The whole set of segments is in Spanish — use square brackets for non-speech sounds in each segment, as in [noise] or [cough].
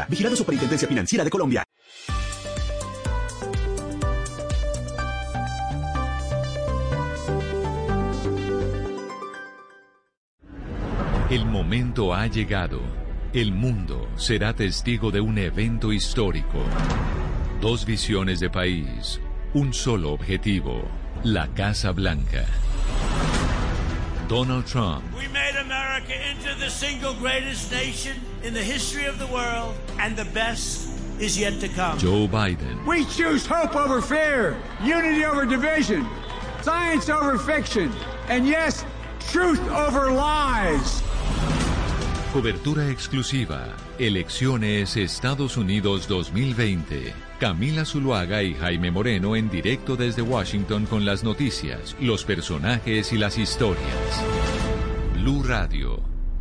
Colombia. Vigilado Superintendencia Financiera de Colombia. El momento ha llegado. El mundo será testigo de un evento histórico. Dos visiones de país, un solo objetivo, la Casa Blanca. Donald Trump. America into the single greatest nation in the history of the world, and the best is yet to come. Joe Biden. We choose hope over fear, unity over division, science over fiction, and yes, truth over lies. Cobertura exclusiva. Elecciones Estados Unidos 2020. Camila Zuluaga y Jaime Moreno en directo desde Washington con las noticias, los personajes y las historias. Blue Radio,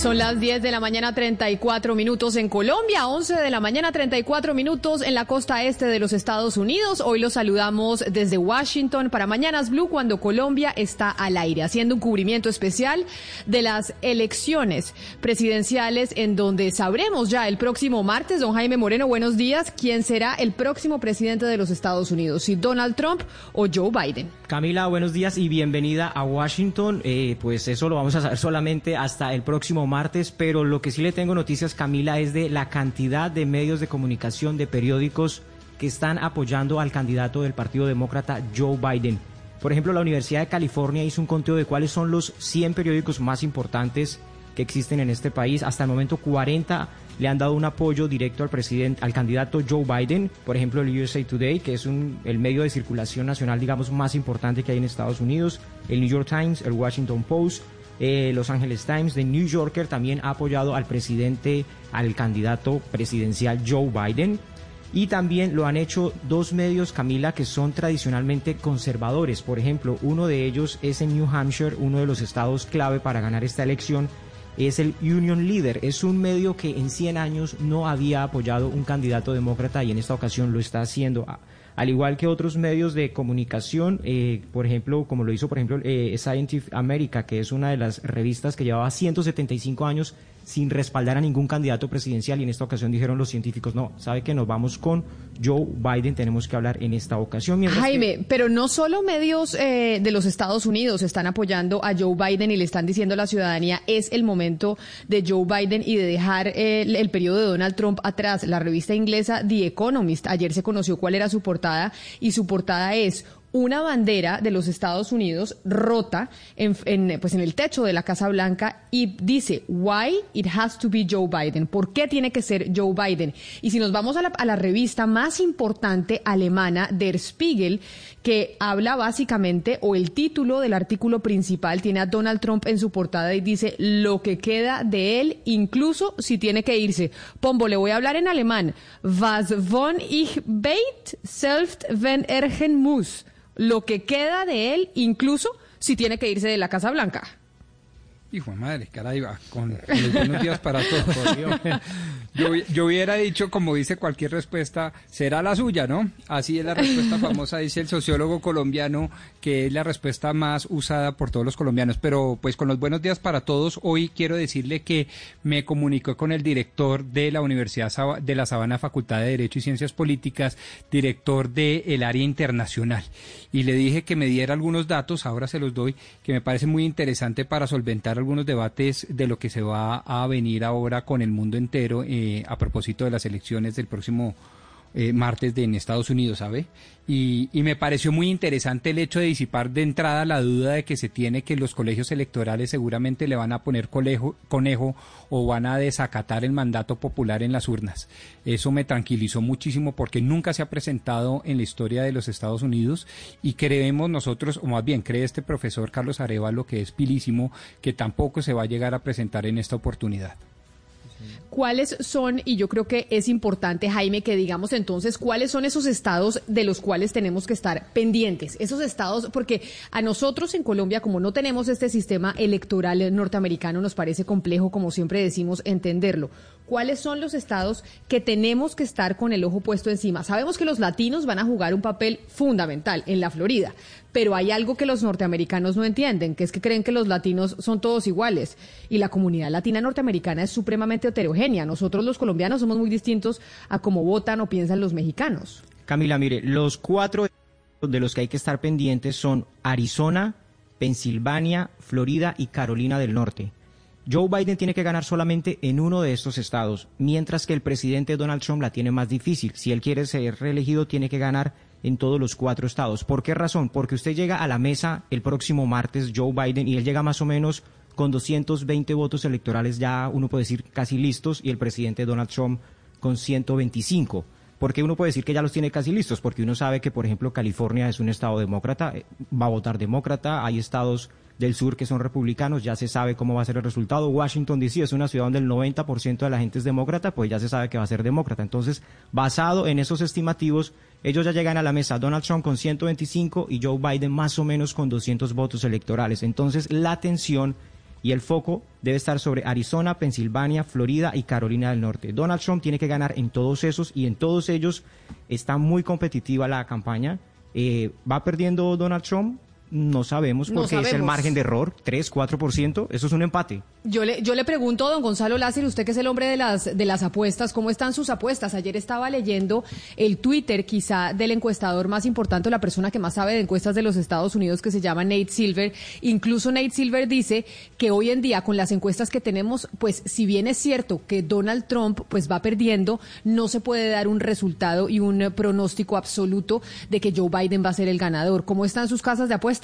Son las 10 de la mañana 34 minutos en Colombia, 11 de la mañana 34 minutos en la costa este de los Estados Unidos. Hoy los saludamos desde Washington para Mañanas Blue cuando Colombia está al aire, haciendo un cubrimiento especial de las elecciones presidenciales en donde sabremos ya el próximo martes, don Jaime Moreno, buenos días, quién será el próximo presidente de los Estados Unidos, si Donald Trump o Joe Biden. Camila, buenos días y bienvenida a Washington. Eh, pues eso lo vamos a saber solamente hasta el próximo pero lo que sí le tengo noticias, Camila, es de la cantidad de medios de comunicación, de periódicos que están apoyando al candidato del Partido Demócrata, Joe Biden. Por ejemplo, la Universidad de California hizo un conteo de cuáles son los 100 periódicos más importantes que existen en este país. Hasta el momento, 40 le han dado un apoyo directo al presidente, al candidato Joe Biden, por ejemplo el USA Today, que es un, el medio de circulación nacional, digamos, más importante que hay en Estados Unidos, el New York Times, el Washington Post, eh, Los Angeles Times, The New Yorker también ha apoyado al presidente, al candidato presidencial Joe Biden. Y también lo han hecho dos medios, Camila, que son tradicionalmente conservadores. Por ejemplo, uno de ellos es en New Hampshire, uno de los estados clave para ganar esta elección, es el Union Leader. Es un medio que en 100 años no había apoyado un candidato demócrata y en esta ocasión lo está haciendo. Al igual que otros medios de comunicación, eh, por ejemplo, como lo hizo, por ejemplo, eh, Scientific America, que es una de las revistas que llevaba 175 años sin respaldar a ningún candidato presidencial y en esta ocasión dijeron los científicos, no, sabe que nos vamos con Joe Biden, tenemos que hablar en esta ocasión. Jaime, pero no solo medios eh, de los Estados Unidos están apoyando a Joe Biden y le están diciendo a la ciudadanía, es el momento de Joe Biden y de dejar el, el periodo de Donald Trump atrás. La revista inglesa The Economist ayer se conoció cuál era su portada y su portada es una bandera de los Estados Unidos rota en, pues en el techo de la Casa Blanca y dice, why it has to be Joe Biden, ¿por qué tiene que ser Joe Biden? Y si nos vamos a la, revista más importante alemana, Der Spiegel, que habla básicamente, o el título del artículo principal tiene a Donald Trump en su portada y dice, lo que queda de él, incluso si tiene que irse. Pombo, le voy a hablar en alemán. Was von ich beit, selbst wenn ergen muss lo que queda de él, incluso si tiene que irse de la Casa Blanca. Hijo de madre, caray, va, con, los buenos días para todos. Yo, yo, hubiera dicho, como dice cualquier respuesta, será la suya, ¿no? Así es la respuesta famosa, dice el sociólogo colombiano, que es la respuesta más usada por todos los colombianos. Pero pues con los buenos días para todos, hoy quiero decirle que me comunicó con el director de la Universidad de la Sabana Facultad de Derecho y Ciencias Políticas, director del el área internacional. Y le dije que me diera algunos datos, ahora se los doy, que me parece muy interesante para solventar algunos debates de lo que se va a venir ahora con el mundo entero eh, a propósito de las elecciones del próximo eh, martes de, en Estados Unidos, ¿sabe? Y, me pareció muy interesante el hecho de disipar de entrada la duda de que se tiene que los colegios electorales seguramente le van a poner conejo, conejo o van a desacatar el mandato popular en las urnas. Eso me tranquilizó muchísimo porque nunca se ha presentado en la historia de los Estados Unidos y creemos nosotros, o más bien cree este profesor Carlos Arevalo, que es pilísimo, que tampoco se va a llegar a presentar en esta oportunidad. ¿Cuáles son, y yo creo que es importante, Jaime, que digamos entonces, cuáles son esos estados de los cuales tenemos que estar pendientes? Esos estados, porque a nosotros en Colombia, como no tenemos este sistema electoral norteamericano, nos parece complejo, como siempre decimos, entenderlo. ¿Cuáles son los estados que tenemos que estar con el ojo puesto encima? Sabemos que los latinos van a jugar un papel fundamental en la Florida, pero hay algo que los norteamericanos no entienden, que es que creen que los latinos son todos iguales. Y la comunidad latina norteamericana es supremamente heterogénea. Nosotros los colombianos somos muy distintos a cómo votan o piensan los mexicanos. Camila, mire, los cuatro de los que hay que estar pendientes son Arizona, Pensilvania, Florida y Carolina del Norte. Joe Biden tiene que ganar solamente en uno de estos estados, mientras que el presidente Donald Trump la tiene más difícil. Si él quiere ser reelegido, tiene que ganar en todos los cuatro estados. ¿Por qué razón? Porque usted llega a la mesa el próximo martes, Joe Biden, y él llega más o menos con 220 votos electorales ya, uno puede decir, casi listos, y el presidente Donald Trump con 125. ¿Por qué uno puede decir que ya los tiene casi listos? Porque uno sabe que, por ejemplo, California es un estado demócrata, eh, va a votar demócrata, hay estados del sur que son republicanos, ya se sabe cómo va a ser el resultado. Washington DC es una ciudad donde el 90% de la gente es demócrata, pues ya se sabe que va a ser demócrata. Entonces, basado en esos estimativos, ellos ya llegan a la mesa, Donald Trump con 125 y Joe Biden más o menos con 200 votos electorales. Entonces, la atención y el foco debe estar sobre Arizona, Pensilvania, Florida y Carolina del Norte. Donald Trump tiene que ganar en todos esos y en todos ellos está muy competitiva la campaña. Eh, va perdiendo Donald Trump, no sabemos porque es el margen de error, 3, 4%, eso es un empate. Yo le, yo le pregunto a don Gonzalo Lázaro, usted que es el hombre de las, de las apuestas, ¿cómo están sus apuestas? Ayer estaba leyendo el Twitter quizá del encuestador más importante, la persona que más sabe de encuestas de los Estados Unidos, que se llama Nate Silver. Incluso Nate Silver dice que hoy en día con las encuestas que tenemos, pues si bien es cierto que Donald Trump pues va perdiendo, no se puede dar un resultado y un pronóstico absoluto de que Joe Biden va a ser el ganador. ¿Cómo están sus casas de apuestas?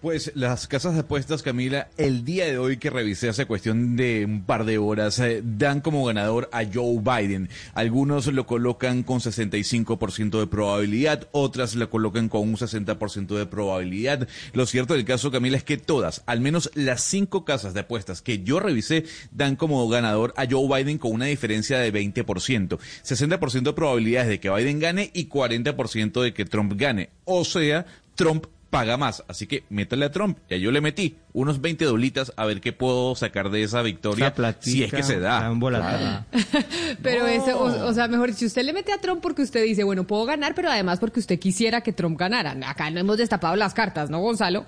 Pues las casas de apuestas, Camila, el día de hoy que revisé hace cuestión de un par de horas, eh, dan como ganador a Joe Biden. Algunos lo colocan con 65% de probabilidad, otras lo colocan con un 60% de probabilidad. Lo cierto del caso, Camila, es que todas, al menos las cinco casas de apuestas que yo revisé, dan como ganador a Joe Biden con una diferencia de 20%. 60% de probabilidades de que Biden gane y 40% de que Trump gane. O sea, Trump paga más. Así que métale a Trump. Ya yo le metí unos 20 dolitas a ver qué puedo sacar de esa victoria. si es que se da. [laughs] pero eso, o, sea, mejor si usted le mete a Trump porque usted dice, bueno, puedo ganar, pero además porque usted quisiera que Trump ganara. Acá no hemos destapado las cartas, ¿no, Gonzalo?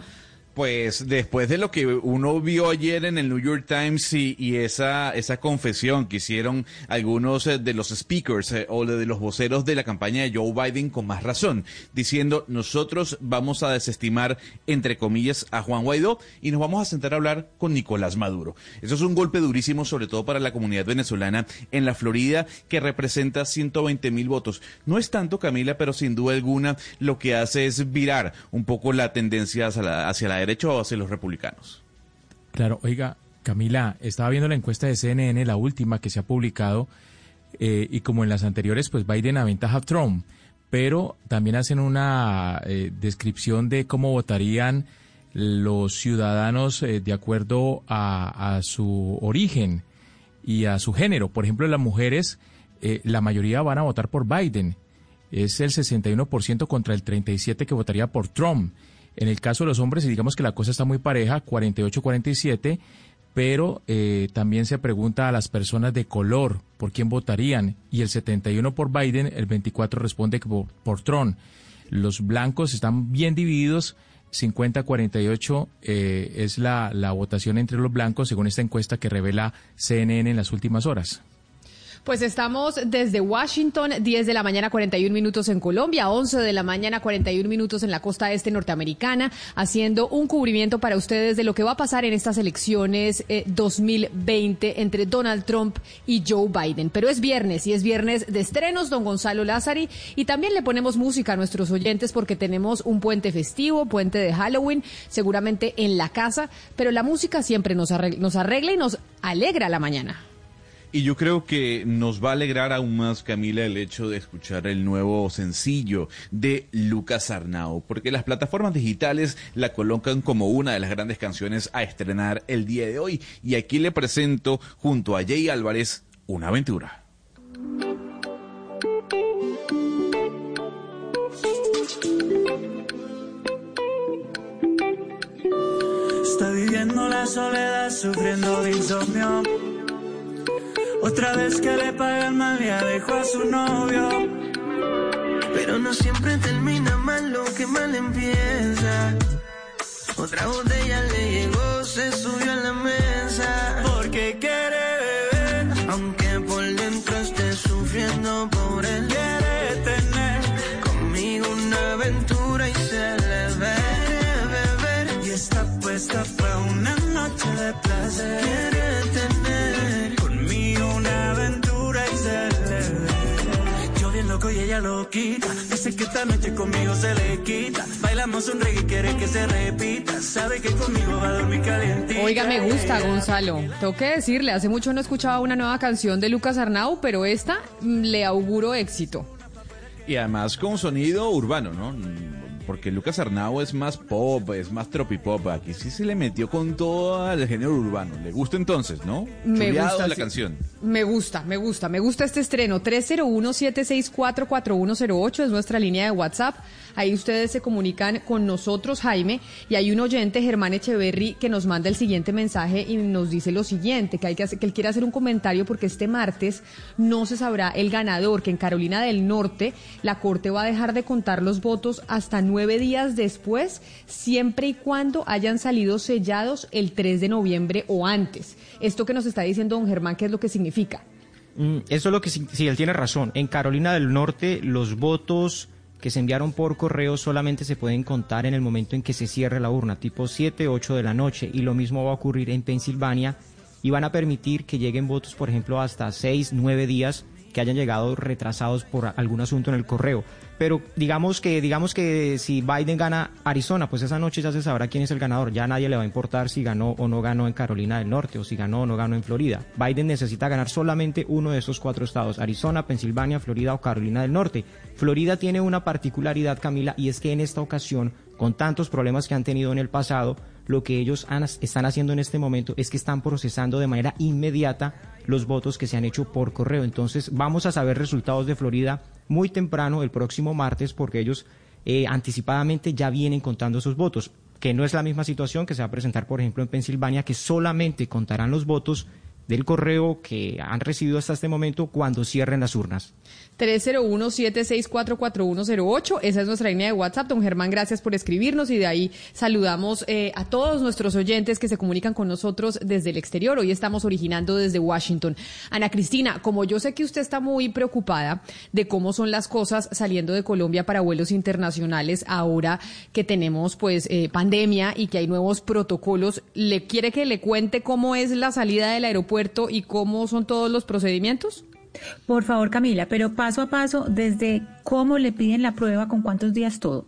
Pues después de lo que uno vio ayer en el New York Times y, esa, esa confesión que hicieron algunos eh, de los speakers eh, o de los voceros de la campaña de Joe Biden con más razón, diciendo nosotros vamos a desestimar, entre comillas, a Juan Guaidó y nos vamos a sentar a hablar con Nicolás Maduro. Eso es un golpe durísimo, sobre todo para la comunidad venezolana en la Florida, que representa 120 mil votos. No es tanto, Camila, pero sin duda alguna lo que hace es virar un poco la tendencia hacia la, hacia la derecho o hacia los republicanos. Claro, oiga, Camila, estaba viendo la encuesta de CNN, la última que se ha publicado, eh, y como en las anteriores, pues Biden aventaja a Trump, pero también hacen una eh, descripción de cómo votarían los ciudadanos eh, de acuerdo a, a, su origen y a su género. Por ejemplo, las mujeres, la mayoría van a votar por Biden. Es el 61% contra el 37% que votaría por Trump. En el caso de los hombres, digamos que la cosa está muy pareja, 48-47, pero eh, también se pregunta a las personas de color por quién votarían y el 71 por Biden, el 24 responde por, por Trump. Los blancos están bien divididos, 50-48 eh, es la, la votación entre los blancos según esta encuesta que revela CNN en las últimas horas. Pues estamos desde Washington, 10 de la mañana 41 minutos en Colombia, 11 de la mañana 41 minutos en la costa este norteamericana, haciendo un cubrimiento para ustedes de lo que va a pasar en estas elecciones 2020 eh, entre Donald Trump y Joe Biden. Pero es viernes y es viernes de estrenos, don Gonzalo Lázari, y también le ponemos música a nuestros oyentes porque tenemos un puente festivo, puente de Halloween, seguramente en la casa, pero la música siempre nos nos arregla y nos alegra la mañana. Y yo creo que nos va a alegrar aún más, Camila, el hecho de escuchar el nuevo sencillo de Lucas Arnau, porque las plataformas digitales la colocan como una de las grandes canciones a estrenar el día de hoy. Y aquí le presento, junto a Jay Álvarez, una aventura. Estoy viviendo la soledad, sufriendo de insomnio Otra vez que le pagan mal ya dejó a su novio. Pero no siempre termina mal lo que mal empieza. Otra botella le llegó, se subió a la mesa. Porque quiere beber, aunque por dentro esté sufriendo por él. Quiere tener conmigo una aventura y se le ve beber. Y está puesta para una noche de placer. Ella lo quita. Dice que esta noche conmigo se le quita. Bailamos un reggae y quiere que se repita. Sabe que conmigo va a dormir calientita. Oiga, me gusta, Gonzalo. Tengo que decirle, hace mucho no escuchaba una nueva canción de Lucas Arnau, pero esta mm, le auguro éxito. Y además con sonido urbano, ¿no? Porque Lucas Arnau es más pop, es más tropipop. Aquí sí se le metió con todo el género urbano. ¿Le gusta entonces, no? Me Chuleado gusta, la sí. canción. Me gusta, me gusta, me gusta este estreno. 301-764-4108 es nuestra línea de WhatsApp. Ahí ustedes se comunican con nosotros, Jaime, y hay un oyente, Germán Echeverry, que nos manda el siguiente mensaje y nos dice lo siguiente, que, hay que, hacer- que él quiere hacer un comentario porque este martes no se sabrá el ganador, que en Carolina del Norte la Corte va a dejar de contar los votos hasta nueve días después, siempre y cuando hayan salido sellados el 3 de noviembre o antes. Esto que nos está diciendo don Germán, ¿qué es lo que significa? Mm, Eso es lo que sí, él tiene razón. En Carolina del Norte los votos que se enviaron por correo solamente se pueden contar en el momento en que se cierre la urna, tipo 7, 8 de la noche. Y lo mismo va a ocurrir en Pensilvania y van a permitir que lleguen votos, por ejemplo, hasta 6, 9 días que hayan llegado retrasados por algún asunto en el correo. Pero digamos que digamos que si Biden gana Arizona, pues esa noche ya se sabrá quién es el ganador. Ya nadie le va a importar si ganó o no ganó en Carolina del Norte o si ganó o no ganó en Florida. Biden necesita ganar solamente uno de esos cuatro estados, Arizona, Pensilvania, Florida o Carolina del Norte. Florida tiene una particularidad, Camila, y es que en esta ocasión, con tantos problemas que han tenido en el pasado, lo que ellos han- están haciendo en este momento es que están procesando de manera inmediata los votos que se han hecho por correo. Entonces vamos a saber resultados de Florida muy temprano el próximo martes porque ellos eh, anticipadamente ya vienen contando sus votos, que no es la misma situación que se va a presentar, por ejemplo, en Pensilvania, que solamente contarán los votos del correo que han recibido hasta este momento cuando cierren las urnas. 301-764-4108. Esa es nuestra línea de WhatsApp. Don Germán, gracias por escribirnos y de ahí saludamos eh, a todos nuestros oyentes que se comunican con nosotros desde el exterior. Hoy estamos originando desde Washington. Ana Cristina, como yo sé que usted está muy preocupada de cómo son las cosas saliendo de Colombia para vuelos internacionales ahora que tenemos pues eh, pandemia y que hay nuevos protocolos, ¿le quiere que le cuente cómo es la salida del aeropuerto y cómo son todos los procedimientos? Por favor, Camila, pero paso a paso, desde cómo le piden la prueba, con cuántos días todo.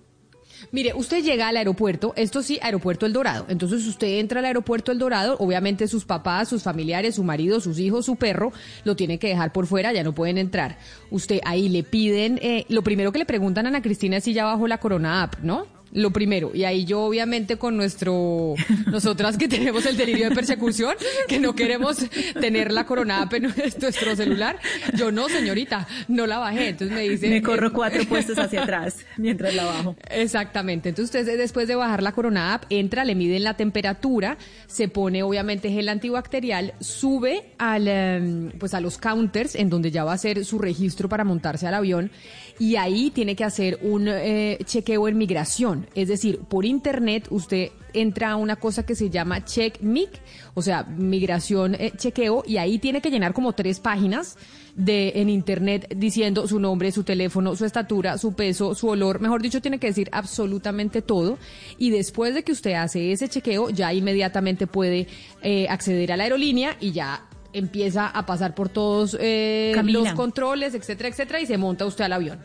Mire, usted llega al aeropuerto, esto sí, aeropuerto El Dorado. Entonces usted entra al aeropuerto El Dorado, obviamente sus papás, sus familiares, su marido, sus hijos, su perro, lo tiene que dejar por fuera, ya no pueden entrar. Usted ahí le piden, eh, lo primero que le preguntan a Ana Cristina es si ya bajó la Corona App, ¿no? Lo primero, y ahí yo obviamente con nuestro, nosotras que tenemos el delirio de persecución, que no queremos tener la corona app en nuestro celular, yo no, señorita, no la bajé, entonces me dice... Me corro cuatro puestos hacia atrás mientras la bajo. Exactamente. Entonces usted después de bajar la Corona App, entra, le miden la temperatura, se pone obviamente gel antibacterial, sube al, em, pues a los counters en donde ya va a hacer su registro para montarse al avión y ahí tiene que hacer un eh, chequeo en migración. Es decir, por internet usted entra a una cosa que se llama CheckMic, o sea, migración eh, chequeo, y ahí tiene que llenar como tres páginas de en internet diciendo su nombre, su teléfono, su estatura, su peso, su olor, mejor dicho, tiene que decir absolutamente todo. Y después de que usted hace ese chequeo, ya inmediatamente puede eh, acceder a la aerolínea y ya empieza a pasar por todos eh, los controles, etcétera, etcétera, y se monta usted al avión.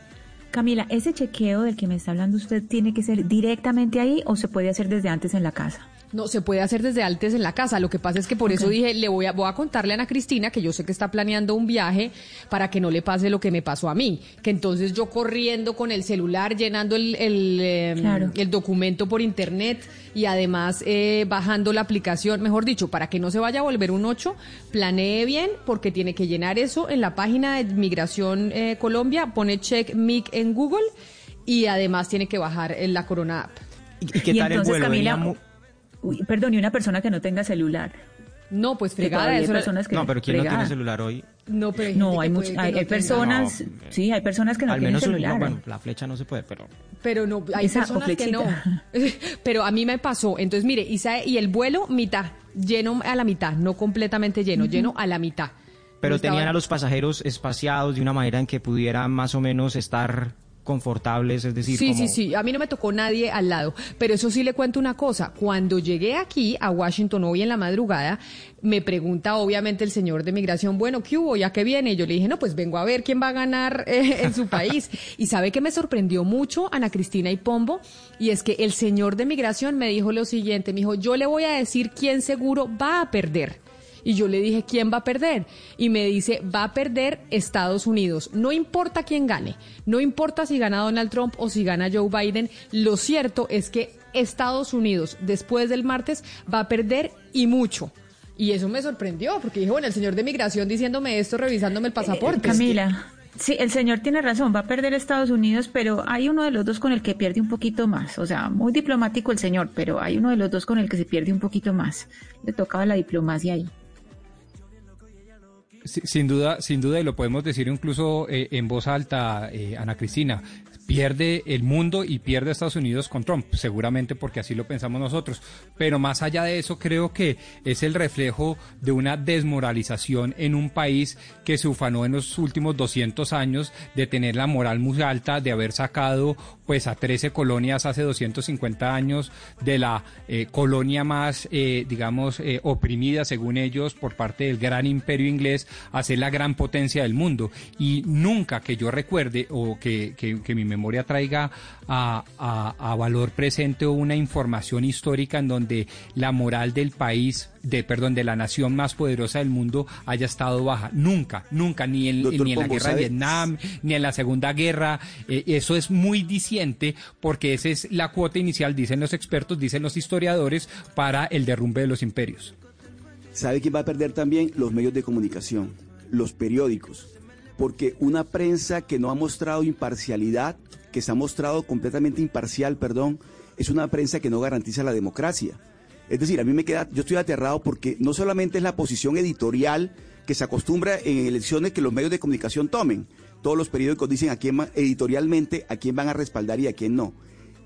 Camila, ¿ese chequeo del que me está hablando usted tiene que ser directamente ahí o se puede hacer desde antes en la casa? No, se puede hacer desde antes en la casa. Lo que pasa es que por eso dije, le voy a, voy a contarle a Ana Cristina que yo sé que está planeando un viaje para que no le pase lo que me pasó a mí. Que entonces yo corriendo con el celular, llenando el, el, eh, Claro. el documento por internet y además eh, bajando la aplicación, mejor dicho, para que no se vaya a volver un 8, planee bien porque tiene que llenar eso en la página de Migración eh, Colombia, pone check mic en Google y además tiene que bajar en la Corona App. ¿Y, y qué y tal el entonces, vuelo? Camila, uy, perdón, y una persona que no tenga celular. No, pues fregada. todavía hay eso personas que No, pero ¿quién no tiene celular hoy? No, pero hay, No, hay, much- no personas, No, sí, hay personas que no Al tienen menos un- celular. no, bueno, la flecha no se puede, pero Pero no, hay Esa, personas que no. [laughs] Pero a mí me pasó. Entonces, mire, y, sabe- y el vuelo, mitad, lleno a la mitad, no completamente lleno, lleno a la mitad. pero No estaba- tenían a los pasajeros espaciados de una manera en que pudieran más o menos estar confortables, es decir, Sí, como- sí, sí. A mí no me tocó nadie al lado. Pero eso sí le cuento una cosa. Cuando llegué aquí a Washington hoy en la madrugada, me pregunta obviamente el señor de migración, bueno, ¿qué hubo? ¿Ya que viene? Y yo le dije, no, pues vengo a ver quién va a ganar eh, [laughs] en su país. y sabe que me sorprendió mucho Ana Cristina y Pombo. Y es que el señor de migración me dijo lo siguiente. Me dijo, yo le voy a decir quién seguro va a perder. Y yo le dije, ¿quién va a perder? Y me dice, va a perder Estados Unidos. No importa quién gane, no importa si gana Donald Trump o si gana Joe Biden, lo cierto es que Estados Unidos, después del martes, va a perder y mucho. Y eso me sorprendió, porque dije, bueno, el señor de migración diciéndome esto, revisándome el pasaporte. Eh, Camila, sí, el señor tiene razón, va a perder Estados Unidos, pero hay uno de los dos con el que pierde un poquito más. O sea, muy diplomático el señor, pero hay uno de los dos con el que se pierde un poquito más. Le tocaba la diplomacia ahí. Sin duda, sin duda, y lo podemos decir incluso eh, en voz alta, eh, Ana Cristina, pierde el mundo y pierde Estados Unidos con Trump, seguramente porque así lo pensamos nosotros. Pero más allá de eso, creo que es el reflejo de una desmoralización en un país que se ufanó en los últimos 200 años de tener la moral muy alta, de haber sacado pues a 13 colonias hace 250 años de la eh, colonia más, eh, digamos, eh, oprimida según ellos por parte del gran imperio inglés a ser la gran potencia del mundo. Y nunca que yo recuerde o que, que- que mi memoria traiga a, a- a valor presente una información histórica en donde la moral del país, de perdón, de la nación más poderosa del mundo haya estado baja. Nunca, nunca, ni en, Doctor ni en la Pombo, guerra de. Vietnam, ni en la Segunda Guerra. Eh, eso es muy diciente porque esa es la cuota inicial, dicen los expertos, dicen los historiadores, para el derrumbe de los imperios. ¿Sabe quién va a perder también? Los medios de comunicación, los periódicos. Porque una prensa que no ha mostrado imparcialidad, que se ha mostrado completamente imparcial, perdón, es una prensa que no garantiza la democracia. Es decir, a mí me queda, yo estoy aterrado porque no solamente es la posición editorial que se acostumbra en elecciones que los medios de comunicación tomen. Todos los periódicos dicen a quién editorialmente a quién van a respaldar y a quién no.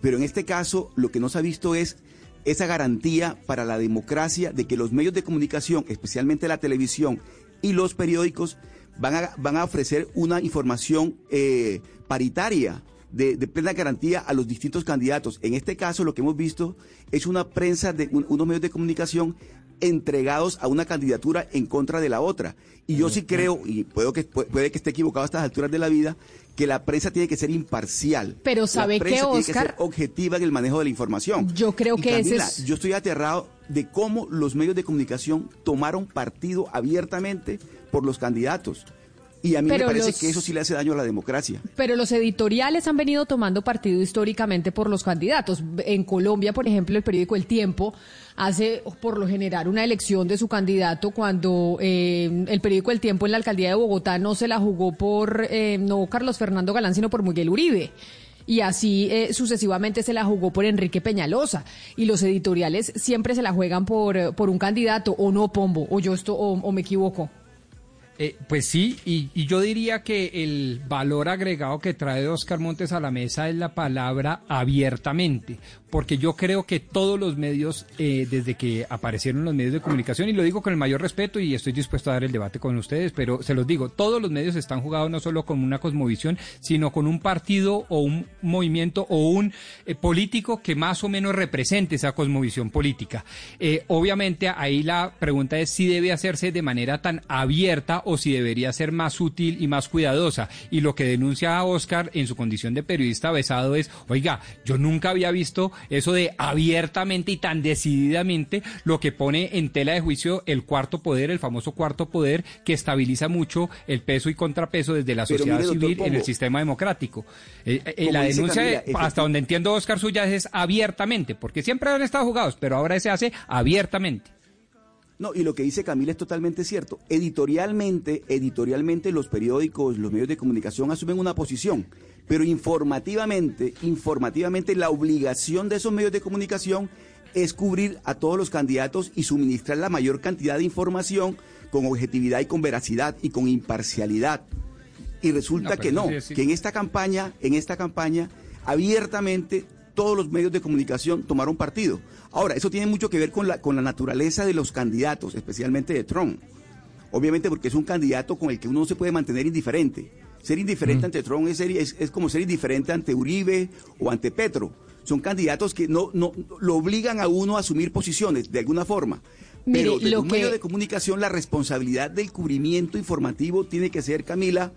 Pero en este caso, lo que no se ha visto es esa garantía para la democracia de que los medios de comunicación, especialmente la televisión y los periódicos, van a, van a ofrecer una información eh, paritaria, de, de plena garantía a los distintos candidatos. En este caso, lo que hemos visto es una prensa de un- unos medios de comunicación entregados a una candidatura en contra de la otra. Y yo sí creo, y puedo que, pu- puede que esté equivocado a estas alturas de la vida, que la prensa tiene que ser imparcial. Pero ¿sabe la prensa tiene que Oscar? ser objetiva en el manejo de la información. Yo creo Y que ese Camila, es- yo estoy aterrado de cómo los medios de comunicación tomaron partido abiertamente por los candidatos. Y a mí Pero me parece los- que eso sí le hace daño a la democracia. Pero los editoriales han venido tomando partido históricamente por los candidatos. En Colombia, por ejemplo, el periódico El Tiempo hace por lo general una elección de su candidato cuando eh, el periódico El Tiempo en la alcaldía de Bogotá no se la jugó por eh, no Carlos Fernando Galán, sino por Miguel Uribe. Y así eh, sucesivamente se la jugó por Enrique Peñalosa. Y los editoriales siempre se la juegan por, por un candidato, o no, Pombo, o yo esto, o- o me equivoco. Eh, pues sí, y, y yo diría que el valor agregado que trae Oscar Montes a la mesa es la palabra abiertamente, porque yo creo que todos los medios, eh, desde que aparecieron los medios de comunicación, y lo digo con el mayor respeto y estoy dispuesto a dar el debate con ustedes, pero se los digo, todos los medios están jugados no solo con una cosmovisión, sino con un partido o un movimiento o un eh, político que más o menos represente esa cosmovisión política. Eh, obviamente ahí la pregunta es si debe hacerse de manera tan abierta o si debería ser más útil y más cuidadosa. Y lo que denuncia a Oscar en su condición de periodista besado es, oiga, yo nunca había visto eso de abiertamente y tan decididamente lo que pone en tela de juicio el cuarto poder, el famoso cuarto poder, que estabiliza mucho el peso y contrapeso desde la sociedad mire, civil en el sistema democrático. Eh, eh, Como la denuncia, Camila, hasta donde entiendo Oscar Suya, es abiertamente, porque siempre han estado jugados, pero ahora se hace abiertamente. No, y lo que dice Camila es totalmente cierto. Editorialmente, editorialmente los periódicos, los medios de comunicación asumen una posición, pero informativamente, informativamente la obligación de esos medios de comunicación es cubrir a todos los candidatos y suministrar la mayor cantidad de información con objetividad y con veracidad y con imparcialidad. Y resulta No, que no, sí, sí. que en esta campaña, en esta campaña, abiertamente todos los medios de comunicación tomaron partido. Ahora, eso tiene mucho que ver con la, con la naturaleza de los candidatos, especialmente de Trump. Obviamente porque es un candidato con el que uno no se puede mantener indiferente. Ser indiferente ante Trump es, ser- es, es como ser indiferente ante Uribe o ante Petro. Son candidatos que no, no lo obligan a uno a asumir posiciones de alguna forma. Mire, Pero de lo un que- medio de comunicación la responsabilidad del cubrimiento informativo tiene que ser, Camila,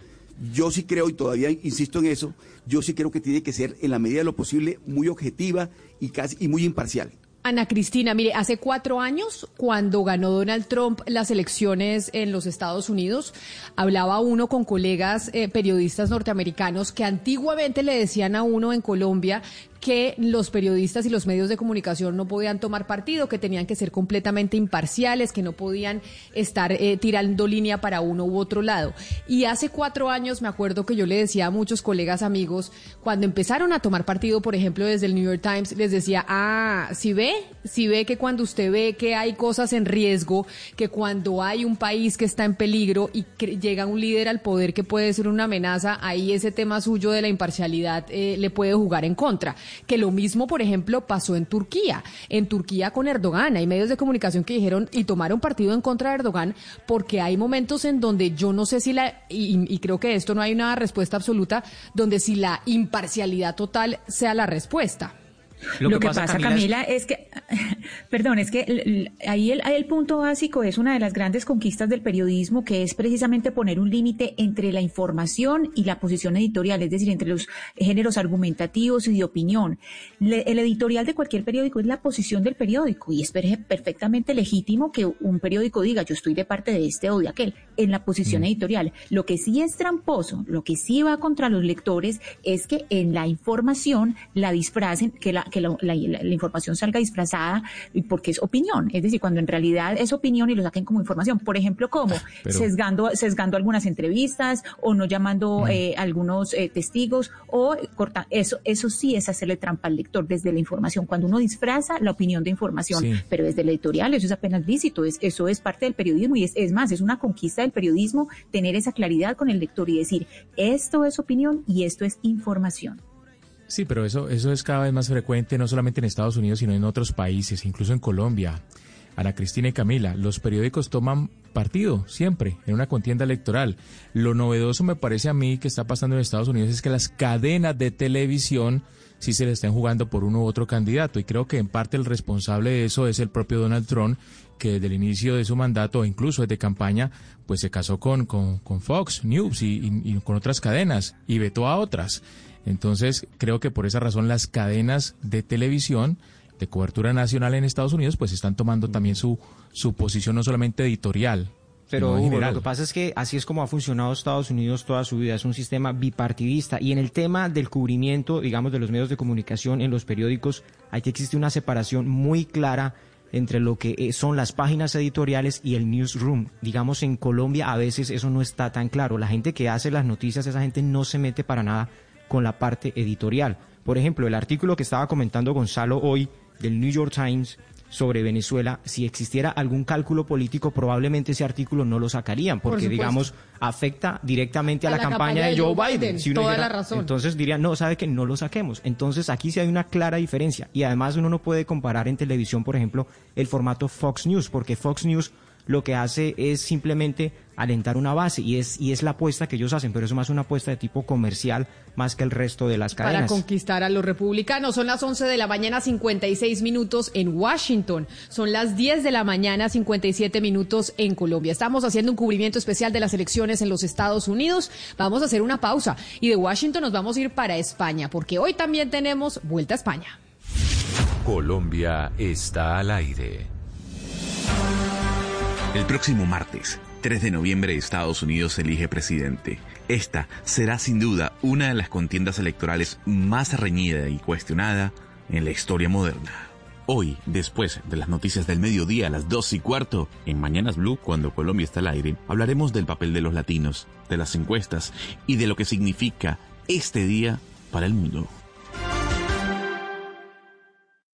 yo sí creo, y todavía insisto en eso, yo sí creo que tiene que ser en la medida de lo posible muy objetiva y casi y muy imparcial. Ana Cristina, mire, hace cuatro años, cuando ganó Donald Trump las elecciones en los Estados Unidos, hablaba uno con colegas eh, periodistas norteamericanos que antiguamente le decían a uno en Colombia que los periodistas y los medios de comunicación no podían tomar partido, que tenían que ser completamente imparciales, que no podían estar eh, tirando línea para uno u otro lado. Y hace cuatro años me acuerdo que yo le decía a muchos colegas amigos, cuando empezaron a tomar partido, por ejemplo, desde el New York Times, les decía, ah, si ve, si ve que cuando usted ve que hay cosas en riesgo, que cuando hay un país que está en peligro y llega un líder al poder que puede ser una amenaza, ahí ese tema suyo de la imparcialidad eh, le puede jugar en contra. Que lo mismo, por ejemplo, pasó en Turquía. En Turquía con Erdogan. Hay medios de comunicación que dijeron y tomaron partido en contra de Erdogan porque hay momentos en donde yo no sé si la, y, y creo que esto no hay una respuesta absoluta, donde si la imparcialidad total sea la respuesta. Lo, que, pasa, Camila, es... que, [laughs] perdón, es que ahí el, el punto básico es una de las grandes conquistas del periodismo, que es precisamente poner un límite entre la información y la posición editorial, es decir, entre los géneros argumentativos y de opinión. Le- el editorial de cualquier periódico es la posición del periódico y es per- perfectamente legítimo que un periódico diga yo estoy de parte de este o de aquel en la posición editorial. Lo que sí es tramposo, lo que sí va contra los lectores es que en la información la disfracen, que la, que la, la- la- la información salga disfrazada porque es opinión. Es decir, cuando en realidad es opinión y lo saquen como información. Por ejemplo, como Pero- sesgando, sesgando algunas entrevistas o no llamando eh, algunos eh, testigos o corta, eso, eso sí es hacerle trampa al lector desde la información. Cuando uno disfraza la opinión de información, Sí. pero desde el editorial eso es apenas lícito, es, eso es parte del periodismo y es, es más, es una conquista del periodismo tener esa claridad con el lector y decir, esto es opinión y esto es información. Sí, pero eso, eso es cada vez más frecuente, no solamente en Estados Unidos, sino en otros países, incluso en Colombia. Ana Cristina y Camila, los periódicos toman partido siempre en una contienda electoral. Lo novedoso me parece a mí que está pasando en Estados Unidos es que las cadenas de televisión sí se le están jugando por uno u otro candidato y creo que en parte el responsable de eso es el propio Donald Trump que desde el inicio de su mandato o incluso desde campaña pues se casó con, con, con Fox News y con otras cadenas y vetó a otras. Entonces creo que por esa razón las cadenas de televisión de cobertura nacional en Estados Unidos pues están tomando también su, su posición no solamente editorial, Pero Hugo, lo que pasa es que así es como ha funcionado Estados Unidos toda su vida, es un sistema bipartidista y en el tema del cubrimiento, digamos, de los medios de comunicación en los periódicos, aquí existe una separación muy clara entre lo que eh, son las páginas editoriales y el newsroom. Digamos, en Colombia a veces eso no está tan claro. La gente que hace las noticias, esa gente no se mete para nada con la parte editorial. Por ejemplo, el artículo que estaba comentando Gonzalo hoy del New York Times sobre Venezuela, si existiera algún cálculo político, probablemente ese artículo no lo sacarían, Por porque digamos afecta directamente a, A la, la campaña, campaña de Joe Biden. Biden, Si uno toda dijera- la razón. Entonces dirían, no, sabe que no lo saquemos. Entonces aquí sí hay una clara diferencia. Y además uno no puede comparar en televisión, por ejemplo, el formato Fox News, porque Fox News lo que hace es simplemente alentar una base y es, y es la apuesta que ellos hacen, pero eso es más una apuesta de tipo comercial más que el resto de las para cadenas. conquistar a los republicanos. Son las 11 de la mañana, 56 minutos en Washington. Son las 10 de la mañana, 57 minutos en Colombia. Estamos haciendo un cubrimiento especial de las elecciones en los Estados Unidos. Vamos a hacer una pausa y de Washington nos vamos a ir para España, porque hoy también tenemos Vuelta a España. Colombia está al aire. El próximo martes, 3 de noviembre, Estados Unidos elige presidente. Esta será sin duda una de las contiendas electorales más reñida y cuestionada en la historia moderna. Hoy, después de las noticias del mediodía a las 2 y cuarto, en Mañanas Blue, cuando Colombia está al aire, hablaremos del papel de los latinos, de las encuestas y de lo que significa este día para el mundo.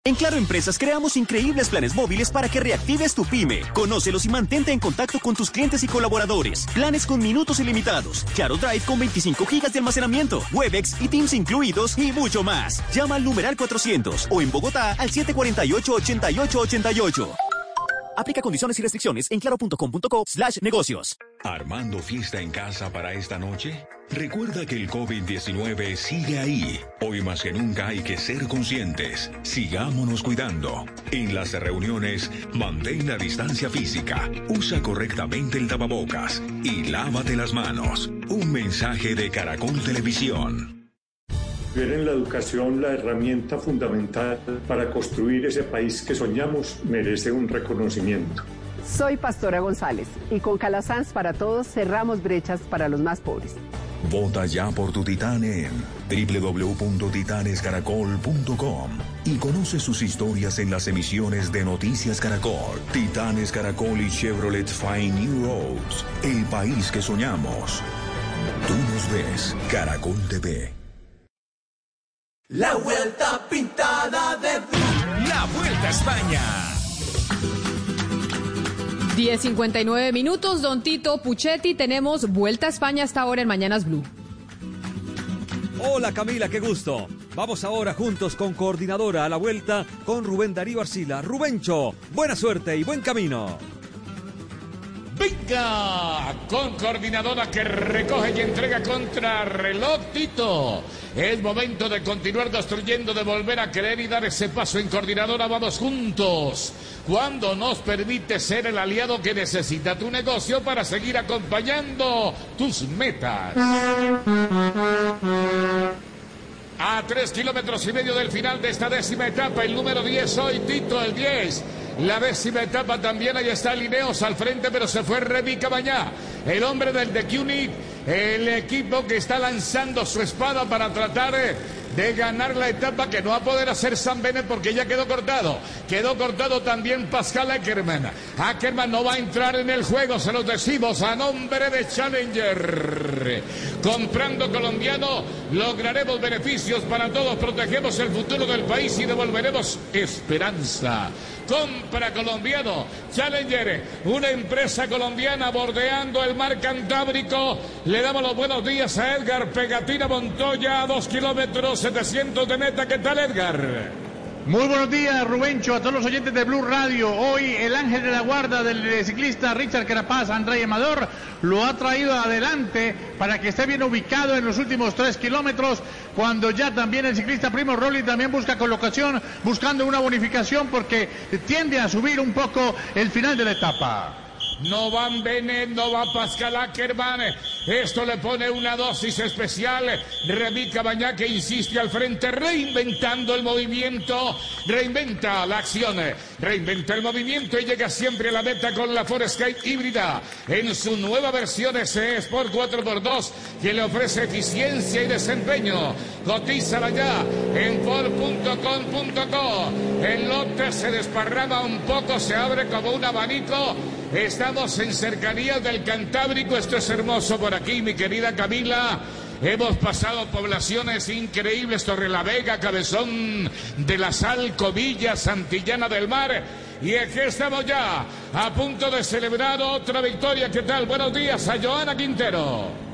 En Claro Empresas creamos increíbles planes móviles para que reactives tu pyme. Conócelos y mantente en contacto con tus clientes y colaboradores. Planes con minutos ilimitados. Claro Drive con 25 gigas de almacenamiento. Webex y Teams incluidos y mucho más. Llama al numeral 400 o en Bogotá al 748-8888. Aplica condiciones y restricciones en claro.com.co slash negocios. ¿Armando fiesta en casa para esta noche? Recuerda que el COVID-19 sigue ahí. Hoy más que nunca hay que ser conscientes. Sigámonos cuidando. En las reuniones, mantén la distancia física, usa correctamente el tapabocas y lávate las manos. Un mensaje de Caracol Televisión. Ver en la educación la herramienta fundamental para construir ese país que soñamos merece un reconocimiento. Soy Pastora González y con Calasanz para todos cerramos brechas para los más pobres. Vota ya por tu titán en www.titanescaracol.com y conoce sus historias en las emisiones de Noticias Caracol, Titanes Caracol y Chevrolet Fine New Roads, el país que soñamos. Tú nos ves, Caracol TV. La vuelta pintada de La Vuelta a España. 10.59 minutos, Don Tito Puchetti. Tenemos Vuelta a España hasta ahora en Mañanas Blue. Hola Camila, qué gusto. Vamos ahora juntos con coordinadora a la vuelta con Rubén Darío Arcila. Rubencho, buena suerte y buen camino. Venga, con coordinadora que recoge y entrega contra reloj Tito. Es momento de continuar construyendo, de volver a creer y dar ese paso en coordinadora. Vamos juntos. Cuando nos permite ser el aliado que necesita tu negocio para seguir acompañando tus metas. A tres kilómetros y medio del final de esta décima etapa, el número 10 hoy, Tito, el 10. La décima etapa también, ahí está Lineos al frente, pero se fue Remy Cabañá, el hombre del The Cunit, el equipo que está lanzando su espada para tratar eh, de ganar la etapa que no va a poder hacer San Benet porque ya quedó cortado. Quedó cortado también Pascal Ackerman. Ackerman no va a entrar en el juego, se los decimos a nombre de Challenger. Comprando colombiano lograremos beneficios para todos, protegemos el futuro del país y devolveremos esperanza. Compra colombiano, Challenger, una empresa colombiana bordeando el mar Cantábrico. Le damos los buenos días a Edgar Pegatina Montoya, a dos kilómetros 700 de meta. ¿Qué tal, Edgar? Muy buenos días, Rubencho, a todos los oyentes de Blue Radio. Hoy el ángel de la guarda del ciclista Richard Carapaz, André Amador, lo ha traído adelante para que esté bien ubicado en los últimos tres kilómetros, cuando ya también el ciclista Primo Rolli también busca colocación, buscando una bonificación porque tiende a subir un poco el final de la etapa. No van Bennett, no va Pascal Ackerman. Esto le pone una dosis especial. Remy Cabañá que insiste al frente, reinventando el movimiento. Reinventa la acción, reinventa el movimiento y llega siempre a la meta con la Forescape híbrida. En su nueva versión S Sport 4x2 que le ofrece eficiencia y desempeño. Cotízala ya en Ford.com.co. El lote se desparrama un poco, se abre como un abanico. Estamos en cercanía del Cantábrico. Esto es hermoso por aquí, mi querida Camila. Hemos pasado poblaciones increíbles, Torrelavega, Cabezón de la Sal, Covilla, Santillana del Mar. Y aquí estamos ya, a punto de celebrar otra victoria. ¿Qué tal? Buenos días a Joana Quintero.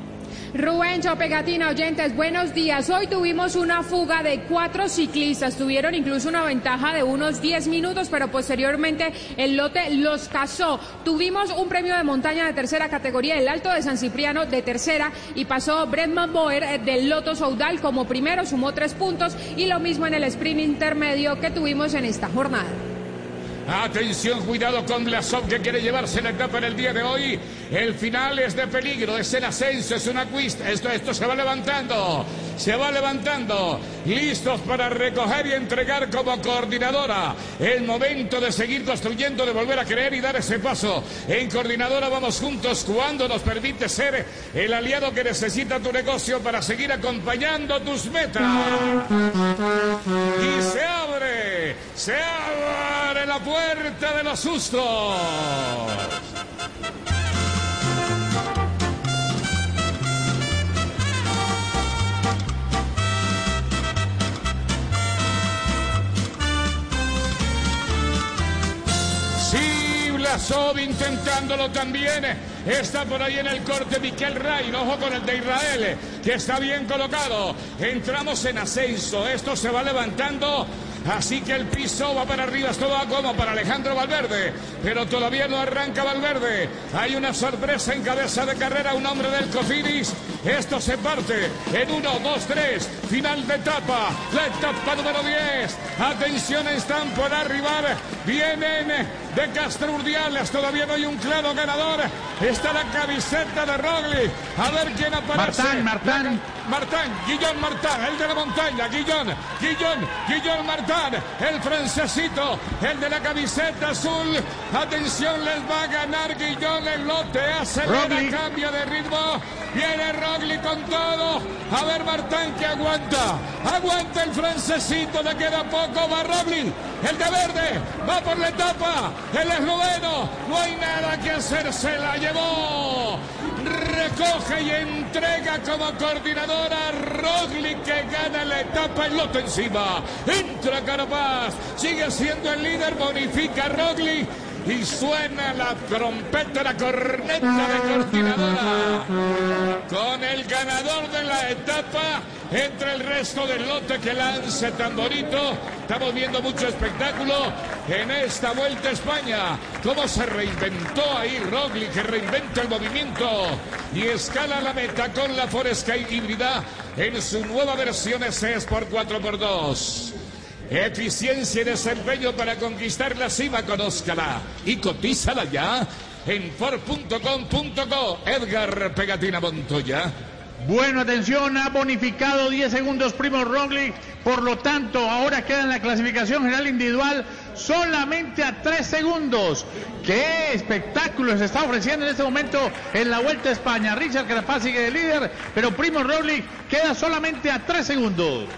Rubencho Pegatina, oyentes, buenos días. Hoy tuvimos una fuga de cuatro ciclistas. Tuvieron incluso una ventaja de unos 10 minutos, pero posteriormente el lote los casó. Tuvimos un premio de montaña de tercera categoría, el Alto de San Cipriano de tercera, y pasó Bretman Boer eh, del Loto Saudal como primero, sumó tres puntos, y lo mismo en el sprint intermedio que tuvimos en esta jornada. Atención, cuidado con Blasov que quiere llevarse la etapa en el día de hoy. El final es de peligro, es el ascenso, es una cuista. Esto, esto se va levantando, se va levantando. Listos para recoger y entregar como coordinadora. El momento de seguir construyendo, de volver a creer y dar ese paso. En coordinadora vamos juntos cuando nos permite ser el aliado que necesita tu negocio para seguir acompañando tus metas. Y se abre, se abre la puerta de los sustos. Brasov intentándolo también. Está por ahí en el corte Miquel Rain. Ojo con el de Israel, que está bien colocado. Entramos en ascenso. Esto se va levantando. Así que el piso va para arriba, esto va como para Alejandro Valverde, pero todavía no arranca Valverde. Hay una sorpresa en cabeza de carrera, un hombre del Cofidis. Esto se parte en 1, 2, 3, final de etapa, la etapa número 10. Atención, están por arribar, vienen de Castro Urdiales, todavía no hay un claro ganador. Está la camiseta de Rogli. A ver quién aparece. Martán, Martán. Martán, Guillón Martán, el de la montaña, Guillón, Guillón, Guillón Martán, el francesito, el de la camiseta azul. Atención, les va a ganar Guillón el lote, acelera, Rogli. cambia de ritmo. Viene Rogli con todo. A ver, Martán que aguanta. Aguanta el francesito, le queda poco. Va Rogli, el de verde, va por la etapa. El esloveno, no hay nada que hacer, se la llevó. Recoge y entrega como coordinadora Rogli que gana la etapa el lote encima. Entra Carapaz, sigue siendo el líder, bonifica Rogli. Y suena la trompeta, la corneta de coordinadora. Con el ganador de la etapa, entre el resto del lote que lance tan. Estamos viendo mucho espectáculo en esta vuelta a España. Cómo se reinventó ahí Rogli, que reinventa el movimiento y escala la meta con la Foresky híbrida en su nueva versión S Sport 4x2. Eficiencia y desempeño para conquistar la cima, conózcala y cotízala ya en Ford.com.co. Edgar Pegatina Montoya. Bueno, atención, ha bonificado 10 segundos Primo Roglic, por lo tanto, ahora queda en la clasificación general individual solamente a 3 segundos. ¡Qué espectáculo se está ofreciendo en este momento en la Vuelta a España! Richard Carapaz sigue de líder, pero Primo Roglic queda solamente a 3 segundos.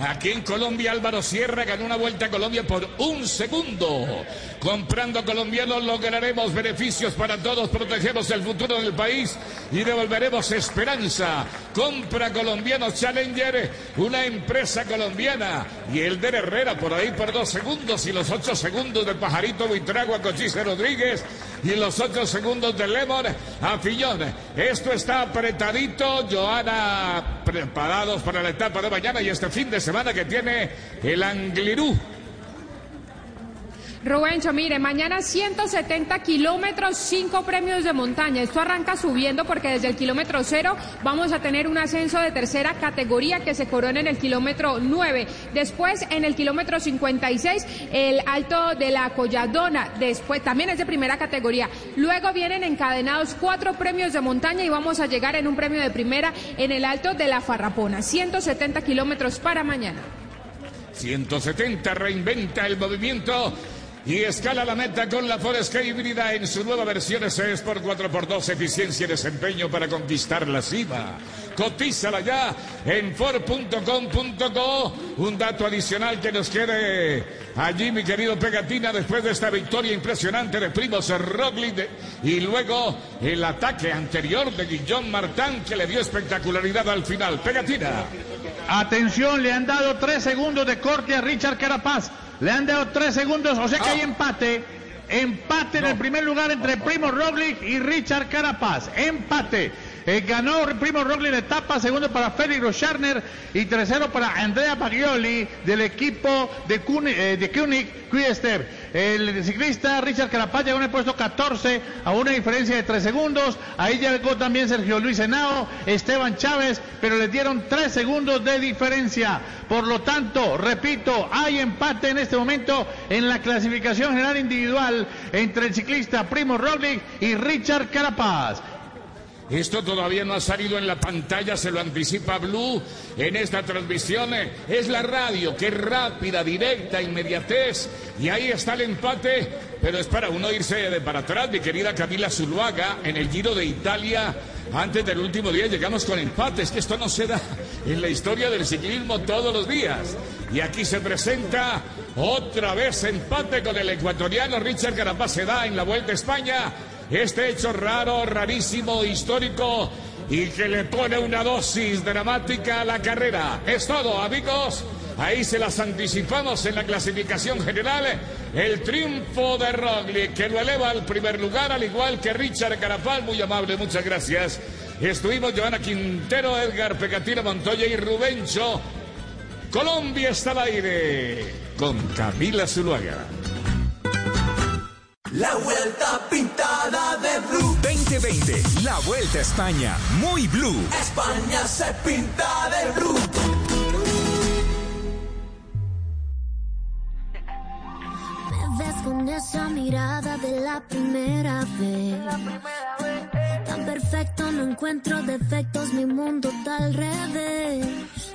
Aquí en Colombia, Álvaro Sierra ganó una vuelta a Colombia por un segundo. Comprando colombianos lograremos beneficios para todos, protegemos el futuro del país y devolveremos esperanza. Compra colombianos Challenger, una empresa colombiana. Y el de Herrera por ahí por dos segundos y los ocho segundos de Pajarito Buitragua, Cochise Rodríguez y los ocho segundos de Lemon a Fillón. Esto está apretadito. Joana, preparados para la etapa de mañana y este fin de semana que tiene el Anglirú. Rubencho, mire, mañana 170 kilómetros, 5 premios de montaña. Esto arranca subiendo porque desde el kilómetro cero vamos a tener un ascenso de tercera categoría que se corona en el kilómetro 9. Después, en el kilómetro 56, el alto de la Colladona. Después, también es de primera categoría. Luego vienen encadenados cuatro premios de montaña y vamos a llegar en un premio de primera en el alto de la Farrapona. 170 kilómetros para mañana. 170 reinventa el movimiento y escala la meta con la Forest híbrida en su nueva versión S Sport 4x2, eficiencia y desempeño para conquistar la cima. Cotízala ya en Ford.com.co. Un dato adicional que nos quede allí, mi querido Pegatina, después de esta victoria impresionante de Primos Roglic y luego el ataque anterior de Guillón Martán que le dio espectacularidad al final. Pegatina. Atención, le han dado 3 segundos de corte a Richard Carapaz. Le han dado 3 segundos, o sea que hay empate. Empate en el primer lugar entre Primo Roglic y Richard Carapaz. Empate. Eh, ganó Primo Roglic la etapa, segundo para Félix Rocharner y tercero para Andrea Paglioli del equipo de, Kuni- eh, de Kunig Quickstep. El ciclista Richard Carapaz llegó en el puesto 14 a una diferencia de 3 segundos. Ahí llegó también Sergio Luis Henao, Esteban Chávez, pero le dieron 3 segundos de diferencia. Por lo tanto, repito, hay empate en este momento en la clasificación general individual entre el ciclista Primo Roglic y Richard Carapaz. Esto todavía no ha salido en la pantalla, se lo anticipa Blue en esta transmisión. Es la radio, que es rápida, directa, inmediatez. Y ahí está el empate. Pero es para uno irse de para atrás, mi querida Camila Zuluaga, en el Giro de Italia. Antes del último día llegamos con empates, que esto no se da en la historia del ciclismo todos los días. Y aquí se presenta otra vez empate con el ecuatoriano Richard Carapaz. Se da en la Vuelta a España este hecho raro, rarísimo, histórico y que le pone una dosis dramática a la carrera. Es todo, amigos. Ahí se las anticipamos en la clasificación general. El triunfo de Roglic, que lo eleva al primer lugar, al igual que Richard Carapal. Muy amable, muchas gracias. Estuvimos Joana Quintero, Edgar Pecatina Montoya y Rubencho. Colombia está al aire con Camila Zuluaga. La vuelta pintada. 2020, la vuelta a España, muy blue. España se pinta de blue. Me ves con esa mirada de la primera vez. Tan perfecto, no encuentro defectos, mi mundo está al revés.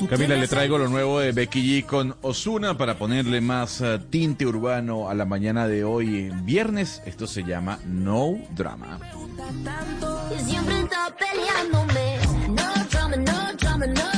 Camila, le traigo lo nuevo de Becky G con Osuna para ponerle más eh, tinte urbano a la mañana de hoy, viernes. Esto se llama No Drama. Siempre está peleándome. No drama, no drama, no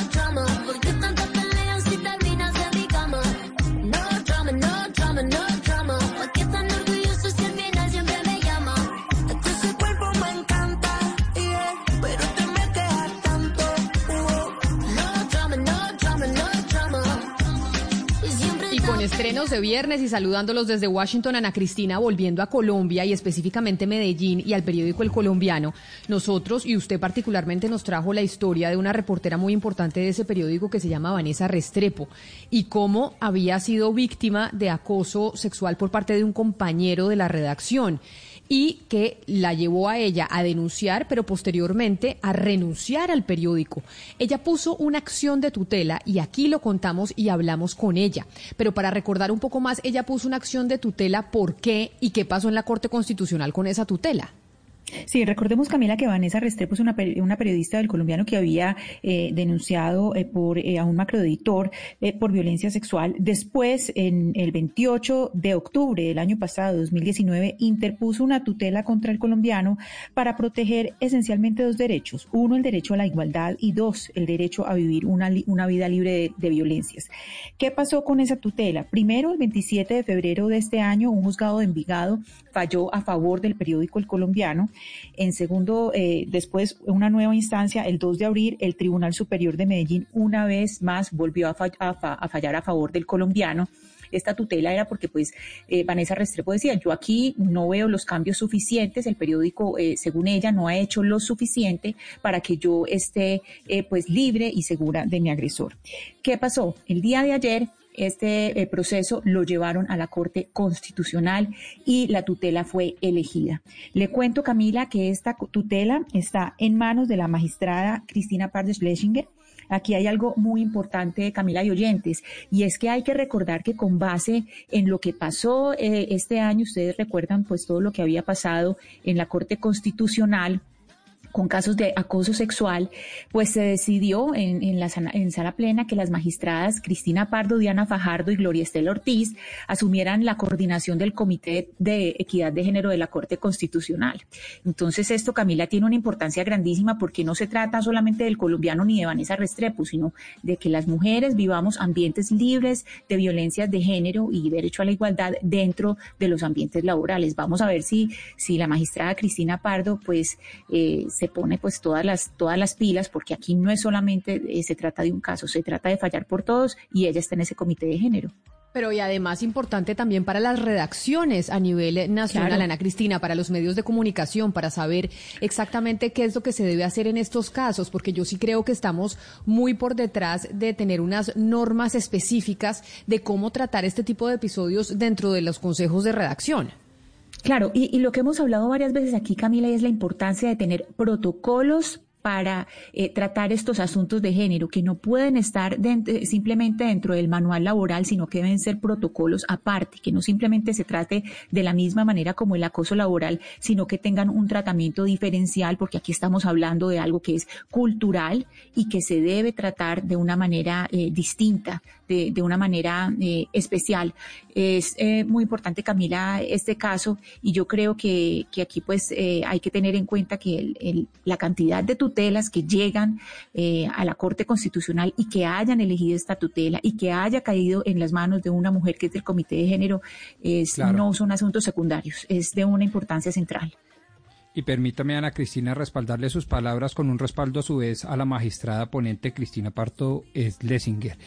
estrenos de viernes y saludándolos desde Washington, Ana Cristina, volviendo a Colombia y específicamente Medellín y al periódico El Colombiano, nosotros y usted particularmente nos trajo la historia de una reportera muy importante de ese periódico que se llama Vanessa Restrepo y cómo había sido víctima de acoso sexual por parte de un compañero de la redacción y que la llevó a ella a denunciar, pero posteriormente a renunciar al periódico. Ella puso una acción de tutela y aquí lo contamos y hablamos con ella. Pero para recordar un poco más, ella puso una acción de tutela, ¿por qué y qué pasó en la Corte Constitucional con esa tutela? Sí, recordemos Camila que Vanessa Restrepo es una, peri- una periodista del colombiano que había eh, denunciado eh, por eh, a un macroeditor eh, por violencia sexual. Después, en el 28 de octubre del año pasado, 2019, interpuso una tutela contra el colombiano para proteger esencialmente dos derechos. Uno, el derecho a la igualdad y dos, el derecho a vivir una, una vida libre de, de violencias. ¿Qué pasó con esa tutela? Primero, el 27 de febrero de este año, un juzgado de Envigado falló a favor del periódico El Colombiano. En segundo, eh, después, una nueva instancia, el 2 de abril, el Tribunal Superior de Medellín una vez más volvió a, fa- a fa- a fallar a favor del colombiano. Esta tutela era porque, pues, eh, Vanessa Restrepo decía, yo aquí no veo los cambios suficientes, el periódico, eh, según ella, no ha hecho lo suficiente para que yo esté, pues, libre y segura de mi agresor. ¿Qué pasó? El día de ayer, este eh, proceso lo llevaron a la Corte Constitucional y la tutela fue elegida. Le cuento, Camila, que esta tutela está en manos de la magistrada Cristina Pardo Schlesinger. Aquí hay algo muy importante, Camila y oyentes, y es que hay que recordar que con base en lo que pasó eh, este año, ustedes recuerdan pues todo lo que había pasado en la Corte Constitucional con casos de acoso sexual, pues se decidió en, en la en sala plena que las magistradas Cristina Pardo, Diana Fajardo y Gloria Estela Ortiz asumieran la coordinación del Comité de Equidad de Género de la Corte Constitucional. Entonces esto, Camila, tiene una importancia grandísima porque no se trata solamente del colombiano ni de Vanessa Restrepo, sino de que las mujeres vivamos ambientes libres de violencias de género y derecho a la igualdad dentro de los ambientes laborales. Vamos a ver si, si la magistrada Cristina Pardo pues eh, se pone pues todas las, todas las pilas, porque aquí no es solamente eh, se trata de un caso, se trata de fallar por todos y ella está en ese comité de género. Pero y además importante también para las redacciones a nivel nacional, Claro. Ana Cristina, para los medios de comunicación, para saber exactamente qué es lo que se debe hacer en estos casos, porque yo sí creo que estamos muy por detrás de tener unas normas específicas de cómo tratar este tipo de episodios dentro de los consejos de redacción. Claro, y, y lo que hemos hablado varias veces aquí, Camila, es la importancia de tener protocolos para eh, tratar estos asuntos de género, que no pueden estar dent- simplemente dentro del manual laboral, sino que deben ser protocolos aparte, que no simplemente se trate de la misma manera como el acoso laboral, sino que tengan un tratamiento diferencial, porque aquí estamos hablando de algo que es cultural y que se debe tratar de una manera eh, distinta, de, de una manera eh, especial. Es eh, muy importante, Camila, este caso, y yo creo que, que aquí pues eh, hay que tener en cuenta que el- el- la cantidad de tutelas que llegan eh, a la Corte Constitucional y que hayan elegido esta tutela y que haya caído en las manos de una mujer que es del Comité de Género, es, Claro. no son asuntos secundarios, es de una importancia central. Y permítame, Ana Cristina, respaldarle sus palabras con un respaldo a su vez a la magistrada ponente Cristina Parto Lessinger.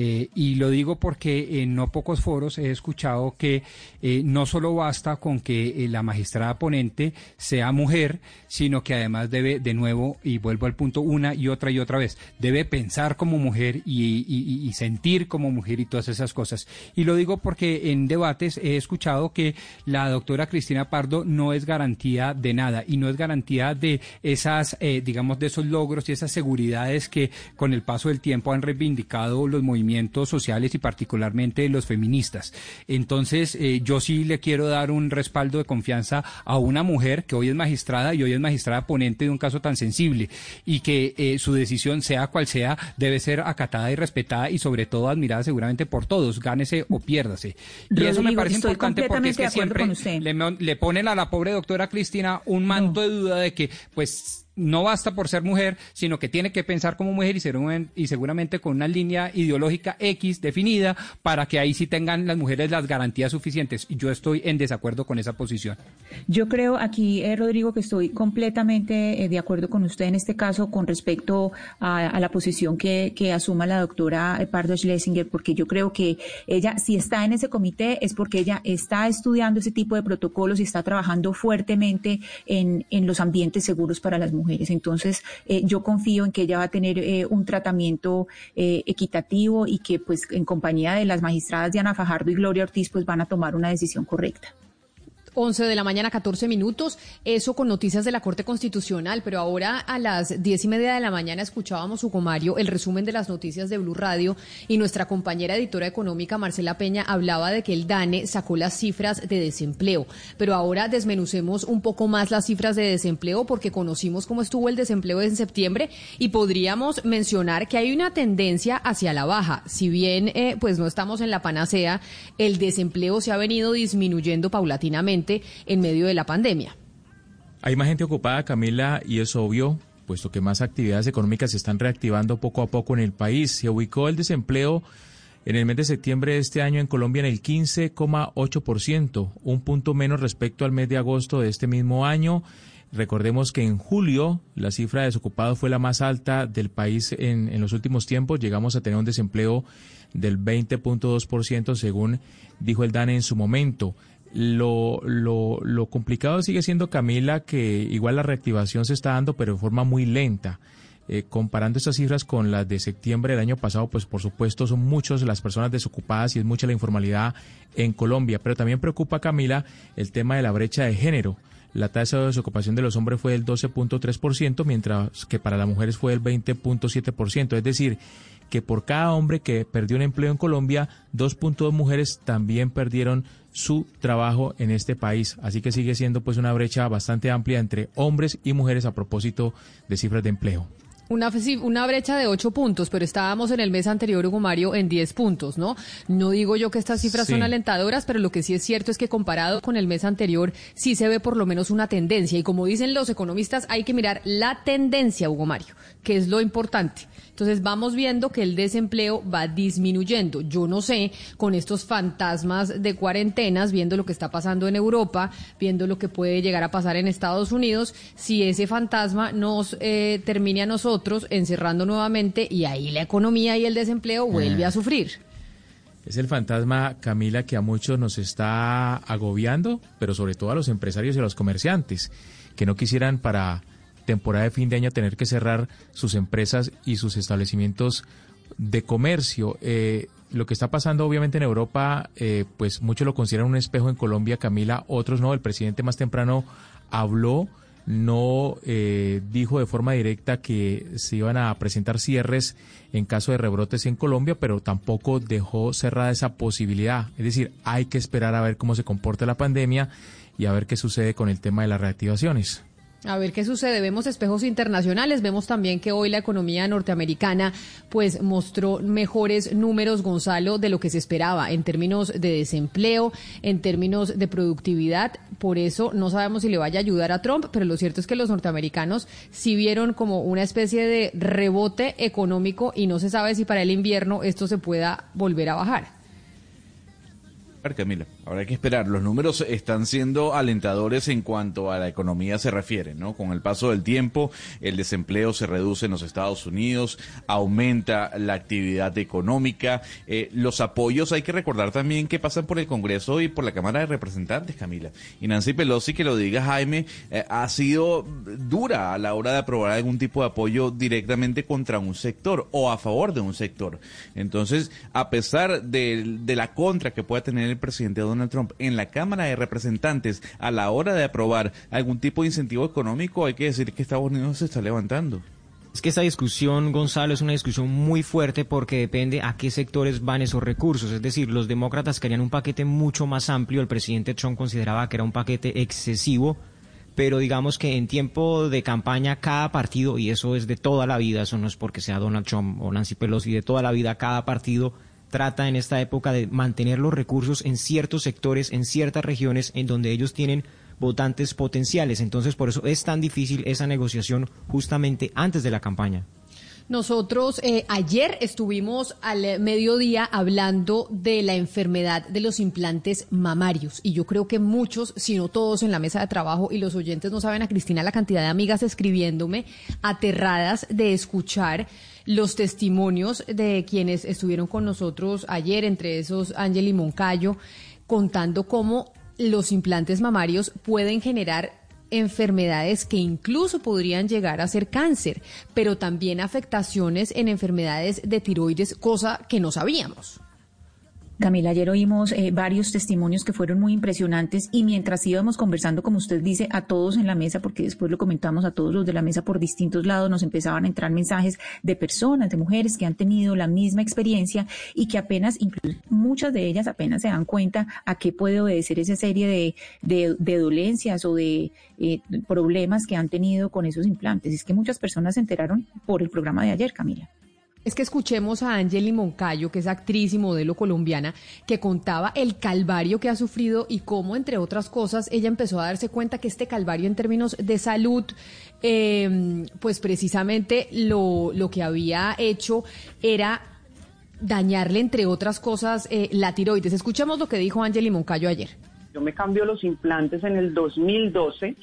Eh, y lo digo porque en no pocos foros he escuchado que eh, no solo basta con que eh, la magistrada ponente sea mujer, sino que además debe, de nuevo, y vuelvo al punto una y otra y otra vez, debe pensar como mujer y, y sentir como mujer y todas esas cosas. Y lo digo porque en debates he escuchado que la doctora Cristina Pardo no es garantía de nada y no es garantía de esas, digamos, de esos logros y esas seguridades que con el paso del tiempo han reivindicado los movimientos sociales y particularmente los feministas. Entonces, eh, yo sí le quiero dar un respaldo de confianza a una mujer que hoy es magistrada y hoy es magistrada ponente de un caso tan sensible y que eh, su decisión, sea cual sea, debe ser acatada y respetada y sobre todo admirada seguramente por todos, gánese o piérdase. Y eso me parece importante porque es que siempre le, le ponen a la pobre doctora Cristina un manto de duda de que, pues, no basta por ser mujer, sino que tiene que pensar como mujer y, ser y seguramente con una línea ideológica X definida para que ahí sí tengan las mujeres las garantías suficientes. Yo estoy en desacuerdo con esa posición. Yo creo aquí, eh, Rodrigo, que estoy completamente eh, de acuerdo con usted en este caso con respecto a, la posición que, que, asuma la doctora Pardo Schlesinger, porque yo creo que ella, si está en ese comité, es porque ella está estudiando ese tipo de protocolos y está trabajando fuertemente en, en los ambientes seguros para las mujeres. Entonces, eh, yo confío en que ella va a tener eh, un tratamiento eh, equitativo y que, pues, en compañía de las magistradas Diana Fajardo y Gloria Ortiz, pues, van a tomar una decisión correcta. 11 de la mañana, 14 minutos, eso con noticias de la Corte Constitucional, pero ahora a las 10 y media de la mañana escuchábamos, Hugo Mario, el resumen de las noticias de Blue Radio y nuestra compañera editora económica, Marcela Peña, hablaba de que el DANE sacó las cifras de desempleo, pero ahora desmenucemos un poco más las cifras de desempleo porque conocimos cómo estuvo el desempleo en septiembre y podríamos mencionar que hay una tendencia hacia la baja, si bien eh, pues no estamos en la panacea, el desempleo se ha venido disminuyendo paulatinamente en medio de la pandemia. Hay más gente ocupada, Camila, y es obvio, puesto que más actividades económicas se están reactivando poco a poco en el país. Se ubicó el desempleo en el mes de septiembre de este año en Colombia en el 15,8%, un punto menos respecto al mes de agosto de este mismo año. Recordemos que en julio la cifra de desocupados fue la más alta del país en, en los últimos tiempos. Llegamos a tener un desempleo del 20.2% según dijo el DANE en su momento. Lo, lo, lo complicado sigue siendo, Camila, que igual la reactivación se está dando, pero de forma muy lenta. Eh, comparando estas cifras con las de septiembre del año pasado, pues por supuesto son muchas las personas desocupadas y es mucha la informalidad en Colombia. Pero también preocupa, Camila, el tema de la brecha de género. La tasa de desocupación de los hombres fue del 12.3%, mientras que para las mujeres fue del 20.7%. Es decir, que por cada hombre que perdió un empleo en Colombia, 2.2 mujeres también perdieron su trabajo en este país. Así que sigue siendo pues una brecha bastante amplia entre hombres y mujeres a propósito de cifras de empleo. Una, una brecha de ocho puntos, pero estábamos en el mes anterior, Hugo Mario, en diez puntos, ¿no? No digo yo que estas cifras son alentadoras, pero lo que sí es cierto es que comparado con el mes anterior, sí se ve por lo menos una tendencia. Y como dicen los economistas, hay que mirar la tendencia, Hugo Mario, que es lo importante. Entonces vamos viendo que el desempleo va disminuyendo. Yo no sé, con estos fantasmas de cuarentenas, viendo lo que está pasando en Europa, viendo lo que puede llegar a pasar en Estados Unidos, si ese fantasma nos eh, termine a nosotros encerrando nuevamente y ahí la economía y el desempleo vuelve a ah. sufrir. Es el fantasma, Camila, que a muchos nos está agobiando, pero sobre todo a los empresarios y a los comerciantes, que no quisieran para temporada de fin de año tener que cerrar sus empresas y sus establecimientos de comercio. Eh, lo que está pasando obviamente en Europa, eh, pues muchos lo consideran un espejo en Colombia, Camila, otros no. El presidente más temprano habló, no eh, dijo de forma directa que se iban a presentar cierres en caso de rebrotes en Colombia, pero tampoco dejó cerrada esa posibilidad. Es decir, hay que esperar a ver cómo se comporta la pandemia y a ver qué sucede con el tema de las reactivaciones. A ver qué sucede. Vemos espejos internacionales. Vemos también que hoy la economía norteamericana pues mostró mejores números, Gonzalo, de lo que se esperaba en términos de desempleo, en términos de productividad. Por eso no sabemos si le vaya a ayudar a Trump, pero lo cierto es que los norteamericanos sí vieron como una especie de rebote económico y no se sabe si para el invierno esto se pueda volver a bajar. Camila, Habrá que esperar. Los números están siendo alentadores en cuanto a la economía se refiere, ¿no? Con el paso del tiempo, el desempleo se reduce en los Estados Unidos, aumenta la actividad económica. Eh, los apoyos hay que recordar también que pasan por el Congreso y por la Cámara de Representantes, Camila. Y Nancy Pelosi, que lo diga Jaime, eh, ha sido dura a la hora de aprobar algún tipo de apoyo directamente contra un sector o a favor de un sector. Entonces, a pesar de, de la contra que pueda tener el presidente Donald Trump en la Cámara de Representantes a la hora de aprobar algún tipo de incentivo económico, hay que decir que Estados Unidos se está levantando. Es que esta discusión, Gonzalo, es una discusión muy fuerte porque depende a qué sectores van esos recursos. Es decir, los demócratas querían un paquete mucho más amplio. El presidente Trump consideraba que era un paquete excesivo. Pero digamos que en tiempo de campaña cada partido, y eso es de toda la vida, eso no es porque sea Donald Trump o Nancy Pelosi, de toda la vida cada partido trata en esta época de mantener los recursos en ciertos sectores, en ciertas regiones en donde ellos tienen votantes potenciales. Entonces, por eso es tan difícil esa negociación justamente antes de la campaña. Nosotros eh, ayer estuvimos al mediodía hablando de la enfermedad de los implantes mamarios. Y yo creo que muchos, si no todos en la mesa de trabajo y los oyentes no saben a Cristina la cantidad de amigas escribiéndome aterradas de escuchar los testimonios de quienes estuvieron con nosotros ayer, entre esos Ángel y Moncayo, contando cómo los implantes mamarios pueden generar enfermedades que incluso podrían llegar a ser cáncer, pero también afectaciones en enfermedades de tiroides, cosa que no sabíamos. Camila, ayer oímos eh, varios testimonios que fueron muy impresionantes y mientras íbamos conversando, como usted dice, a todos en la mesa, porque después lo comentamos a todos los de la mesa por distintos lados, nos empezaban a entrar mensajes de personas, de mujeres que han tenido la misma experiencia y que apenas, incluso muchas de ellas apenas se dan cuenta a qué puede obedecer esa serie de, de, de dolencias o de eh, problemas que han tenido con esos implantes. Es que muchas personas se enteraron por el programa de ayer, Camila. Es que escuchemos a Angeli Moncayo, que es actriz y modelo colombiana, que contaba el calvario que ha sufrido y cómo, entre otras cosas, ella empezó a darse cuenta que este calvario en términos de salud, eh, pues precisamente lo, lo que había hecho era dañarle, entre otras cosas, eh, la tiroides. Escuchemos lo que dijo Angeli Moncayo ayer. Yo me cambio los implantes en el 2012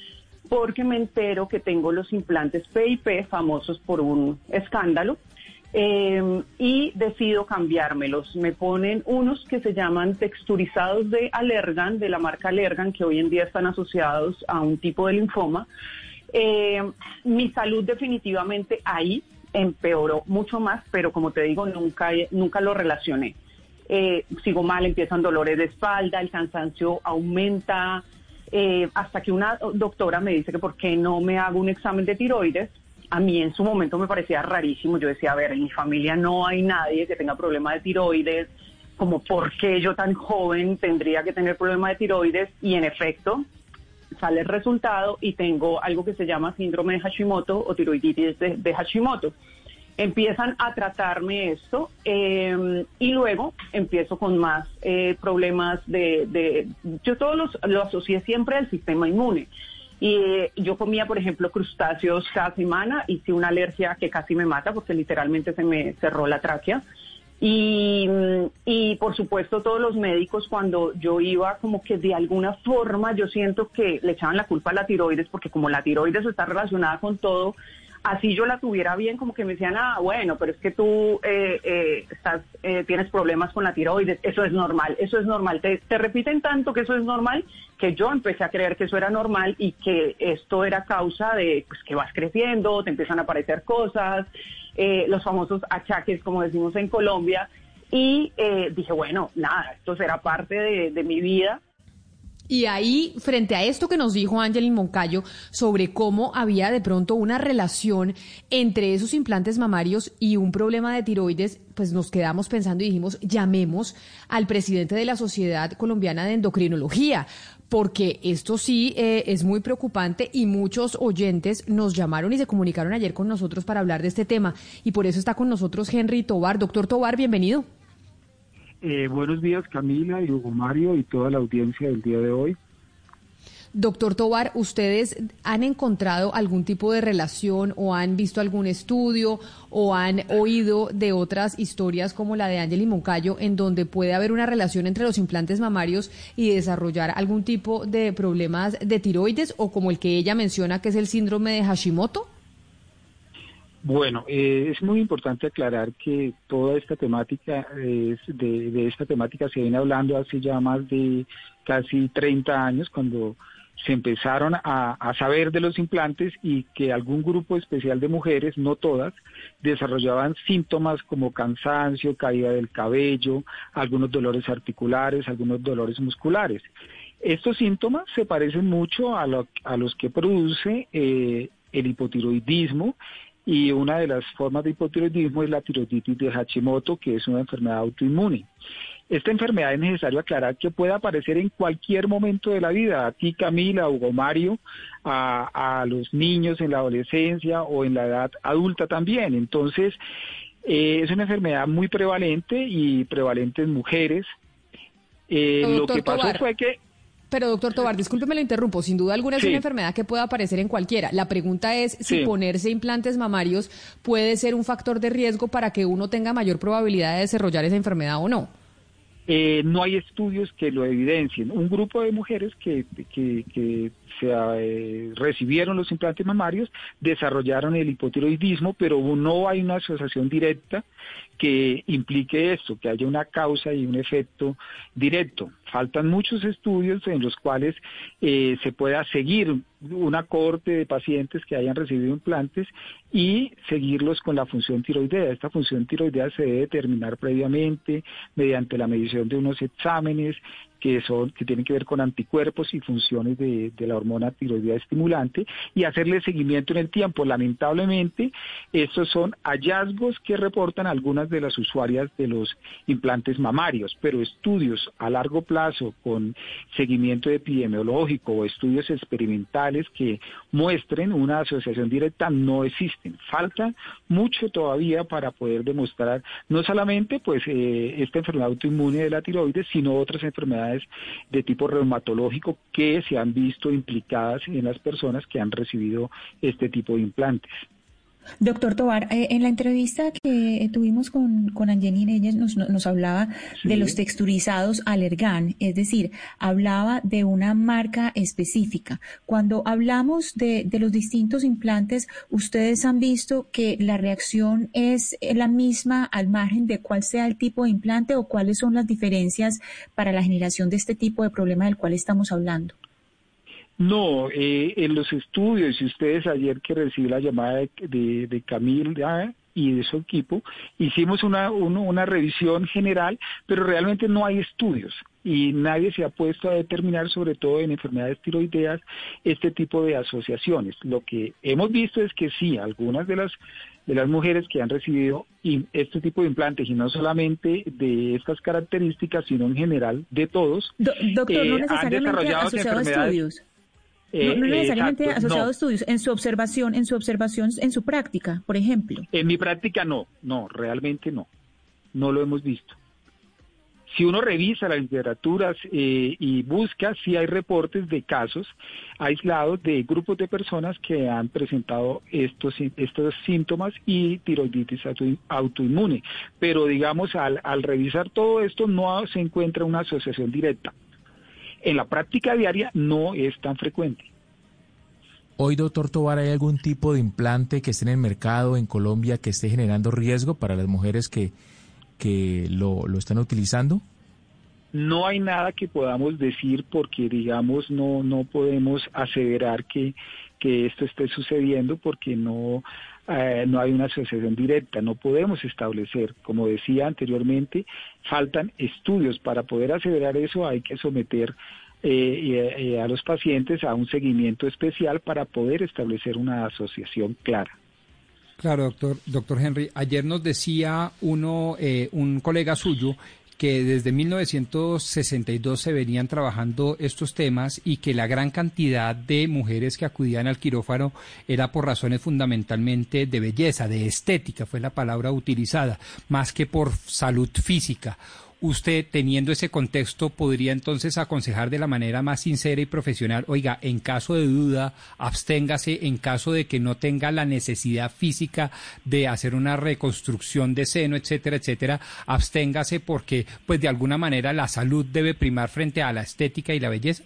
porque me entero que tengo los implantes PIP famosos por un escándalo eh, y decido cambiármelos. Me ponen unos que se llaman texturizados de Allergan, de la marca Allergan, que hoy en día están asociados a un tipo de linfoma. Eh, mi salud definitivamente ahí empeoró mucho más, pero como te digo, nunca, nunca lo relacioné. Eh, sigo mal, empiezan dolores de espalda, el cansancio aumenta, eh, hasta que una doctora me dice que por qué no me hago un examen de tiroides a mí en su momento me parecía rarísimo. Yo decía, a ver, en mi familia no hay nadie que tenga problema de tiroides, como por qué yo tan joven tendría que tener problema de tiroides y en efecto sale el resultado y tengo algo que se llama síndrome de Hashimoto o tiroiditis de, Hashimoto. Empiezan a tratarme esto eh, y luego empiezo con más eh, problemas de, Yo todo los, lo asocié siempre al sistema inmune. Y yo comía, por ejemplo, crustáceos cada semana, hice una alergia que casi me mata porque literalmente se me cerró la tráquea. Y, y por supuesto todos los médicos cuando yo iba como que de alguna forma yo siento que le echaban la culpa a la tiroides porque como la tiroides está relacionada con todo, así yo la tuviera bien, como que me decían, ah, bueno, pero es que tú eh, eh, estás, eh, tienes problemas con la tiroides, eso es normal, eso es normal. Te, te, repiten tanto que eso es normal que yo empecé a creer que eso era normal y que esto era causa de pues, que vas creciendo, te empiezan a aparecer cosas, los famosos achaques, como decimos en Colombia. Y dije, bueno, nada, esto será parte de, de mi vida y ahí, frente a esto que nos dijo Angelin Moncayo sobre cómo había de pronto una relación entre esos implantes mamarios y un problema de tiroides, pues nos quedamos pensando y dijimos, llamemos al presidente de la Sociedad Colombiana de Endocrinología, porque esto sí eh, es muy preocupante y muchos oyentes nos llamaron y se comunicaron ayer con nosotros para hablar de este tema. Y por eso está con nosotros Henry Tobar. Doctor Tobar, bienvenido. Eh, buenos días Camila y Hugo Mario y toda la audiencia del día de hoy. Doctor Tobar, ¿ustedes han encontrado algún tipo de relación o han visto algún estudio o han oído de otras historias como la de Angeli Moncayo en donde puede haber una relación entre los implantes mamarios y desarrollar algún tipo de problemas de tiroides o como el que ella menciona que es el síndrome de Hashimoto? Bueno, eh, es muy importante aclarar que toda esta temática de, esta temática se viene hablando hace ya más de casi 30 años cuando se empezaron a, a, saber de los implantes y que algún grupo especial de mujeres, no todas, desarrollaban síntomas como cansancio, caída del cabello, algunos dolores articulares, algunos dolores musculares. Estos síntomas se parecen mucho a, lo, a los que produce eh, el hipotiroidismo y una de las formas de hipotiroidismo es la tiroiditis de Hashimoto, que es una enfermedad autoinmune. Esta enfermedad es necesario aclarar que puede aparecer en cualquier momento de la vida, a ti Camila, Hugo Mario, a, a los niños en la adolescencia o en la edad adulta también. Entonces, eh, es una enfermedad muy prevalente y prevalente en mujeres. Eh, lo que pasó fue que Pero doctor Tobar, discúlpeme lo interrumpo, sin duda alguna es Sí. una enfermedad que puede aparecer en cualquiera. La pregunta es si Sí. ponerse implantes mamarios puede ser un factor de riesgo para que uno tenga mayor probabilidad de desarrollar esa enfermedad o no. Eh, no hay estudios que lo evidencien. Un grupo de mujeres que, que, que se eh, recibieron los implantes mamarios desarrollaron el hipotiroidismo, pero no hay una asociación directa que implique esto, que haya una causa y un efecto directo. Faltan muchos estudios en los cuales eh, se pueda seguir una corte de pacientes que hayan recibido implantes y seguirlos con la función tiroidea. Esta función tiroidea se debe determinar previamente mediante la medición de unos exámenes que son que tienen que ver con anticuerpos y funciones de, la hormona tiroidea estimulante y hacerle seguimiento en el tiempo. Lamentablemente, estos son hallazgos que reportan algunas de las usuarias de los implantes mamarios, pero estudios a largo plazo con seguimiento epidemiológico o estudios experimentales que muestren una asociación directa no existen. Falta mucho todavía para poder demostrar no solamente pues eh, esta enfermedad autoinmune de la tiroides, sino otras enfermedades de tipo reumatológico que se han visto implicadas en las personas que han recibido este tipo de implantes. Doctor Tobar, eh, en la entrevista que tuvimos con, con Angelina, ella nos, nos hablaba Sí. de los texturizados Allergan, es decir, hablaba de una marca específica. Cuando hablamos de, de los distintos implantes, ¿ustedes han visto que la reacción es la misma al margen de cuál sea el tipo de implante o cuáles son las diferencias para la generación de este tipo de problema del cual estamos hablando? No, eh, en los estudios, y ustedes ayer que recibí la llamada de, de, de Camila y de su equipo, hicimos una, uno- una revisión general, pero realmente no hay estudios y nadie se ha puesto a determinar, sobre todo en enfermedades tiroideas, este tipo de asociaciones. Lo que hemos visto es que sí, algunas de las de las mujeres que han recibido este tipo de implantes y no solamente de estas características, sino en general de todos, Do- doctor, eh, no han desarrollado enfermedades- estudios. Eh, no, no necesariamente exacto, asociado no. a estudios, en su observación, en su observación, en su práctica, por ejemplo. En mi práctica no, no, realmente no. No lo hemos visto. Si uno revisa las literaturas eh, y busca, sí hay reportes de casos aislados de grupos de personas que han presentado estos, estos síntomas y tiroiditis auto- autoinmune. Pero digamos, al, al revisar todo esto no se encuentra una asociación directa. En la práctica diaria no es tan frecuente. Hoy, doctor Tobar, ¿hay algún tipo de implante que esté en el mercado en Colombia que esté generando riesgo para las mujeres que, que lo, lo están utilizando? no hay nada que podamos decir porque digamos no no podemos aseverar que, que esto esté sucediendo porque no eh, no hay una asociación directa no podemos establecer como decía anteriormente faltan estudios para poder aseverar eso hay que someter eh, eh, a los pacientes a un seguimiento especial para poder establecer una asociación clara Claro, doctor, doctor Henry. Ayer nos decía uno, eh, un colega suyo que desde 1962 se venían trabajando estos temas y que la gran cantidad de mujeres que acudían al quirófano era por razones fundamentalmente de belleza, de estética, fue la palabra utilizada, más que por salud física. Usted, teniendo ese contexto, podría entonces aconsejar de la manera más sincera y profesional, oiga, en caso de duda, absténgase, en caso de que no tenga la necesidad física de hacer una reconstrucción de seno, etcétera, etcétera, absténgase porque, pues de alguna manera, la salud debe primar frente a la estética y la belleza.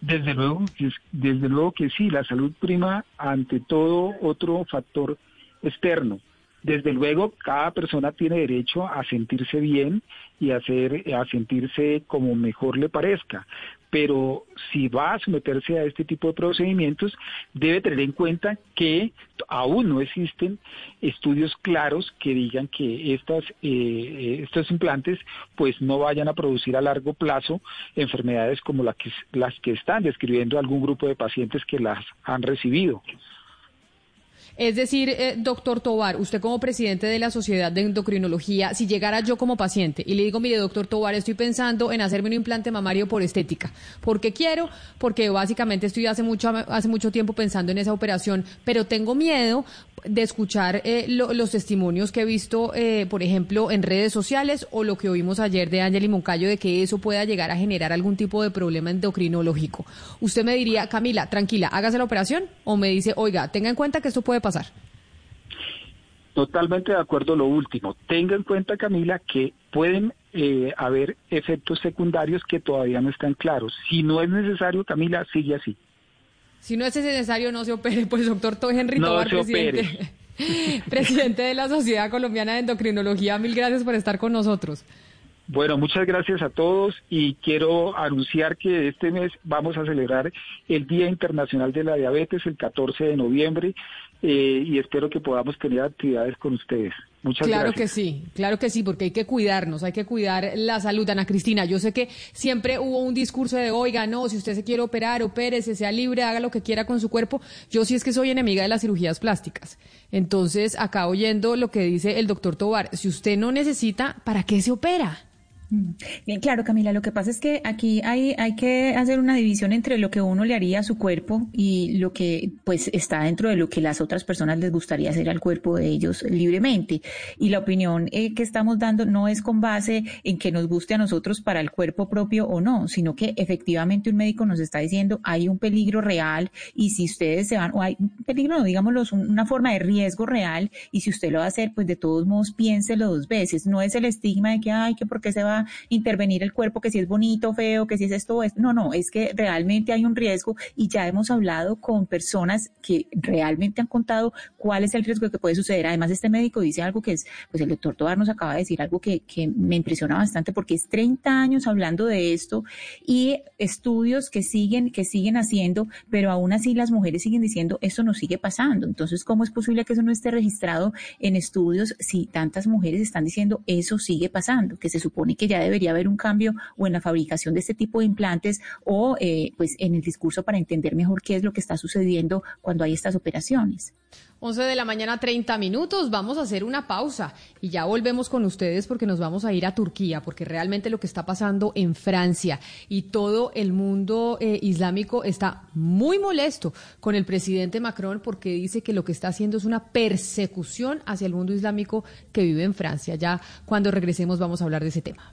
Desde luego, desde luego que sí, la salud prima ante todo otro factor externo. Desde luego, cada persona tiene derecho a sentirse bien y a, a sentirse como mejor le parezca. Pero si va a someterse a este tipo de procedimientos, debe tener en cuenta que aún no existen estudios claros que digan que estas, eh, estos implantes pues no vayan a producir a largo plazo enfermedades como las que están describiendo algún grupo de pacientes que las han recibido. Es decir, eh, doctor Tobar, usted como presidente de la Sociedad de Endocrinología, si llegara yo como paciente y le digo, mire, doctor Tobar, estoy pensando en hacerme un implante mamario por estética, porque quiero, porque básicamente estoy hace mucho, hace mucho tiempo pensando en esa operación, pero tengo miedo de escuchar eh, lo- los testimonios que he visto, eh, por ejemplo, en redes sociales o lo que oímos ayer de Ángel y Moncayo de que eso pueda llegar a generar algún tipo de problema endocrinológico. Usted me diría, Camila, tranquila, hágase la operación o me dice, oiga, tenga en cuenta que esto puede pasar. Totalmente de acuerdo lo último. Tenga en cuenta, Camila, que pueden eh, haber efectos secundarios que todavía no están claros. Si no es necesario, Camila, sigue así. Si no es necesario, no se opere, pues doctor To- Henry No Tobar, se opere. presidente, [laughs] presidente de la Sociedad Colombiana de Endocrinología, mil gracias por estar con nosotros. Bueno, muchas gracias a todos y quiero anunciar que este mes vamos a celebrar el Día Internacional de la Diabetes el 14 de noviembre eh, y espero que podamos tener actividades con ustedes. Muchas claro gracias. que sí, claro que sí, porque hay que cuidarnos, hay que cuidar la salud. Ana Cristina, yo sé que siempre hubo un discurso de, oiga, no, si usted se quiere operar, opérese, sea libre, haga lo que quiera con su cuerpo. Yo sí es que soy enemiga de las cirugías plásticas. Entonces, acá oyendo lo que dice el doctor Tobar, si usted no necesita, ¿para qué se opera? Bien, claro, Camila, lo que pasa es que aquí hay, hay que hacer una división entre lo que uno le haría a su cuerpo y lo que pues está dentro de lo que las otras personas les gustaría hacer al cuerpo de ellos libremente. Y la opinión eh, que estamos dando no es con base en que nos guste a nosotros para el cuerpo propio o no, sino que efectivamente un médico nos está diciendo hay un peligro real y si ustedes se van, o hay un peligro, digámoslo, una forma de riesgo real y si usted lo va a hacer, pues de todos modos piénselo dos veces. No es el estigma de que, ay, que por qué se va intervenir el cuerpo, que si es bonito, feo, que si es esto o esto. No, no, es que realmente hay un riesgo y ya hemos hablado con personas que realmente han contado cuál es el riesgo que puede suceder. Además, este médico dice algo que es, pues el doctor Tobar nos acaba de decir algo que, que me impresiona bastante porque es 30 años hablando de esto y estudios que siguen, que siguen haciendo, pero aún así las mujeres siguen diciendo eso no sigue pasando. Entonces, ¿cómo es posible que eso no esté registrado en estudios si tantas mujeres están diciendo eso sigue pasando? Que se supone que ya debería haber un cambio o en la fabricación de este tipo de implantes o eh, pues en el discurso para entender mejor qué es lo que está sucediendo cuando hay estas operaciones. 11 de la mañana, 30 minutos. Vamos a hacer una pausa y ya volvemos con ustedes porque nos vamos a ir a Turquía, porque realmente lo que está pasando en Francia y todo el mundo eh, islámico está muy molesto con el presidente Macron porque dice que lo que está haciendo es una persecución hacia el mundo islámico que vive en Francia. Ya cuando regresemos vamos a hablar de ese tema.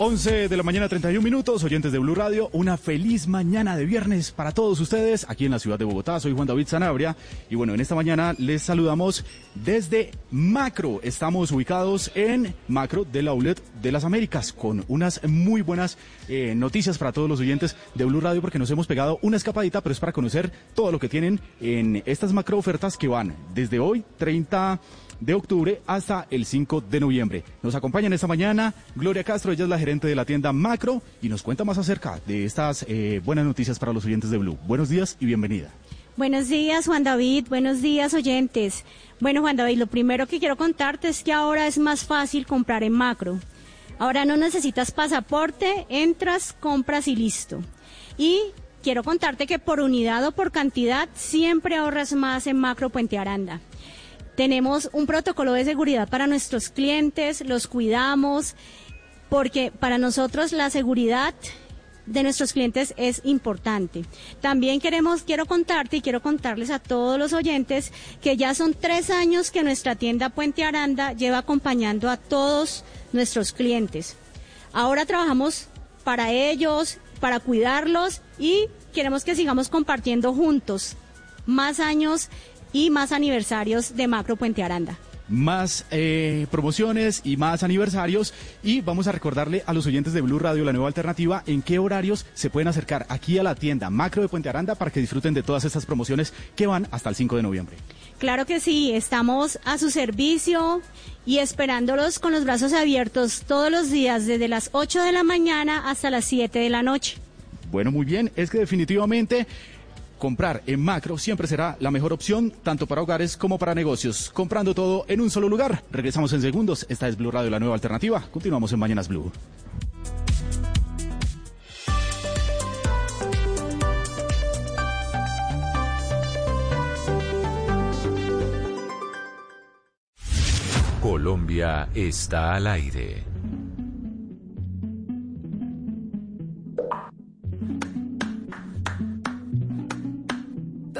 11 de la mañana, 31 minutos, oyentes de Blue Radio. Una feliz mañana de viernes para todos ustedes aquí en la ciudad de Bogotá. Soy Juan David Sanabria y bueno, en esta mañana les saludamos desde Macro. Estamos ubicados en Macro del Outlet de las Américas con unas muy buenas eh, noticias para todos los oyentes de Blue Radio porque nos hemos pegado una escapadita, pero es para conocer todo lo que tienen en estas macro ofertas que van desde hoy, 30 de octubre hasta el 5 de noviembre. Nos acompañan esta mañana Gloria Castro, ella es la gerente de la tienda Macro y nos cuenta más acerca de estas eh, buenas noticias para los oyentes de Blue. Buenos días y bienvenida. Buenos días, Juan David. Buenos días, oyentes. Bueno, Juan David, lo primero que quiero contarte es que ahora es más fácil comprar en macro. Ahora no necesitas pasaporte, entras, compras y listo. Y quiero contarte que por unidad o por cantidad siempre ahorras más en macro Puente Aranda. Tenemos un protocolo de seguridad para nuestros clientes, los cuidamos, porque para nosotros la seguridad de nuestros clientes es importante. También queremos, quiero contarte y quiero contarles a todos los oyentes que ya son tres años que nuestra tienda Puente Aranda lleva acompañando a todos nuestros clientes. Ahora trabajamos para ellos, para cuidarlos y queremos que sigamos compartiendo juntos más años y más aniversarios de Macro Puente Aranda más eh, promociones y más aniversarios. Y vamos a recordarle a los oyentes de Blue Radio, la nueva alternativa, en qué horarios se pueden acercar aquí a la tienda Macro de Puente Aranda para que disfruten de todas estas promociones que van hasta el 5 de noviembre. Claro que sí, estamos a su servicio y esperándolos con los brazos abiertos todos los días, desde las 8 de la mañana hasta las 7 de la noche. Bueno, muy bien, es que definitivamente comprar en macro siempre será la mejor opción, tanto para hogares como para negocios. Comprando todo en un solo lugar. Regresamos en segundos. Esta es Blue Radio, la nueva alternativa. Continuamos en Mañanas Blue. Colombia está al aire.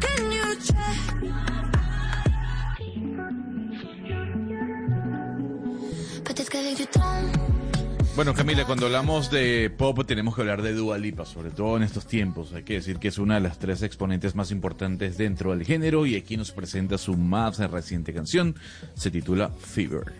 Can you check? Peut-être qu'avec du temps. Bueno, Camila, cuando hablamos de pop tenemos que hablar de Dua Lipa, sobre todo en estos tiempos. Hay que decir que es una de las tres exponentes más importantes dentro del género y aquí nos presenta su más reciente canción. Se titula Fever.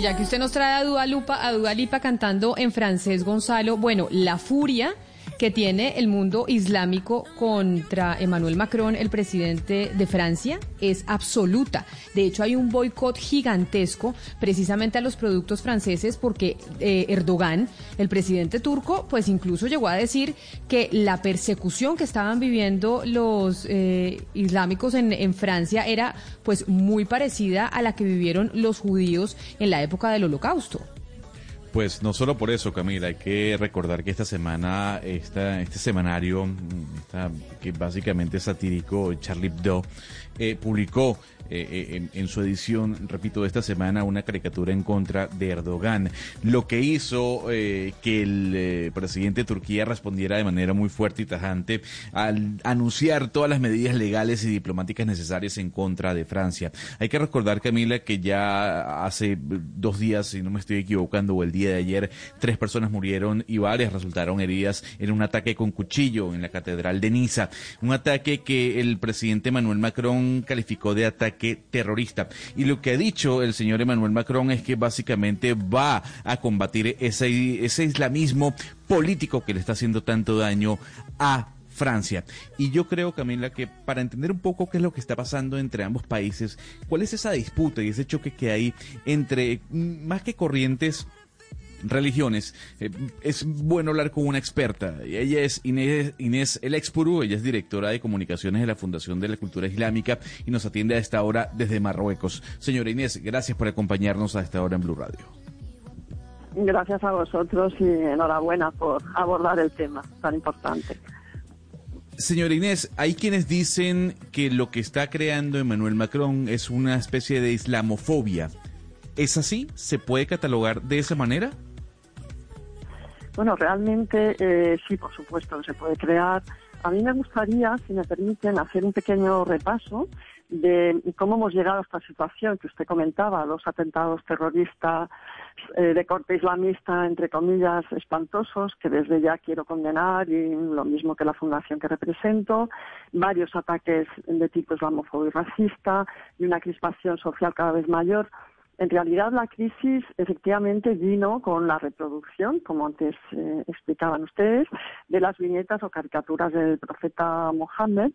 Ya que usted nos trae a Dua, Lupa, a Dua Lipa cantando en francés, Gonzalo, bueno, la furia que tiene el mundo islámico contra Emmanuel Macron, el presidente de Francia, es absoluta. De hecho, hay un boicot gigantesco precisamente a los productos franceses porque eh, Erdogan, el presidente turco, pues incluso llegó a decir que la persecución que estaban viviendo los eh, islámicos en, en Francia era pues muy parecida a la que vivieron los judíos en la época del Holocausto. Pues no solo por eso, Camila, hay que recordar que esta semana, esta, este semanario, mm, esta- que básicamente es satírico, Charlie Hebdo, eh, publicó eh, eh, en, en su edición, repito, esta semana, una caricatura en contra de Erdogan. Lo que hizo eh, que el presidente de Turquía respondiera de manera muy fuerte y tajante al anunciar todas las medidas legales y diplomáticas necesarias en contra de Francia. Hay que recordar, Camila, que ya hace dos días, si no me estoy equivocando, o el día de ayer, tres personas murieron y varias resultaron heridas en un ataque con cuchillo en la Catedral de Niza. Un ataque que el presidente Emmanuel Macron calificó de ataque terrorista. Y lo que ha dicho el señor Emmanuel Macron es que básicamente va a combatir ese, ese islamismo político que le está haciendo tanto daño a Francia. Y yo creo, Camila, que para entender un poco qué es lo que está pasando entre ambos países, cuál es esa disputa y ese choque que hay entre, mm, más que corrientes, religiones, eh, es bueno hablar con una experta. Ella es Inés, Inés El Expurú, ella es directora de comunicaciones de la Fundación de la Cultura Islámica y nos atiende a esta hora desde Marruecos. Señora Inés, gracias por acompañarnos a esta hora en Blue Radio. Gracias a vosotros y enhorabuena por abordar el tema tan importante. Señora Inés, hay quienes dicen que lo que está creando Emmanuel Macron es una especie de islamofobia. ¿Es así? ¿Se puede catalogar de esa manera? Bueno, realmente eh, sí, por supuesto, se puede crear. A mí me gustaría, si me permiten, hacer un pequeño repaso de cómo hemos llegado a esta situación que usted comentaba, los atentados terroristas eh, de corte islamista, entre comillas, espantosos, que desde ya quiero condenar, y lo mismo que la fundación que represento, varios ataques de tipo islamófobo y racista, y una crispación social cada vez mayor. En realidad la crisis efectivamente vino con la reproducción, como antes eh, explicaban ustedes, de las viñetas o caricaturas del profeta Mohammed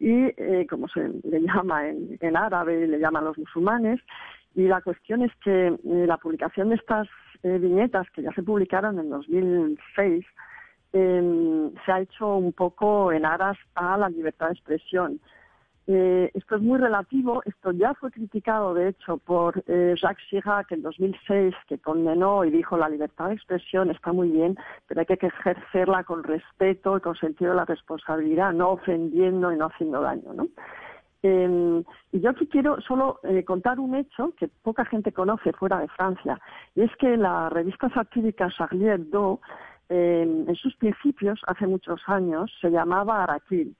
y eh, como se le llama en, árabe, le llaman los musulmanes. Y la cuestión es que eh, la publicación de estas viñetas, que ya se publicaron en 2006, eh, se ha hecho un poco en aras a la libertad de expresión. Eh, esto es muy relativo, esto ya fue criticado de hecho por eh, Jacques Chirac en 2006 que condenó y dijo la libertad de expresión está muy bien, pero hay que ejercerla con respeto y con sentido de la responsabilidad, no ofendiendo y no haciendo daño. ¿no? Eh, y yo aquí quiero solo eh, contar un hecho que poca gente conoce fuera de Francia, y es que la revista satírica Charlie Hebdo, eh, en sus principios, hace muchos años, se llamaba Araquil.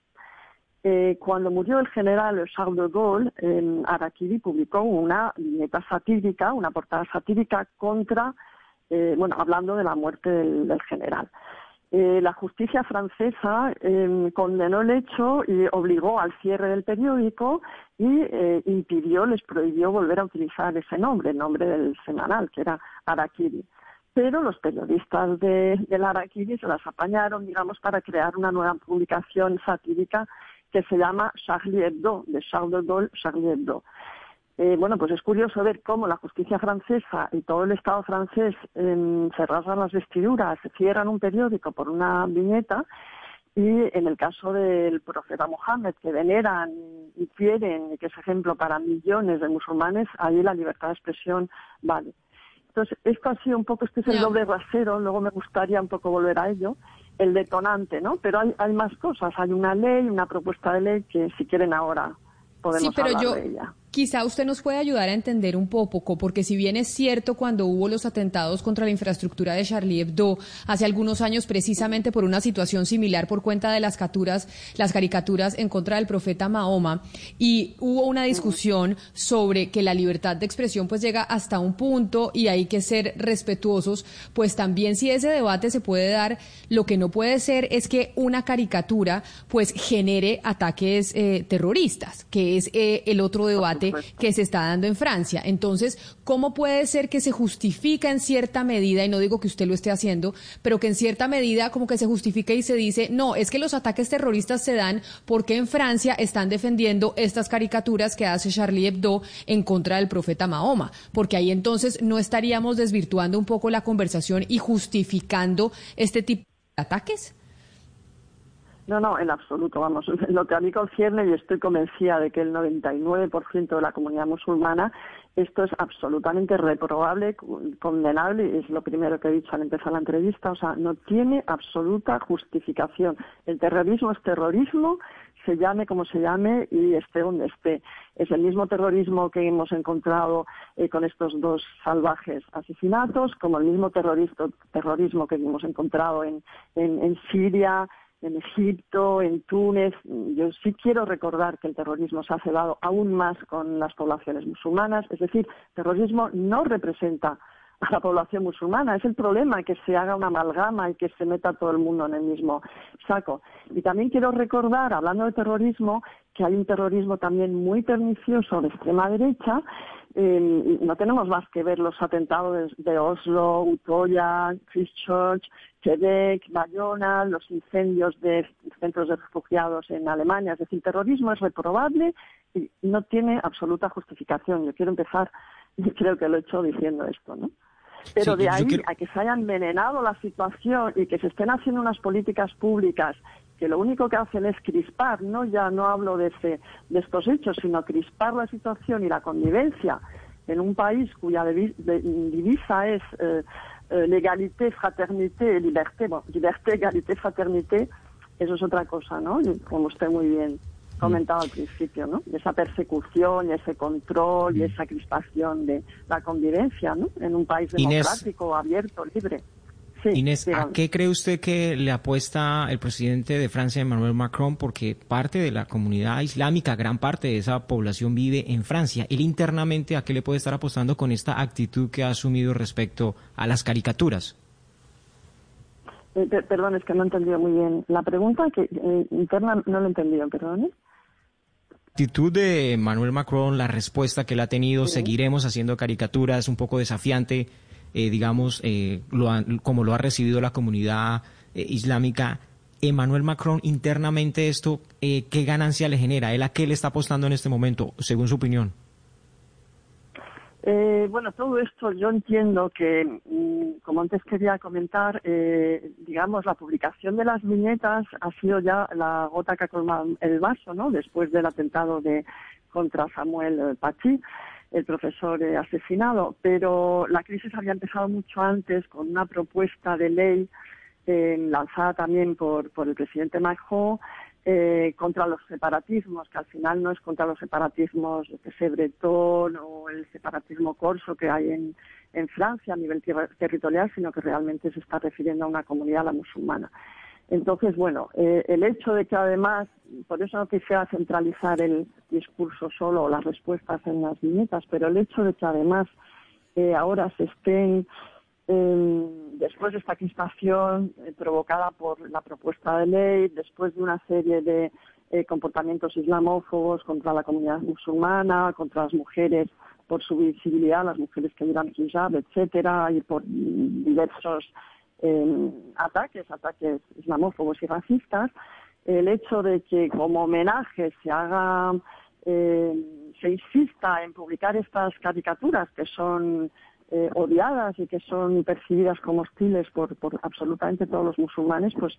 Eh, cuando murió el general Charles de Gaulle, eh, Araquiri publicó una viñeta satírica, una portada satírica contra, eh, bueno, hablando de la muerte del, general. Eh, la justicia francesa eh, condenó el hecho y obligó al cierre del periódico y impidió, les prohibió volver a utilizar ese nombre, el nombre del semanal, que era Araquiri. Pero los periodistas de, del Araquiri se las apañaron, digamos, para crear una nueva publicación satírica que se llama Charlie Hebdo, de Charles de Gaulle, Charlie Hebdo. Eh, bueno, pues es curioso ver cómo la justicia francesa y todo el Estado francés eh, se rasgan las vestiduras, cierran un periódico por una viñeta y en el caso del profeta Mohammed, que veneran y quieren y que es ejemplo para millones de musulmanes, ahí la libertad de expresión vale. Entonces, esto ha sido un poco, este es el doble rasero, luego me gustaría un poco volver a ello, el detonante, ¿no? Pero hay, hay más cosas, hay una ley, una propuesta de ley que si quieren ahora podemos Sí, pero hablar yo de ella. Quizá usted nos puede ayudar a entender un poco, porque si bien es cierto cuando hubo los atentados contra la infraestructura de Charlie Hebdo hace algunos años precisamente por una situación similar por cuenta de las capturas, las caricaturas en contra del profeta Mahoma y hubo una discusión sobre que la libertad de expresión pues llega hasta un punto y hay que ser respetuosos, pues también si ese debate se puede dar, lo que no puede ser es que una caricatura pues genere ataques eh, terroristas, que es eh, el otro debate que se está dando en Francia. Entonces, ¿cómo puede ser que se justifica en cierta medida, y no digo que usted lo esté haciendo, pero que en cierta medida como que se justifica y se dice, no, es que los ataques terroristas se dan porque en Francia están defendiendo estas caricaturas que hace Charlie Hebdo en contra del profeta Mahoma? Porque ahí entonces no estaríamos desvirtuando un poco la conversación y justificando este tipo de ataques. No, no, en absoluto, vamos. [laughs] Lo que a mí concierne, y estoy convencida de que el 99% de la comunidad musulmana, esto es absolutamente reprobable, condenable, es lo primero que he dicho al empezar la entrevista, o sea, no tiene absoluta justificación. El terrorismo es terrorismo, se llame como se llame y esté donde esté. Es el mismo terrorismo que hemos encontrado eh, con estos dos salvajes asesinatos, como el mismo terrorismo que hemos encontrado en, en, en Siria, en Egipto, en Túnez. Yo sí quiero recordar que el terrorismo se ha cebado aún más con las poblaciones musulmanas. Es decir, terrorismo no representa a la población musulmana. Es el problema que se haga una amalgama y que se meta todo el mundo en el mismo saco. Y también quiero recordar, hablando de terrorismo, que hay un terrorismo también muy pernicioso de extrema derecha. Eh, no tenemos más que ver los atentados de, Oslo, Utoya, Christchurch, Quebec, Bayona, los incendios de centros de refugiados en Alemania. Es decir, terrorismo es reprobable y no tiene absoluta justificación. Yo quiero empezar, [laughs] y creo que lo he hecho diciendo esto, ¿no? Pero Sí, de ahí quiero- a que se haya envenenado la situación y que se estén haciendo unas políticas públicas que lo único que hacen es crispar, no ya no hablo de, ese- de estos hechos, sino crispar la situación y la convivencia en un país cuya divisa es eh, eh, legalité, fraternité, liberté, bueno, liberté, égalité, fraternité, eso es otra cosa, ¿no? Como usted muy bien comentaba al principio, ¿no? Esa persecución, ese control y esa crispación de la convivencia, ¿no? En un país Inés. democrático, abierto, libre. Inés, ¿a qué cree usted que le apuesta el presidente de Francia, Emmanuel Macron? Porque parte de la comunidad islámica, gran parte de esa población vive en Francia. Él internamente, ¿a qué le puede estar apostando con esta actitud que ha asumido respecto a las caricaturas? Eh, per- perdón, es que no he entendido muy bien. La pregunta que eh, interna no lo he entendido, perdón. Actitud de Emmanuel Macron, la respuesta que él ha tenido, seguiremos haciendo caricaturas, un poco desafiante, eh, digamos, eh, lo como lo ha recibido la comunidad eh, islámica. Emmanuel Macron, internamente esto, eh, ¿qué ganancia le genera? ¿Él a qué le está apostando en este momento, según su opinión? Eh, bueno, todo esto yo entiendo que, mm, como antes quería comentar, eh, digamos, la publicación de las viñetas ha sido ya la gota que ha colmado el vaso, ¿no? Después del atentado de contra Samuel eh, Paty, el profesor eh, asesinado. Pero la crisis había empezado mucho antes con una propuesta de ley eh, lanzada también por, por el presidente Macron eh, contra los separatismos, que al final no es contra los separatismos que sé, bretón o el separatismo corso que hay en, Francia a nivel territorial, sino que realmente se está refiriendo a una comunidad la musulmana. Entonces, bueno, eh, el hecho de que además, por eso no quisiera centralizar el discurso solo o las respuestas en las viñetas, pero el hecho de que además eh, ahora se estén después de esta crispación eh, provocada por la propuesta de ley, después de una serie de eh, comportamientos islamófobos contra la comunidad musulmana, contra las mujeres por su visibilidad, las mujeres que llevan hijab, etcétera, y por diversos eh, ataques, ataques islamófobos y racistas, el hecho de que como homenaje se haga, eh, se insista en publicar estas caricaturas que son eh, odiadas y que son percibidas como hostiles por, por absolutamente todos los musulmanes, pues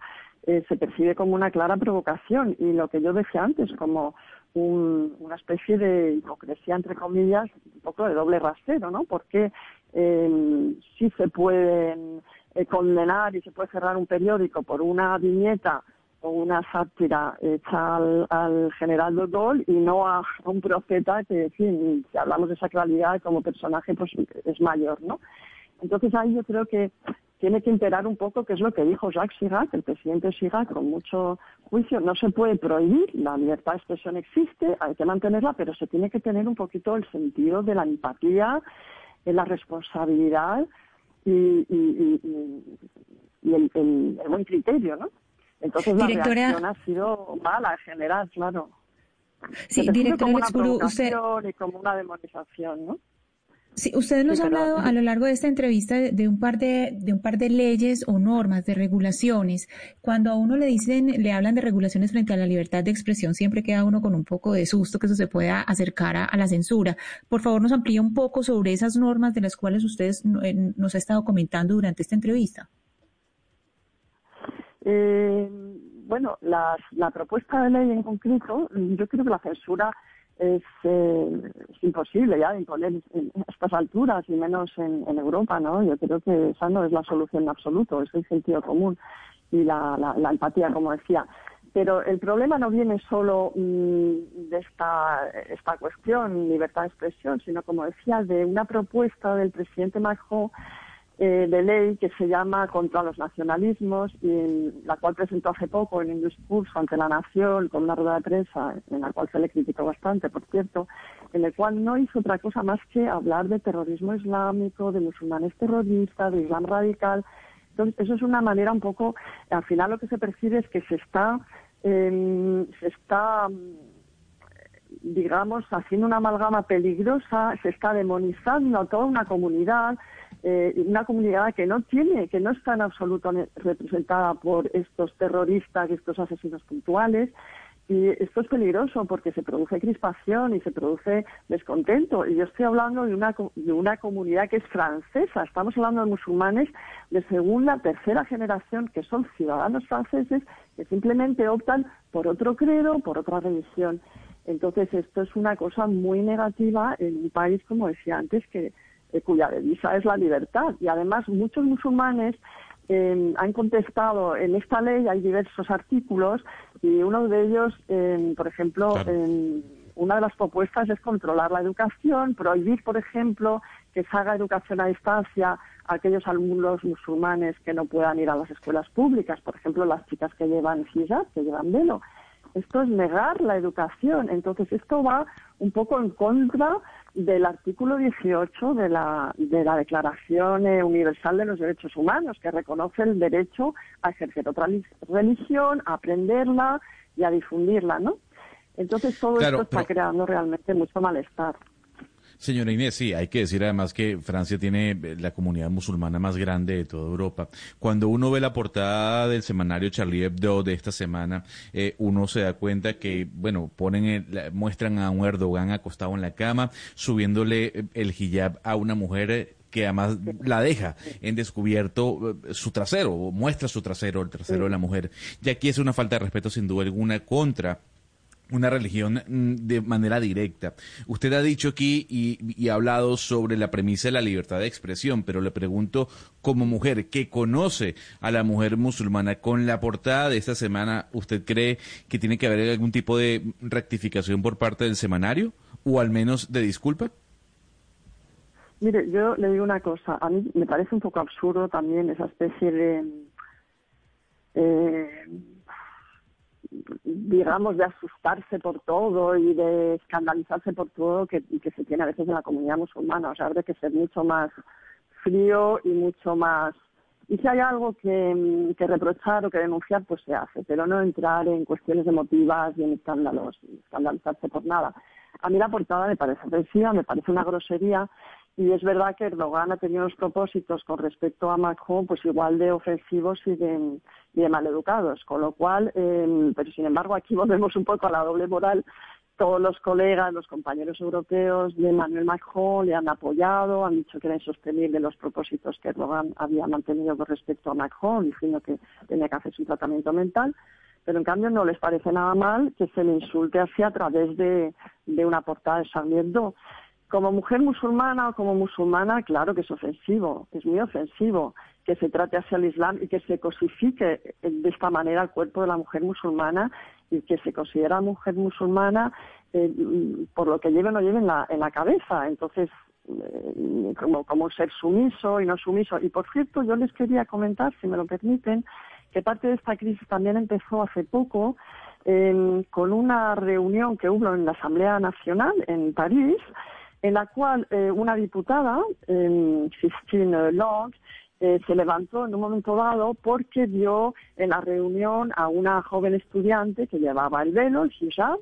eh, se percibe como una clara provocación y lo que yo decía antes, como un- una especie de hipocresía, entre comillas, un poco de doble rasero, ¿no? Porque eh, sí se pueden eh, condenar y se puede cerrar un periódico por una viñeta una sátira hecha al, al general de Gaulle y no a, un profeta que, en fin, si hablamos de sacralidad como personaje, pues es mayor, ¿no? Entonces ahí yo creo que tiene que imperar un poco qué es lo que dijo Jacques Chirac, el presidente Chirac, con mucho juicio. No se puede prohibir, la libertad de expresión existe, hay que mantenerla, pero se tiene que tener un poquito el sentido de la empatía, la responsabilidad y, el- el buen criterio, ¿no? Entonces la Directora- reacción ha sido mala en general, claro. Sí, directora como una usted- y como una demonización, ¿no? Sí, usted nos Sí, ha hablado a lo largo de esta entrevista de, de un par de, de un par de leyes o normas, de regulaciones. Cuando a uno le dicen, le hablan de regulaciones frente a la libertad de expresión, siempre queda uno con un poco de susto que eso se pueda acercar a, a la censura. Por favor, nos amplía un poco sobre esas normas de las cuales usted nos ha estado comentando durante esta entrevista. Eh, bueno, las- la propuesta de ley en concreto, yo creo que la censura es, eh, imposible ya de imponer a estas alturas y menos en, en Europa, ¿no? Yo creo que esa no es la solución en absoluto, es el sentido común y la empatía, como decía. Pero el problema no viene solo mm, de esta, esta cuestión, libertad de expresión, sino, como decía, de una propuesta del presidente Macron eh, de ley que se llama Contra los Nacionalismos y en la cual presentó hace poco en un discurso ante la Nación con una rueda de prensa en la cual se le criticó bastante, por cierto, en el cual no hizo otra cosa más que hablar de terrorismo islámico, de musulmanes terroristas, de islam radical. Entonces, eso es una manera un poco, al final lo que se percibe es que se está, eh, se está digamos, haciendo una amalgama peligrosa, se está demonizando a toda una comunidad, eh, una comunidad que no tiene, que no está en absoluto representada por estos terroristas, estos asesinos puntuales. Y esto es peligroso porque se produce crispación y se produce descontento. Y yo estoy hablando de una, de una comunidad que es francesa. Estamos hablando de musulmanes de segunda, tercera generación que son ciudadanos franceses que simplemente optan por otro credo, por otra religión. Entonces, esto es una cosa muy negativa en un país, como decía antes, que eh, cuya divisa es la libertad. Y además, muchos musulmanes eh, han contestado en esta ley, hay diversos artículos, y uno de ellos, eh, por ejemplo, en una de las propuestas es controlar la educación, prohibir, por ejemplo, que se haga educación a distancia aquellos alumnos musulmanes que no puedan ir a las escuelas públicas, por ejemplo, las chicas que llevan hijab, que llevan velo. Esto es negar la educación. Entonces, esto va un poco en contra del artículo 18 de la, de la Declaración eh, Universal de los Derechos Humanos, que reconoce el derecho a ejercer otra religión, a aprenderla y a difundirla, ¿no? Entonces, todo Claro, esto está pero- creando realmente mucho malestar. Señora Inés, sí, hay que decir además que Francia tiene eh, la comunidad musulmana más grande de toda Europa. Cuando uno ve la portada del semanario Charlie Hebdo de esta semana, eh, uno se da cuenta que, bueno, ponen, el- la- muestran a un Erdogan acostado en la cama, subiéndole eh, el hijab a una mujer eh, que además la deja en descubierto eh, su trasero, muestra su trasero, el trasero de la mujer. Y aquí es una falta de respeto sin duda alguna contra una religión mm, de manera directa. Usted ha dicho aquí y, ha hablado sobre la premisa de la libertad de expresión, pero le pregunto, como mujer que conoce a la mujer musulmana, con la portada de esta semana, ¿usted cree que tiene que haber algún tipo de rectificación por parte del semanario? ¿O al menos de disculpa? Mire, yo le digo una cosa. A mí me parece un poco absurdo también esa especie de, eh, digamos, de asustarse por todo y de escandalizarse por todo que, se tiene a veces en la comunidad musulmana. O sea, habría que ser mucho más frío y mucho más... Y si hay algo que, que reprochar o que denunciar, pues se hace, pero no entrar en cuestiones emotivas y en escándalos, escandalizarse por nada. A mí la portada me parece ofensiva, me parece una grosería y es verdad que Erdogan ha tenido unos propósitos con respecto a Macron pues igual de ofensivos y de, y de maleducados, con lo cual, eh, pero sin embargo aquí [laughs] volvemos un poco a la doble moral. Todos los colegas, los compañeros europeos de Emmanuel Macron le han apoyado, han dicho que era insostenible los propósitos que Erdogan había mantenido con respecto a Macron, diciendo que tenía que hacerse un tratamiento mental pero en cambio no les parece nada mal que se le insulte así a través de, una portada de Hebdo. Como mujer musulmana o como musulmana, claro que es ofensivo, es muy ofensivo que se trate hacia el Islam y que se cosifique de esta manera el cuerpo de la mujer musulmana y que se considera mujer musulmana eh, por lo que lleve o no lleve en la, cabeza. Entonces, eh, como, como ser sumiso y no sumiso. Y por cierto, yo les quería comentar, si me lo permiten, que parte de esta crisis también empezó hace poco eh, con una reunión que hubo en la Asamblea Nacional en París, en la cual eh, una diputada, eh, Christine Long, eh, se levantó en un momento dado porque vio en la reunión a una joven estudiante que llevaba el velo, el hijab,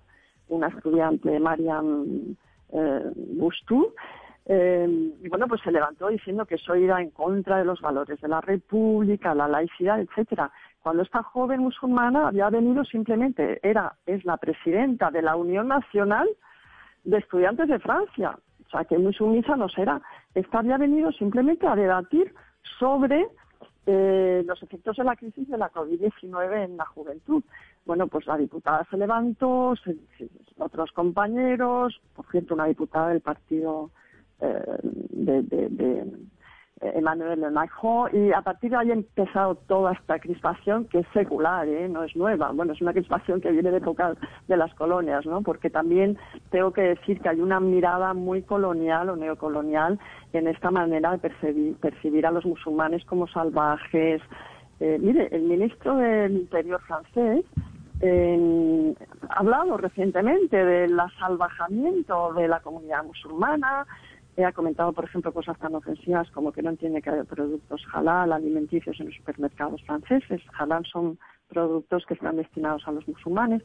una estudiante, Mariam eh, Bustou, eh, y bueno, pues se levantó diciendo que eso iba en contra de los valores de la República, la laicidad, etcétera. Cuando esta joven musulmana había venido simplemente, era, es la presidenta de la Unión Nacional de Estudiantes de Francia. O sea, que muy sumisa no será. Esta había venido simplemente a debatir sobre eh, los efectos de la crisis de la COVID-19 en la juventud. Bueno, pues la diputada se levantó, se- otros compañeros, por cierto, una diputada del partido eh, de, de, de, Emmanuel Macron, y a partir de ahí ha empezado toda esta crispación que es secular, ¿eh? no es nueva. Bueno, es una crispación que viene de época de las colonias, ¿no? Porque también tengo que decir que hay una mirada muy colonial o neocolonial en esta manera de percibir, percibir a los musulmanes como salvajes. Eh, mire, el ministro del Interior francés ha hablado recientemente del asalvajamiento de la comunidad musulmana, ha comentado, por ejemplo, cosas tan ofensivas como que no entiende que haya productos halal alimenticios en los supermercados franceses. Halal son productos que están destinados a los musulmanes.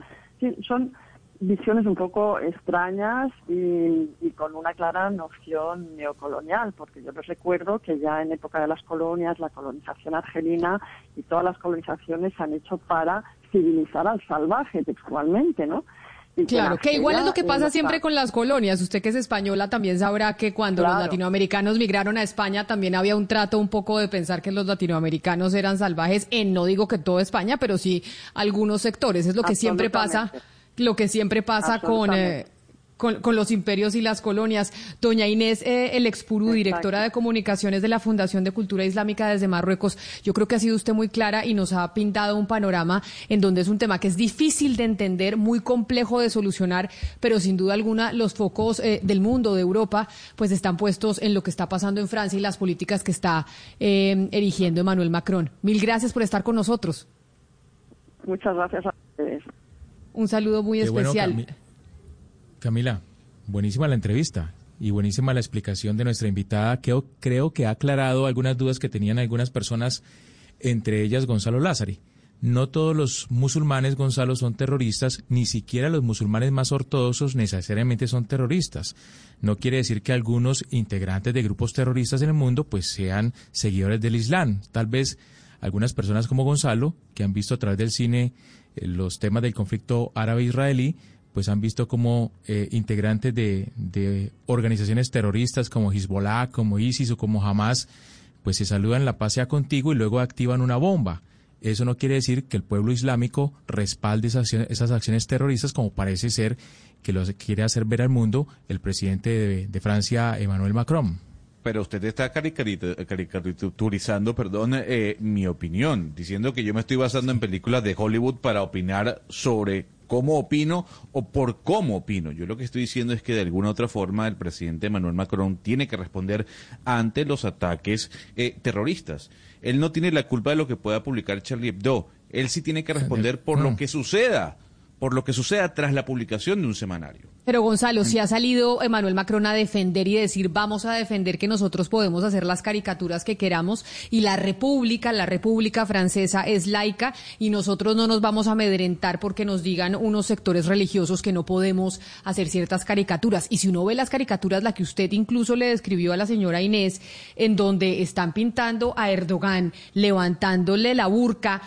Son visiones un poco extrañas y, y con una clara noción neocolonial, porque yo les recuerdo que ya en época de las colonias, la colonización argelina y todas las colonizaciones se han hecho para civilizar al salvaje textualmente, ¿no? Claro, la que igual es lo que pasa siempre con las colonias. Usted que es española también sabrá que cuando los latinoamericanos migraron a España también había un trato un poco de pensar que los latinoamericanos eran salvajes en, no digo que toda España, pero sí algunos sectores. Es lo que siempre pasa, lo que siempre pasa con, eh, con, con, los imperios y las colonias. Doña Inés, eh, el expurú, directora de comunicaciones de la Fundación de Cultura Islámica desde Marruecos, yo creo que ha sido usted muy clara y nos ha pintado un panorama en donde es un tema que es difícil de entender, muy complejo de solucionar, pero sin duda alguna los focos eh, del mundo, de Europa, pues están puestos en lo que está pasando en Francia y las políticas que está eh, erigiendo Emmanuel Macron. Mil gracias por estar con nosotros. Muchas gracias a ustedes. Un saludo muy Qué especial. Bueno, Camila, buenísima la entrevista y buenísima la explicación de nuestra invitada. que creo que ha aclarado algunas dudas que tenían algunas personas, entre ellas Gonzalo Lázari. No todos los musulmanes, Gonzalo, son terroristas, ni siquiera los musulmanes más ortodoxos necesariamente son terroristas. No quiere decir que algunos integrantes de grupos terroristas en el mundo pues sean seguidores del Islam. Tal vez algunas personas como Gonzalo, que han visto a través del cine eh, los temas del conflicto árabe-israelí, pues han visto como eh, integrantes de, de, organizaciones terroristas como Hezbollah, como ISIS o como Hamas, pues se saludan la paz sea contigo y luego activan una bomba. Eso no quiere decir que el pueblo islámico respalde esas acciones, esas acciones terroristas como parece ser que lo quiere hacer ver al mundo el presidente de, Francia, Emmanuel Macron. Pero usted está caricaturizando, perdón, eh, mi opinión, diciendo que yo me estoy basando en películas de Hollywood para opinar sobre cómo opino o por cómo opino. Yo lo que estoy diciendo es que de alguna otra forma el presidente Emmanuel Macron tiene que responder ante los ataques eh, terroristas. Él no tiene la culpa de lo que pueda publicar Charlie Hebdo. Él sí tiene que responder por lo que suceda, por lo que suceda tras la publicación de un semanario. Pero Gonzalo, si ha salido Emmanuel Macron a defender y decir vamos a defender que nosotros podemos hacer las caricaturas que queramos y la República, la República Francesa es laica y nosotros no nos vamos a amedrentar porque nos digan unos sectores religiosos que no podemos hacer ciertas caricaturas. Y si uno ve las caricaturas, la que usted incluso le describió a la señora Inés, en donde están pintando a Erdogan levantándole la burca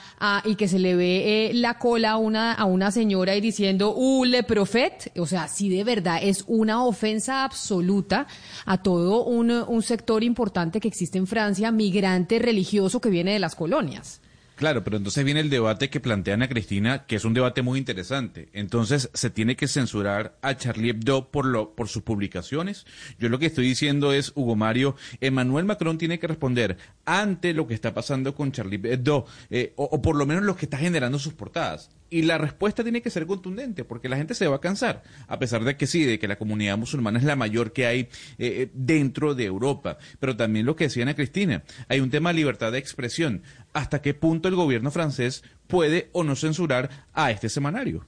y que se le ve eh, la cola a una, a una señora y diciendo, uh, le profet, o sea, si de verdad es una ofensa absoluta a todo un, un sector importante que existe en Francia, migrante religioso que viene de las colonias. Claro, pero entonces viene el debate que plantea Ana Cristina, que es un debate muy interesante. Entonces, ¿se tiene que censurar a Charlie Hebdo por, lo, por sus publicaciones? Yo lo que estoy diciendo es, Hugo Mario, Emmanuel Macron tiene que responder ante lo que está pasando con Charlie Hebdo, eh, o, o por lo menos lo que está generando sus portadas. Y la respuesta tiene que ser contundente, porque la gente se va a cansar, a pesar de que sí, de que la comunidad musulmana es la mayor que hay eh, dentro de Europa. Pero también lo que decía Ana Cristina, hay un tema de libertad de expresión. ¿Hasta qué punto el gobierno francés puede o no censurar a este semanario?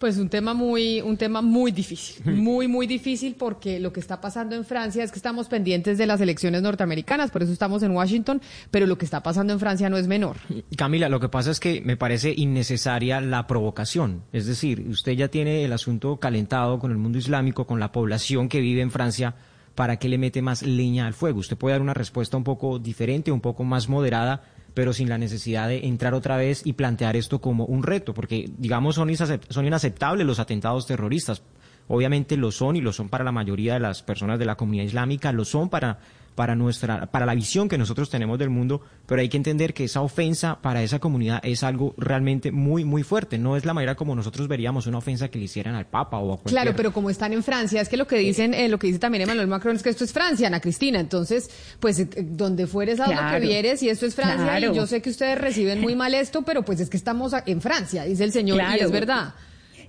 Pues un tema muy, un tema muy difícil, [laughs] muy, muy difícil porque lo que está pasando en Francia es que estamos pendientes de las elecciones norteamericanas, por eso estamos en Washington, pero lo que está pasando en Francia no es menor. Camila, lo que pasa es que me parece innecesaria la provocación. Es decir, usted ya tiene el asunto calentado con el mundo islámico, con la población que vive en Francia. ¿Para qué le mete más leña al fuego? Usted puede dar una respuesta un poco diferente, un poco más moderada pero sin la necesidad de entrar otra vez y plantear esto como un reto, porque digamos son, son inaceptables los atentados terroristas. Obviamente lo son y lo son para la mayoría de las personas de la comunidad islámica, lo son para para nuestra para la visión que nosotros tenemos del mundo, pero hay que entender que esa ofensa para esa comunidad es algo realmente muy muy fuerte, no es la manera como nosotros veríamos una ofensa que le hicieran al Papa o a cualquier Claro, pero como están en Francia, es que lo que dicen eh, lo que dice también Emmanuel Macron es que esto es Francia, Ana Cristina, entonces, pues eh, donde fueres a Claro. lo que vieres y esto es Francia Claro. y yo sé que ustedes reciben muy mal esto, pero pues es que estamos en Francia, dice el señor y es verdad.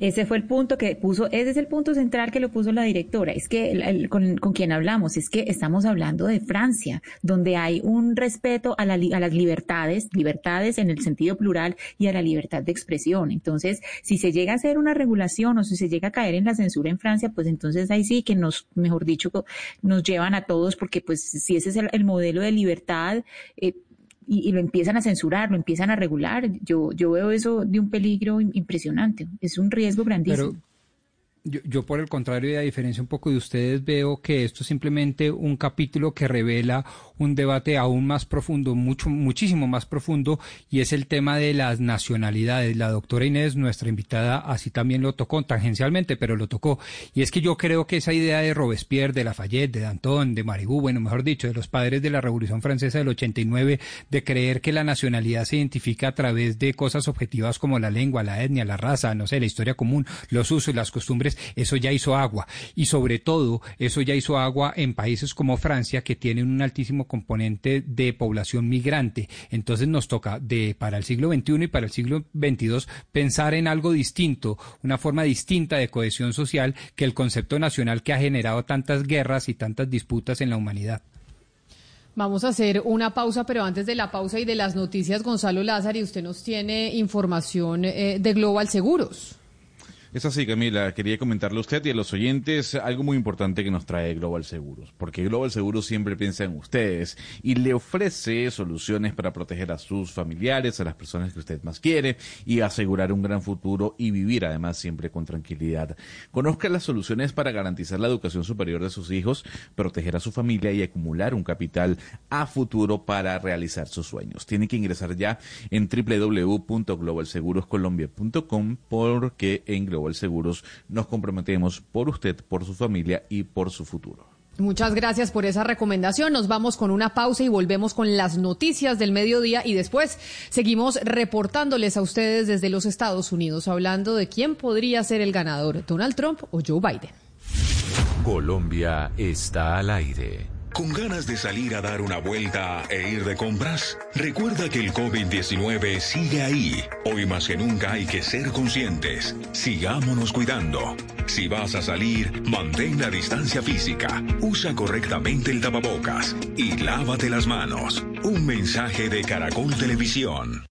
Ese fue el punto que puso, ese es el punto central que lo puso la directora. Es que con, con quien hablamos, es que estamos hablando de Francia, donde hay un respeto a, la a las libertades, libertades en el sentido plural y a la libertad de expresión. Entonces, si se llega a hacer una regulación o si se llega a caer en la censura en Francia, pues entonces ahí sí que nos, mejor dicho, nos llevan a todos, porque pues si ese es el, el modelo de libertad, eh, y, lo empiezan a censurar, lo empiezan a regular. Yo, yo veo eso de un peligro im- impresionante. Es un riesgo grandísimo. Yo, yo por el contrario y a diferencia un poco de ustedes veo que esto es simplemente un capítulo que revela un debate aún más profundo, mucho, muchísimo más profundo y es el tema de las nacionalidades. La doctora Inés, nuestra invitada, así también lo tocó tangencialmente, pero lo tocó. Y es que yo creo que esa idea de Robespierre, de Lafayette, de Danton, de Marigou, bueno, mejor dicho, de los padres de la Revolución Francesa del 89, de creer que la nacionalidad se identifica a través de cosas objetivas como la lengua, la etnia, la raza, no sé, la historia común, los usos y las costumbres Eso ya hizo agua. Y sobre todo, eso ya hizo agua en países como Francia, que tienen un altísimo componente de población migrante. Entonces nos toca de para el siglo XXI y para el siglo XXII pensar en algo distinto, una forma distinta de cohesión social que el concepto nacional que ha generado tantas guerras y tantas disputas en la humanidad. Vamos a hacer una pausa, pero antes de la pausa y de las noticias, Gonzalo Lázaro, usted nos tiene información eh, de Global Seguros. Es así, Camila. Quería comentarle a usted y a los oyentes algo muy importante que nos trae Global Seguros, porque Global Seguros siempre piensa en ustedes y le ofrece soluciones para proteger a sus familiares, a las personas que usted más quiere y asegurar un gran futuro y vivir además siempre con tranquilidad. Conozca las soluciones para garantizar la educación superior de sus hijos, proteger a su familia y acumular un capital a futuro para realizar sus sueños. Tiene que ingresar ya en www.globalseguroscolombia.com porque en Global Seguros nos comprometemos por usted, por su familia y por su futuro. Muchas gracias por esa recomendación. Nos vamos con una pausa y volvemos con las noticias del mediodía y después seguimos reportándoles a ustedes desde los Estados Unidos hablando de quién podría ser el ganador, Donald Trump o Joe Biden. Colombia está al aire. ¿Con ganas de salir a dar una vuelta e ir de compras? Recuerda que el COVID-19 sigue ahí. Hoy más que nunca hay que ser conscientes. Sigámonos cuidando. Si vas a salir, mantén la distancia física, usa correctamente el tapabocas y lávate las manos. Un mensaje de Caracol Televisión.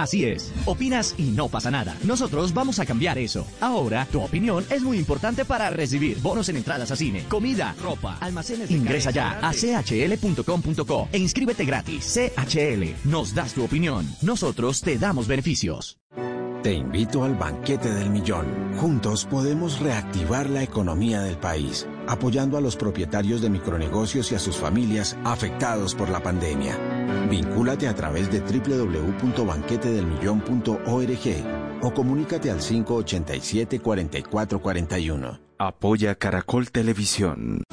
Así es, opinas y no pasa nada. Nosotros vamos a cambiar eso. Ahora, tu opinión es muy importante para recibir bonos en entradas a cine, comida, ropa, almacenes de Ingresa ya a chl.com.co e inscríbete gratis. CHL, nos das tu opinión. Nosotros te damos beneficios. Te invito al banquete del millón. Juntos podemos reactivar la economía del país, apoyando a los propietarios de micronegocios y a sus familias afectados por la pandemia. Vincúlate a través de www.banquetedelmillón.org o comunícate al 587-4441. Apoya Caracol Televisión.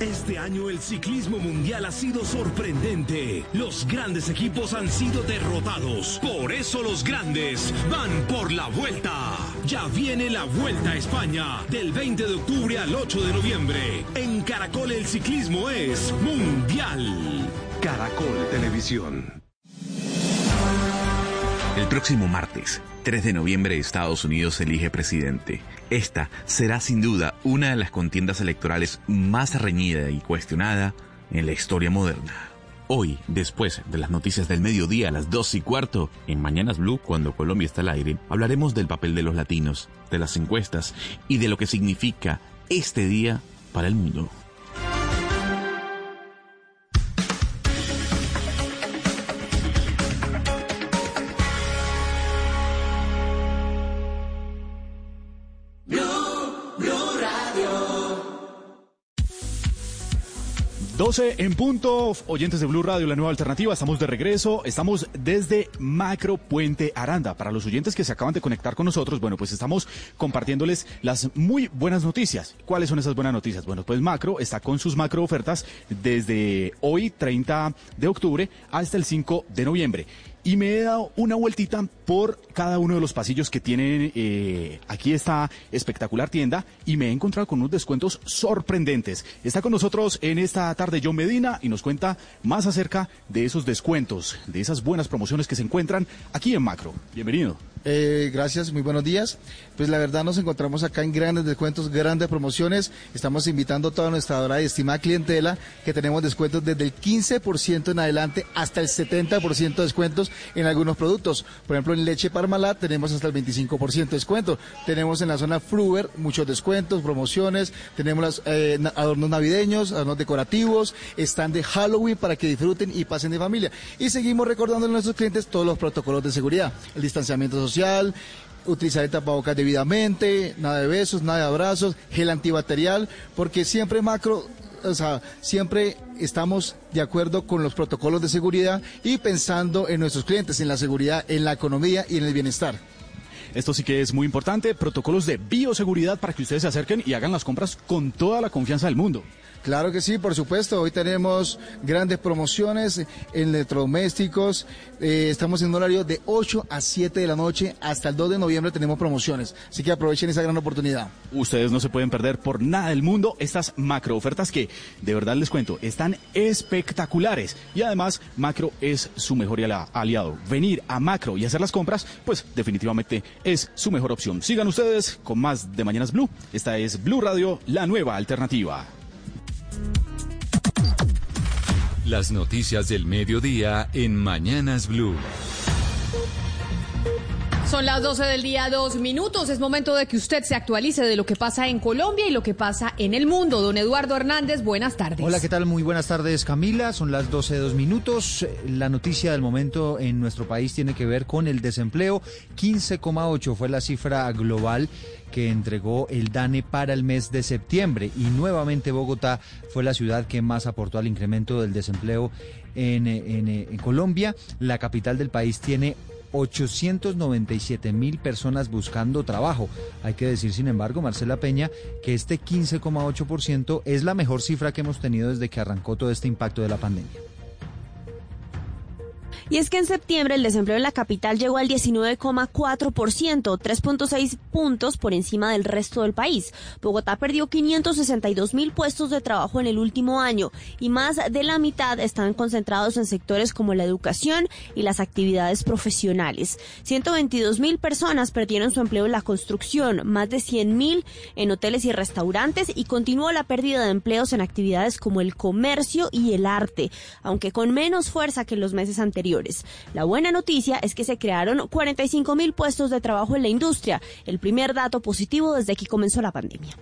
Este año el ciclismo mundial ha sido sorprendente. Los grandes equipos han sido derrotados. Por eso los grandes van por la vuelta. Ya viene la Vuelta a España del 20 de octubre al 8 de noviembre. En Caracol el ciclismo es mundial. Caracol Televisión. El próximo martes, 3 de noviembre, Estados Unidos elige presidente. Esta será sin duda una de las contiendas electorales más reñida y cuestionada en la historia moderna. Hoy, después de las noticias del mediodía a las 2 y cuarto, en Mañanas Blue, cuando Colombia está al aire, hablaremos del papel de los latinos, de las encuestas y de lo que significa este día para el mundo. 12 en punto, oyentes de Blue Radio, la nueva alternativa, estamos de regreso, estamos desde Macro Puente Aranda. Para los oyentes que se acaban de conectar con nosotros, bueno, pues estamos compartiéndoles las muy buenas noticias. ¿Cuáles son esas buenas noticias? Bueno, pues Macro está con sus macro ofertas desde hoy, 30 de octubre, hasta el 5 de noviembre y me he dado una vueltita por cada uno de los pasillos que tienen eh, aquí esta espectacular tienda y me he encontrado con unos descuentos sorprendentes. Está con nosotros en esta tarde John Medina y nos cuenta más acerca de esos descuentos, de esas buenas promociones que se encuentran aquí en Macro. Bienvenido. Eh, gracias, muy buenos días. Pues la verdad nos encontramos acá en grandes descuentos, grandes promociones. Estamos invitando a toda nuestra adorada y estimada clientela que tenemos descuentos desde el 15% en adelante hasta el 70% de descuentos en algunos productos. Por ejemplo, en leche Parmalat tenemos hasta el 25% de descuento. Tenemos en la zona Fruber muchos descuentos, promociones. Tenemos eh, adornos navideños, adornos decorativos. Están de Halloween para que disfruten y pasen de familia. Y seguimos recordando a nuestros clientes todos los protocolos de seguridad. El distanciamiento social, utilizar el tapabocas debidamente, nada de besos, nada de abrazos, gel antibacterial, porque siempre Macro o sea, siempre estamos de acuerdo con los protocolos de seguridad y pensando en nuestros clientes, en la seguridad, en la economía y en el bienestar. Esto sí que es muy importante, protocolos de bioseguridad para que ustedes se acerquen y hagan las compras con toda la confianza del mundo. Claro que sí, por supuesto. Hoy tenemos grandes promociones en electrodomésticos. Eh, estamos en un horario de 8 a 7 de la noche. Hasta el 2 de noviembre tenemos promociones. Así que aprovechen esa gran oportunidad. Ustedes no se pueden perder por nada del mundo estas macro ofertas que, de verdad les cuento, están espectaculares. Y además, macro es su mejor aliado. Venir a macro y hacer las compras, pues definitivamente es su mejor opción. Sigan ustedes con más de Mañanas Blue. Esta es Blue Radio, la nueva alternativa. Las noticias del mediodía en Mañanas Blue. Son las 12 del día, dos minutos. Es momento de que usted se actualice de lo que pasa en Colombia y lo que pasa en el mundo. Don Eduardo Hernández, buenas tardes. Hola, ¿qué tal? Muy buenas tardes, Camila. Son las 12 de dos minutos. La noticia del momento en nuestro país tiene que ver con el desempleo. 15,8 fue la cifra global que entregó el DANE para el mes de septiembre y nuevamente Bogotá fue la ciudad que más aportó al incremento del desempleo en, Colombia. La capital del país tiene 897 mil personas buscando trabajo. Hay que decir, sin embargo, Marcela Peña, que este 15,8% es la mejor cifra que hemos tenido desde que arrancó todo este impacto de la pandemia. Y es que en septiembre el desempleo en la capital llegó al 19,4%, 3.6 puntos por encima del resto del país. Bogotá perdió 562 mil puestos de trabajo en el último año y más de la mitad están concentrados en sectores como la educación y las actividades profesionales. 122 mil personas perdieron su empleo en la construcción, más de 100 mil en hoteles y restaurantes y continuó la pérdida de empleos en actividades como el comercio y el arte, aunque con menos fuerza que en los meses anteriores. La buena noticia es que se crearon 45 mil puestos de trabajo en la industria, el primer dato positivo desde que comenzó la pandemia.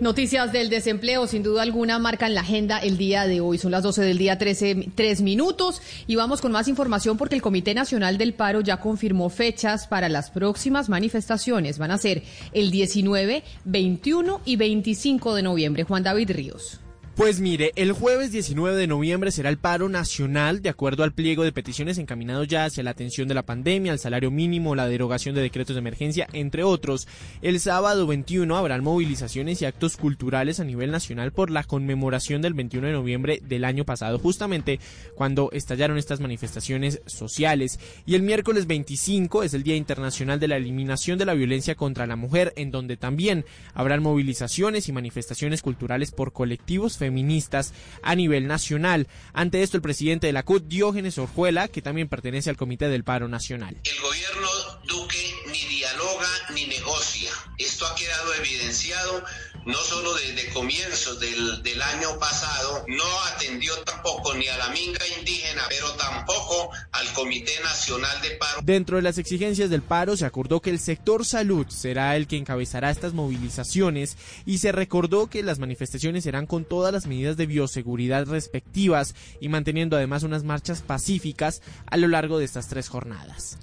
Noticias del desempleo, sin duda alguna, marcan la agenda el día de hoy. Son las 12 del día, 13 tres minutos. Y vamos con más información porque el Comité Nacional del Paro ya confirmó fechas para las próximas manifestaciones. Van a ser el 19, 21 y 25 de noviembre. Juan David Ríos. Pues mire, el jueves 19 de noviembre será el paro nacional, de acuerdo al pliego de peticiones encaminado ya hacia la atención de la pandemia, el salario mínimo, la derogación de decretos de emergencia, entre otros. El sábado 21 habrán movilizaciones y actos culturales a nivel nacional por la conmemoración del 21 de noviembre del año pasado, justamente cuando estallaron estas manifestaciones sociales. Y el miércoles 25 es el Día Internacional de la Eliminación de la Violencia contra la Mujer, en donde también habrán movilizaciones y manifestaciones culturales por colectivos feministas a nivel nacional. Ante esto, el presidente de la CUT, Diógenes Orjuela, que también pertenece al Comité del Paro Nacional. El gobierno Duque ni dialoga ni negocia. Esto ha quedado evidenciado no solo desde comienzos del, del, año pasado, no atendió tampoco ni a la minga indígena, pero tampoco al Comité Nacional de Paro. Dentro de las exigencias del paro se acordó que el sector salud será el que encabezará estas movilizaciones y se recordó que las manifestaciones serán con todas las medidas de bioseguridad respectivas y manteniendo además unas marchas pacíficas a lo largo de estas tres jornadas.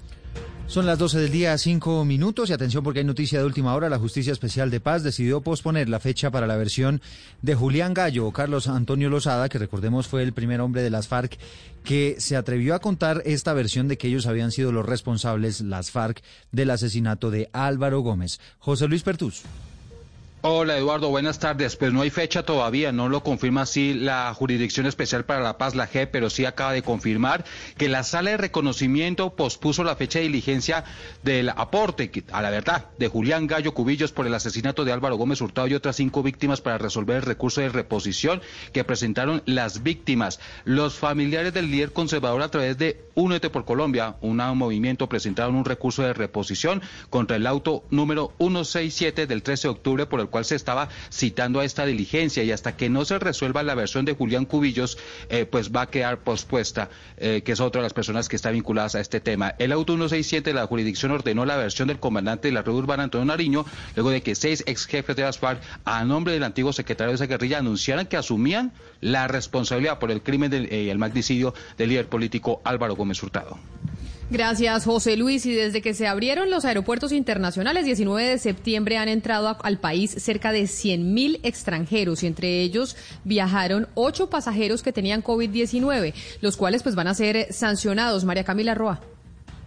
Son las 12 del día, 5 minutos y atención porque hay noticia de última hora. La Justicia Especial de Paz decidió posponer la fecha para la versión de Julián Gallo o Carlos Antonio Lozada, que recordemos fue el primer hombre de las FARC que se atrevió a contar esta versión de que ellos habían sido los responsables, las FARC, del asesinato de Álvaro Gómez. José Luis Pertús. Hola Eduardo, buenas tardes. Pues no hay fecha todavía, no lo confirma así la Jurisdicción Especial para la Paz, la G, pero sí acaba de confirmar que la sala de reconocimiento pospuso la fecha de diligencia del aporte a la verdad de Julián Gallo Cubillos por el asesinato de Álvaro Gómez Hurtado y otras cinco víctimas para resolver el recurso de reposición que presentaron las víctimas. Los familiares del líder conservador a través de Únete por Colombia, un movimiento, presentaron un recurso de reposición contra el auto número 167 del 13 de octubre por el cual se estaba citando a esta diligencia y hasta que no se resuelva la versión de Julián Cubillos, eh, pues va a quedar pospuesta, eh, que es otra de las personas que está vinculadas a este tema. El auto 167 de la jurisdicción ordenó la versión del comandante de la red urbana Antonio Nariño, luego de que seis ex jefes de las FARC, a nombre del antiguo secretario de esa guerrilla, anunciaran que asumían la responsabilidad por el crimen y eh, el magnicidio del líder político Álvaro Gómez Hurtado. Gracias, José Luis. Y desde que se abrieron los aeropuertos internacionales, 19 de septiembre han entrado al país cerca de 100.000 extranjeros y entre ellos viajaron ocho pasajeros que tenían COVID-19, los cuales pues van a ser sancionados. María Camila Roa.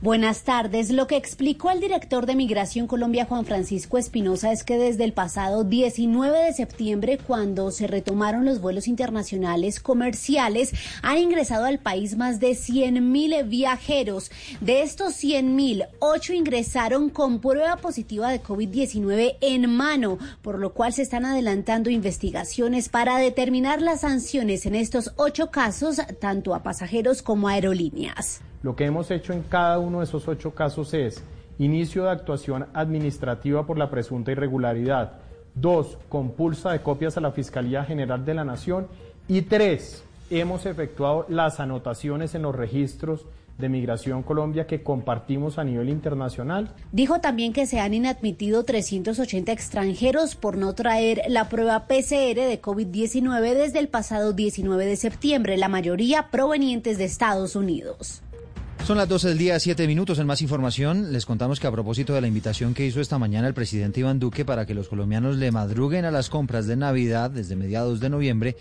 Buenas tardes. Lo que explicó el director de Migración Colombia, Juan Francisco Espinosa, es que desde el pasado 19 de septiembre, cuando se retomaron los vuelos internacionales comerciales, han ingresado al país más de 100 mil viajeros. De estos 100 mil, 8 ingresaron con prueba positiva de COVID-19 en mano, por lo cual se están adelantando investigaciones para determinar las sanciones en estos ocho casos, tanto a pasajeros como a aerolíneas. Lo que hemos hecho en cada uno de esos ocho casos es inicio de actuación administrativa por la presunta irregularidad, dos, compulsa de copias a la Fiscalía General de la Nación y tres, hemos efectuado las anotaciones en los registros de Migración Colombia que compartimos a nivel internacional. Dijo también que se han inadmitido 380 extranjeros por no traer la prueba PCR de COVID-19 desde el pasado 19 de septiembre, la mayoría provenientes de Estados Unidos. Son las 12 del día, 7 minutos. En más información, les contamos que a propósito de la invitación que hizo esta mañana el presidente Iván Duque para que los colombianos le madruguen a las compras de Navidad desde mediados de noviembre,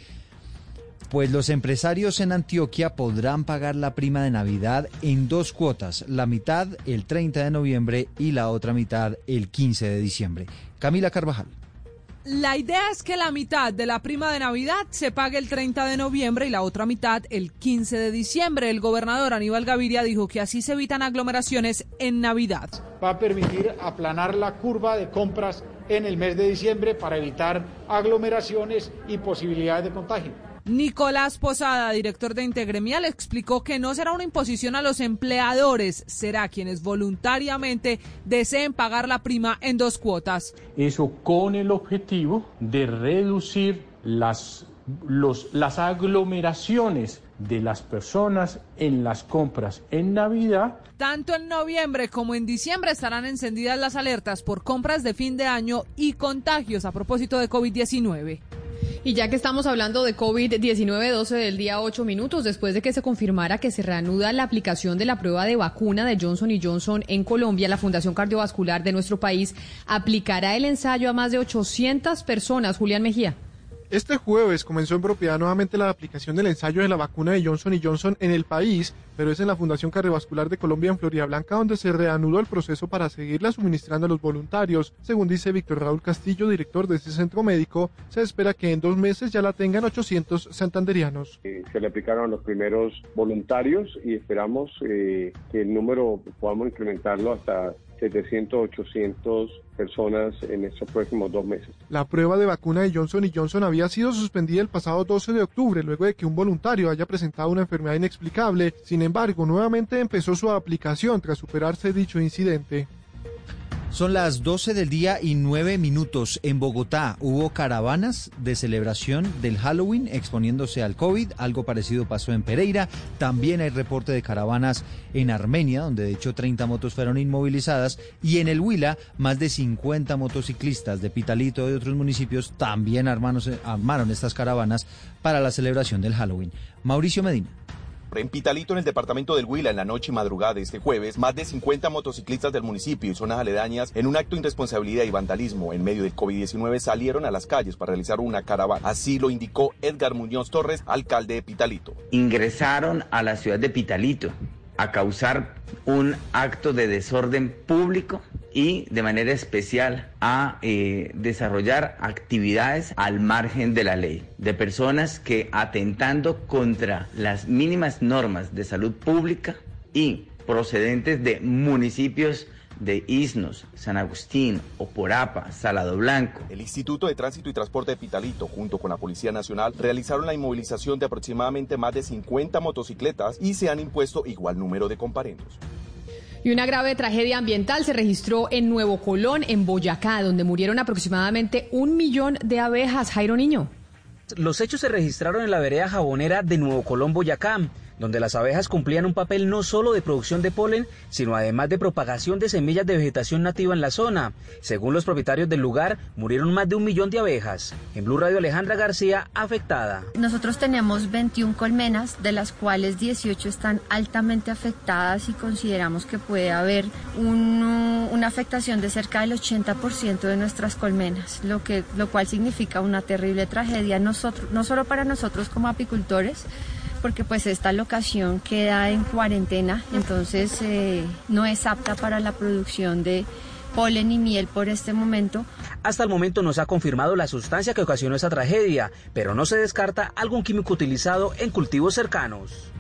pues los empresarios en Antioquia podrán pagar la prima de Navidad en dos cuotas, la mitad el 30 de noviembre y la otra mitad el 15 de diciembre. Camila Carvajal. La idea es que la mitad de la prima de Navidad se pague el 30 de noviembre y la otra mitad el 15 de diciembre. El gobernador Aníbal Gaviria dijo que así se evitan aglomeraciones en Navidad. Va a permitir aplanar la curva de compras en el mes de diciembre para evitar aglomeraciones y posibilidades de contagio. Nicolás Posada, director de Integremial, explicó que no será una imposición a los empleadores, será quienes voluntariamente deseen pagar la prima en dos cuotas. Eso con el objetivo de reducir las, los, las aglomeraciones de las personas en las compras en Navidad. Tanto en noviembre como en diciembre estarán encendidas las alertas por compras de fin de año y contagios a propósito de COVID-19. Y ya que estamos hablando de COVID-19, 12 del día 8 minutos, después de que se confirmara que se reanuda la aplicación de la prueba de vacuna de Johnson Johnson en Colombia, la Fundación Cardiovascular de nuestro país aplicará el ensayo a más de 800 personas. Julián Mejía. Este jueves comenzó en propiedad nuevamente la aplicación del ensayo de la vacuna de Johnson Johnson en el país, pero es en la Fundación Cardiovascular de Colombia en Florida Blanca donde se reanudó el proceso para seguirla suministrando a los voluntarios. Según dice Víctor Raúl Castillo, director de este centro médico, se espera que en dos meses ya la tengan 800 santanderianos. Eh, se le aplicaron a los primeros voluntarios y esperamos eh, que el número podamos incrementarlo hasta 700, 800 personas en estos próximos dos meses. La prueba de vacuna de Johnson Johnson había sido suspendida el pasado 12 de octubre luego de que un voluntario haya presentado una enfermedad inexplicable. Sin embargo, nuevamente empezó su aplicación tras superarse dicho incidente. Son las 12 del día y 9 minutos. En Bogotá hubo caravanas de celebración del Halloween exponiéndose al COVID. Algo parecido pasó en Pereira. También hay reporte de caravanas en Armenia, donde de hecho 30 motos fueron inmovilizadas. Y en el Huila, más de 50 motociclistas de Pitalito y otros municipios también armaron estas caravanas para la celebración del Halloween. Mauricio Medina. En Pitalito, en el departamento del Huila, en la noche y madrugada de este jueves, más de 50 motociclistas del municipio y zonas aledañas, en un acto de irresponsabilidad y vandalismo en medio del COVID-19, salieron a las calles para realizar una caravana. Así lo indicó Edgar Muñoz Torres, alcalde de Pitalito. Ingresaron a la ciudad de Pitalito a causar un acto de desorden público y de manera especial a eh, desarrollar actividades al margen de la ley, de personas que atentando contra las mínimas normas de salud pública y procedentes de municipios de Isnos, San Agustín, Oporapa, Salado Blanco. El Instituto de Tránsito y Transporte de Pitalito, junto con la Policía Nacional, realizaron la inmovilización de aproximadamente más de 50 motocicletas y se han impuesto igual número de comparendos. Y una grave tragedia ambiental se registró en Nuevo Colón, en Boyacá, donde murieron aproximadamente un millón de abejas. Jairo Niño. Los hechos se registraron en la vereda jabonera de Nuevo Colón, Boyacá. Donde las abejas cumplían un papel no solo de producción de polen, sino además de propagación de semillas de vegetación nativa en la zona. Según los propietarios del lugar, murieron más de un millón de abejas. En Blue Radio Alejandra García, afectada. Nosotros tenemos 21 colmenas, de las cuales 18 están altamente afectadas y consideramos que puede haber una afectación de cerca del 80% de nuestras colmenas, lo, que, lo cual significa una terrible tragedia, nosotros, no solo para nosotros como apicultores, porque pues esta locación queda en cuarentena, entonces eh, no es apta para la producción de polen y miel por este momento. Hasta el momento no se ha confirmado la sustancia que ocasionó esa tragedia, pero no se descarta algún químico utilizado en cultivos cercanos.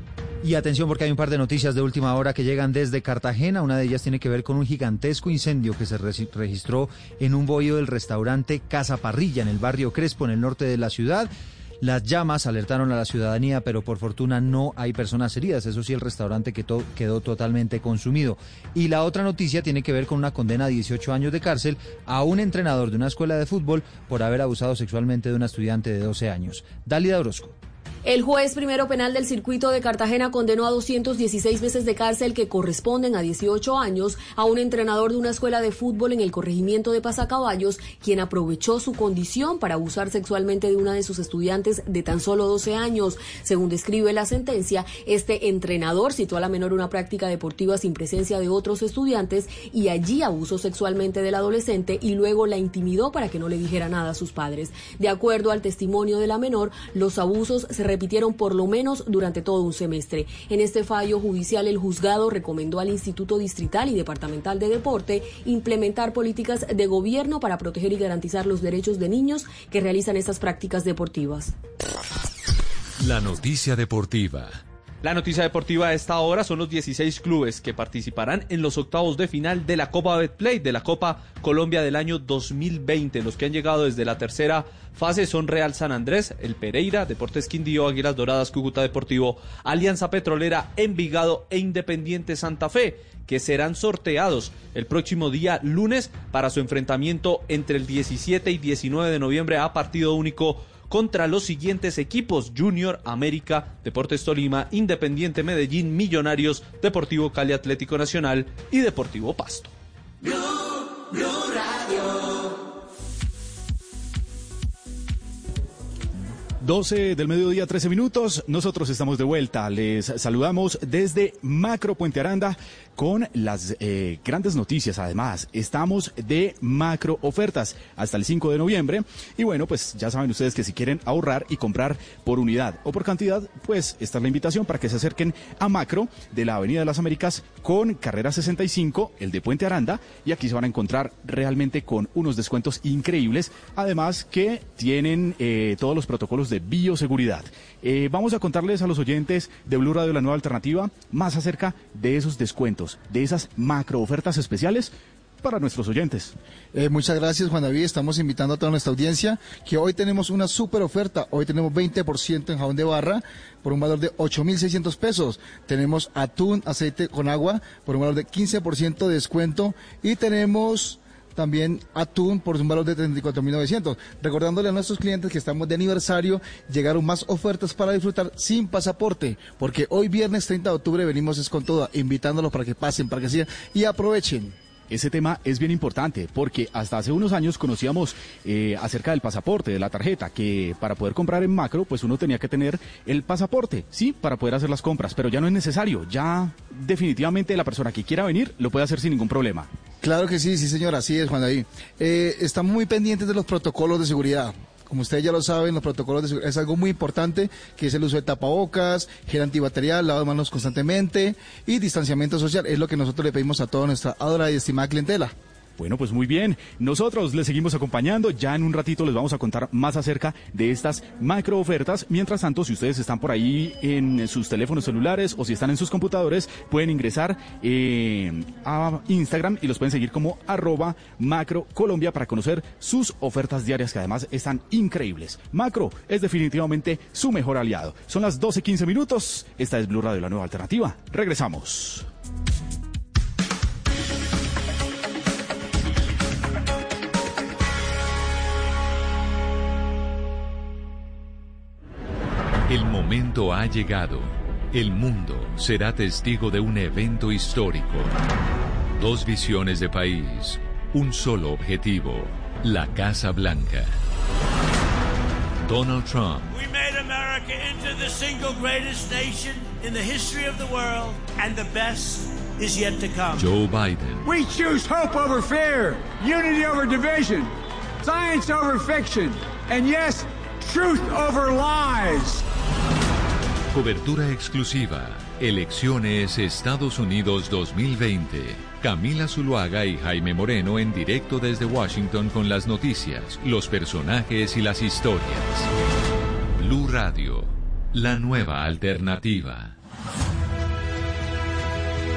Y atención porque hay un par de noticias de última hora que llegan desde Cartagena. Una de ellas tiene que ver con un gigantesco incendio que se registró en un bohío del restaurante Casa Parrilla en el barrio Crespo, en el norte de la ciudad. Las llamas alertaron a la ciudadanía, pero por fortuna no hay personas heridas. Eso sí, el restaurante quedó, totalmente consumido. Y la otra noticia tiene que ver con una condena a 18 años de cárcel a un entrenador de una escuela de fútbol por haber abusado sexualmente de una estudiante de 12 años. Dalida Orozco. El juez primero penal del circuito de Cartagena condenó a 216 meses de cárcel que corresponden a 18 años a un entrenador de una escuela de fútbol en el corregimiento de Pasacaballos, quien aprovechó su condición para abusar sexualmente de una de sus estudiantes de tan solo 12 años. Según describe la sentencia, este entrenador citó a la menor una práctica deportiva sin presencia de otros estudiantes y allí abusó sexualmente del adolescente y luego la intimidó para que no le dijera nada a sus padres. De acuerdo al testimonio de la menor, los abusos se repitieron por lo menos durante todo un semestre. En este fallo judicial, el juzgado recomendó al Instituto Distrital y Departamental de Deporte implementar políticas de gobierno para proteger y garantizar los derechos de niños que realizan estas prácticas deportivas. La noticia deportiva. La noticia deportiva a esta hora son los 16 clubes que participarán en los octavos de final de la Copa Betplay, de la Copa Colombia del año 2020. Los que han llegado desde la tercera fase son Real San Andrés, el Pereira, Deportes Quindío, Águilas Doradas, Cúcuta Deportivo, Alianza Petrolera, Envigado e Independiente Santa Fe que serán sorteados el próximo día lunes para su enfrentamiento entre el 17 y 19 de noviembre a partido único contra los siguientes equipos: Junior, América, Deportes Tolima, Independiente Medellín, Millonarios, Deportivo Cali Atlético Nacional y Deportivo Pasto. 12 del mediodía, 13 minutos. Nosotros estamos de vuelta. Les saludamos desde Macro Puente Aranda con las eh, grandes noticias. Además, estamos de macro ofertas hasta el 5 de noviembre. Y bueno, pues ya saben ustedes que si quieren ahorrar y comprar por unidad o por cantidad, pues esta es la invitación para que se acerquen a Macro de la Avenida de las Américas con Carrera 65, el de Puente Aranda. Y aquí se van a encontrar realmente con unos descuentos increíbles. Además que tienen eh, todos los protocolos de bioseguridad. Eh, vamos a contarles a los oyentes de Blue Radio La Nueva Alternativa más acerca de esos descuentos, de esas macro ofertas especiales para nuestros oyentes. Eh, muchas gracias, Juan David. Estamos invitando a toda nuestra audiencia que hoy tenemos una super oferta. Hoy tenemos 20% en jabón de barra por un valor de 8.600 pesos. Tenemos atún, aceite con agua por un valor de 15% de descuento. Y tenemos también atún por un valor de 34.900. Recordándole a nuestros clientes que estamos de aniversario, llegaron más ofertas para disfrutar sin pasaporte, porque hoy viernes 30 de octubre venimos es con todo, invitándolos para que pasen, para que sigan y aprovechen. Ese tema es bien importante porque hasta hace unos años conocíamos eh, acerca del pasaporte, de la tarjeta, que para poder comprar en macro, pues uno tenía que tener el pasaporte, sí, para poder hacer las compras, pero ya no es necesario, ya definitivamente la persona que quiera venir lo puede hacer sin ningún problema. Claro que sí, sí señor, así es Juan David. Eh, estamos muy pendientes de los protocolos de seguridad. Como ustedes ya lo saben, los protocolos de seguridad es algo muy importante, que es el uso de tapabocas, gel antibacterial, lavado de manos constantemente y distanciamiento social. Es lo que nosotros le pedimos a toda nuestra adorada y estimada clientela. Bueno, pues muy bien. Nosotros les seguimos acompañando. Ya en un ratito les vamos a contar más acerca de estas macro ofertas. Mientras tanto, si ustedes están por ahí en sus teléfonos celulares o si están en sus computadores, pueden ingresar eh, a Instagram y los pueden seguir como arroba macro para conocer sus ofertas diarias que además están increíbles. Macro es definitivamente su mejor aliado. Son las 12.15 minutos. Esta es Blue Radio, la nueva alternativa. Regresamos. El momento ha llegado. El mundo será testigo de un evento histórico. Dos visiones de país, un solo objetivo, la Casa Blanca. Donald Trump We made America into the single greatest nation in the history of the world, and the best is yet to come. Joe Biden. We choose hope over fear, unity over division, science over fiction, and yes, truth over lies. Cobertura exclusiva. Elecciones Estados Unidos 2020. Camila Zuluaga y Jaime Moreno en directo desde Washington con las noticias, los personajes y las historias. Blue Radio, la nueva alternativa.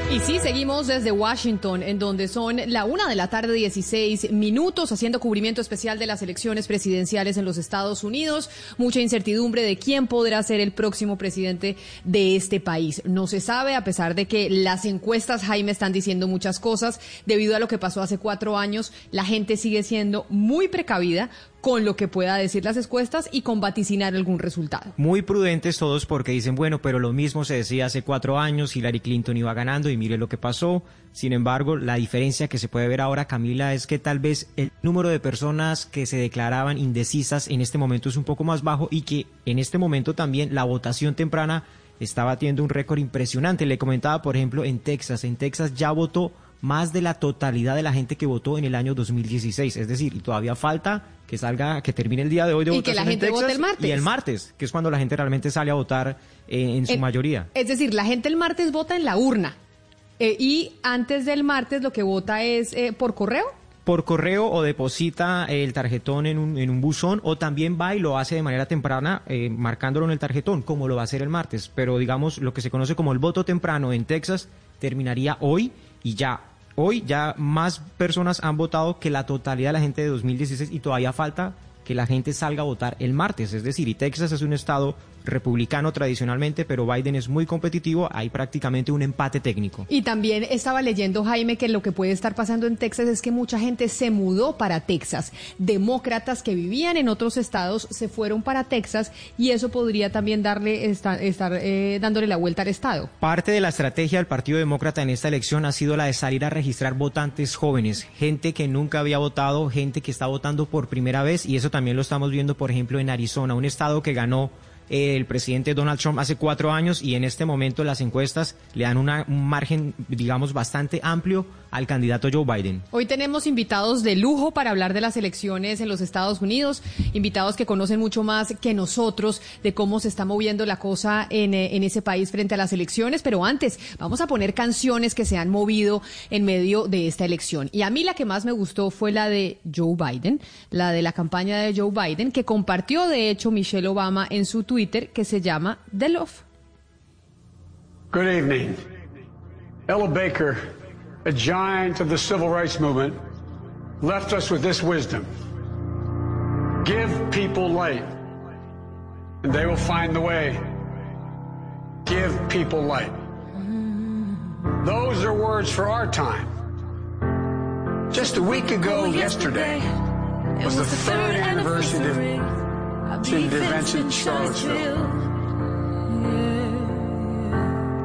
Y sí, seguimos desde Washington, en donde son la una de la tarde, 16 minutos, haciendo cubrimiento especial de las elecciones presidenciales en los Estados Unidos. Mucha incertidumbre de quién podrá ser el próximo presidente de este país. No se sabe, a pesar de que las encuestas, Jaime, están diciendo muchas cosas. Debido a lo que pasó hace cuatro años, la gente sigue siendo muy precavida con lo que pueda decir las encuestas y con vaticinar algún resultado. Muy prudentes todos porque dicen, bueno, pero lo mismo se decía hace cuatro años, Hillary Clinton iba ganando y mire lo que pasó. Sin embargo, la diferencia que se puede ver ahora, Camila, es que tal vez el número de personas que se declaraban indecisas en este momento es un poco más bajo y que en este momento también la votación temprana está batiendo un récord impresionante. Le comentaba, por ejemplo, en Texas. En Texas ya votó más de la totalidad de la gente que votó en el año 2016. Es decir, todavía falta que salga, que termine el día de hoy de Y que la en gente Texas vote el martes. Y el martes, que es cuando la gente realmente sale a votar eh, en su Eh, mayoría. Es decir, la gente el martes vota en la urna. Eh, y antes del martes lo que vota es eh, por correo. por correo o deposita el tarjetón en un, en un buzón o también va y lo hace de manera temprana eh, marcándolo en el tarjetón, como lo va a hacer el martes. Pero digamos, lo que se conoce como el voto temprano en Texas terminaría hoy y ya. Hoy ya más personas han votado que la totalidad de la gente de 2016 y todavía falta que la gente salga a votar el martes. Es decir, y Texas es un estado republicano tradicionalmente, pero Biden es muy competitivo, hay prácticamente un empate técnico. Y también estaba leyendo, Jaime, que lo que puede estar pasando en Texas es que mucha gente se mudó para Texas. Demócratas que vivían en otros estados se fueron para Texas y eso podría también darle esta- estar eh, dándole la vuelta al estado. Parte de la estrategia del Partido Demócrata en esta elección ha sido la de salir a registrar votantes jóvenes, gente que nunca había votado, gente que está votando por primera vez y eso también lo estamos viendo, por ejemplo, en Arizona, un estado que ganó el presidente Donald Trump hace cuatro años y en este momento las encuestas le dan una- un margen, digamos, bastante amplio al candidato Joe Biden. Hoy tenemos invitados de lujo para hablar de las elecciones en los Estados Unidos, invitados que conocen mucho más que nosotros de cómo se está moviendo la cosa en, eh, en ese país frente a las elecciones, pero antes vamos a poner canciones que se han movido en medio de esta elección. Y a mí la que más me gustó fue la de Joe Biden, la de la campaña de Joe Biden, que compartió de hecho Michelle Obama en su Twitter, que se llama The Love. Good evening. Ella Baker, a giant of the civil rights movement, left us with this wisdom Give people light, and they will find the way. Give people light. Those are words for our time. Just a week ago, yesterday, was the third anniversary events in Charlottesville.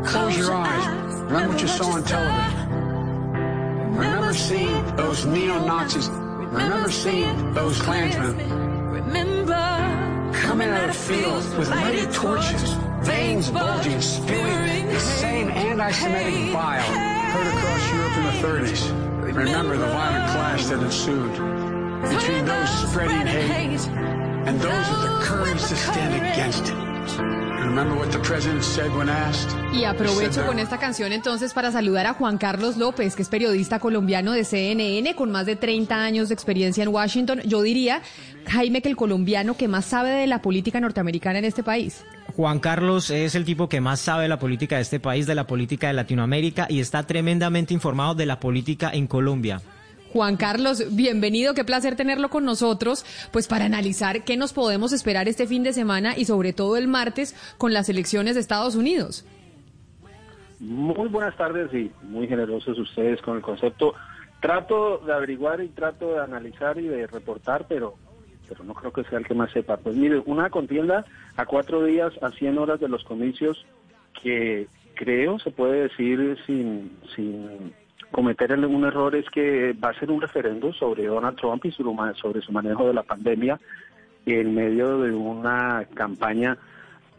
Close your eyes. Remember what you saw on television. Remember seeing those neo-Nazis. Remember seeing those Klansmen Remember coming out of fields with lighted torches, veins bulging, spewing the same anti-Semitic bile heard across Europe in the 30s. Remember the violent clash that ensued between those spreading hate and those with the courage to stand against it. Remember what the president said when asked? Y aprovecho con esta canción entonces para saludar a Juan Carlos López, que es periodista colombiano de CNN con más de 30 años de experiencia en Washington. Yo diría, Jaime, que el colombiano que más sabe de la política norteamericana en este país. Juan Carlos es el tipo que más sabe de la política de este país, de la política de Latinoamérica y está tremendamente informado de la política en Colombia. Juan Carlos, bienvenido, qué placer tenerlo con nosotros, pues para analizar qué nos podemos esperar este fin de semana y sobre todo el martes con las elecciones de Estados Unidos. Muy buenas tardes y muy generosos ustedes con el concepto. Trato de averiguar y trato de analizar y de reportar, pero pero no creo que sea el que más sepa. Pues mire, una contienda a cuatro días, a 100 horas de los comicios, que creo se puede decir sin, sin cometer algún error es que va a ser un referendo sobre Donald Trump y sobre su manejo de la pandemia en medio de una campaña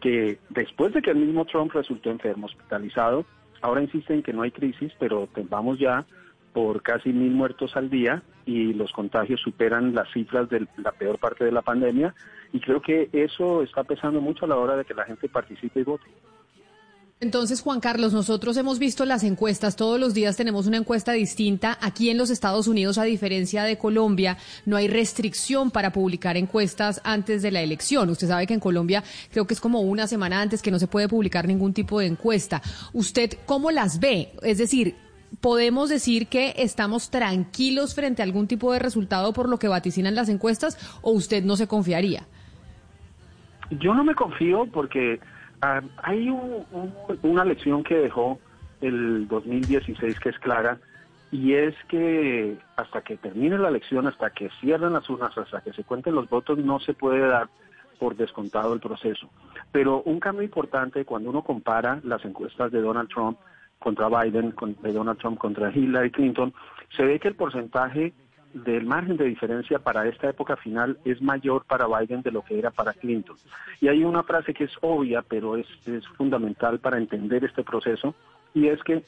que después de que el mismo Trump resultó enfermo, hospitalizado, ahora insisten que no hay crisis, pero vamos ya por casi mil muertos al día y los contagios superan las cifras de la peor parte de la pandemia y creo que eso está pesando mucho a la hora de que la gente participe y vote. Entonces, Juan Carlos, nosotros hemos visto las encuestas, todos los días tenemos una encuesta distinta. Aquí en los Estados Unidos, a diferencia de Colombia, no hay restricción para publicar encuestas antes de la elección. Usted sabe que en Colombia creo que es como una semana antes que no se puede publicar ningún tipo de encuesta. ¿Usted cómo las ve? Es decir, ¿podemos decir que estamos tranquilos frente a algún tipo de resultado por lo que vaticinan las encuestas o usted no se confiaría? Yo no me confío porque Ah, hay una lección que dejó el 2016 que es clara y es que hasta que termine la elección, hasta que cierren las urnas, hasta que se cuenten los votos, no se puede dar por descontado el proceso. Pero un cambio importante cuando uno compara las encuestas de Donald Trump contra Biden, de Donald Trump contra Hillary Clinton, se ve que el porcentaje del margen de diferencia para esta época final es mayor para Biden de lo que era para Clinton. Y hay una frase que es obvia, pero es, es fundamental para entender este proceso, y es que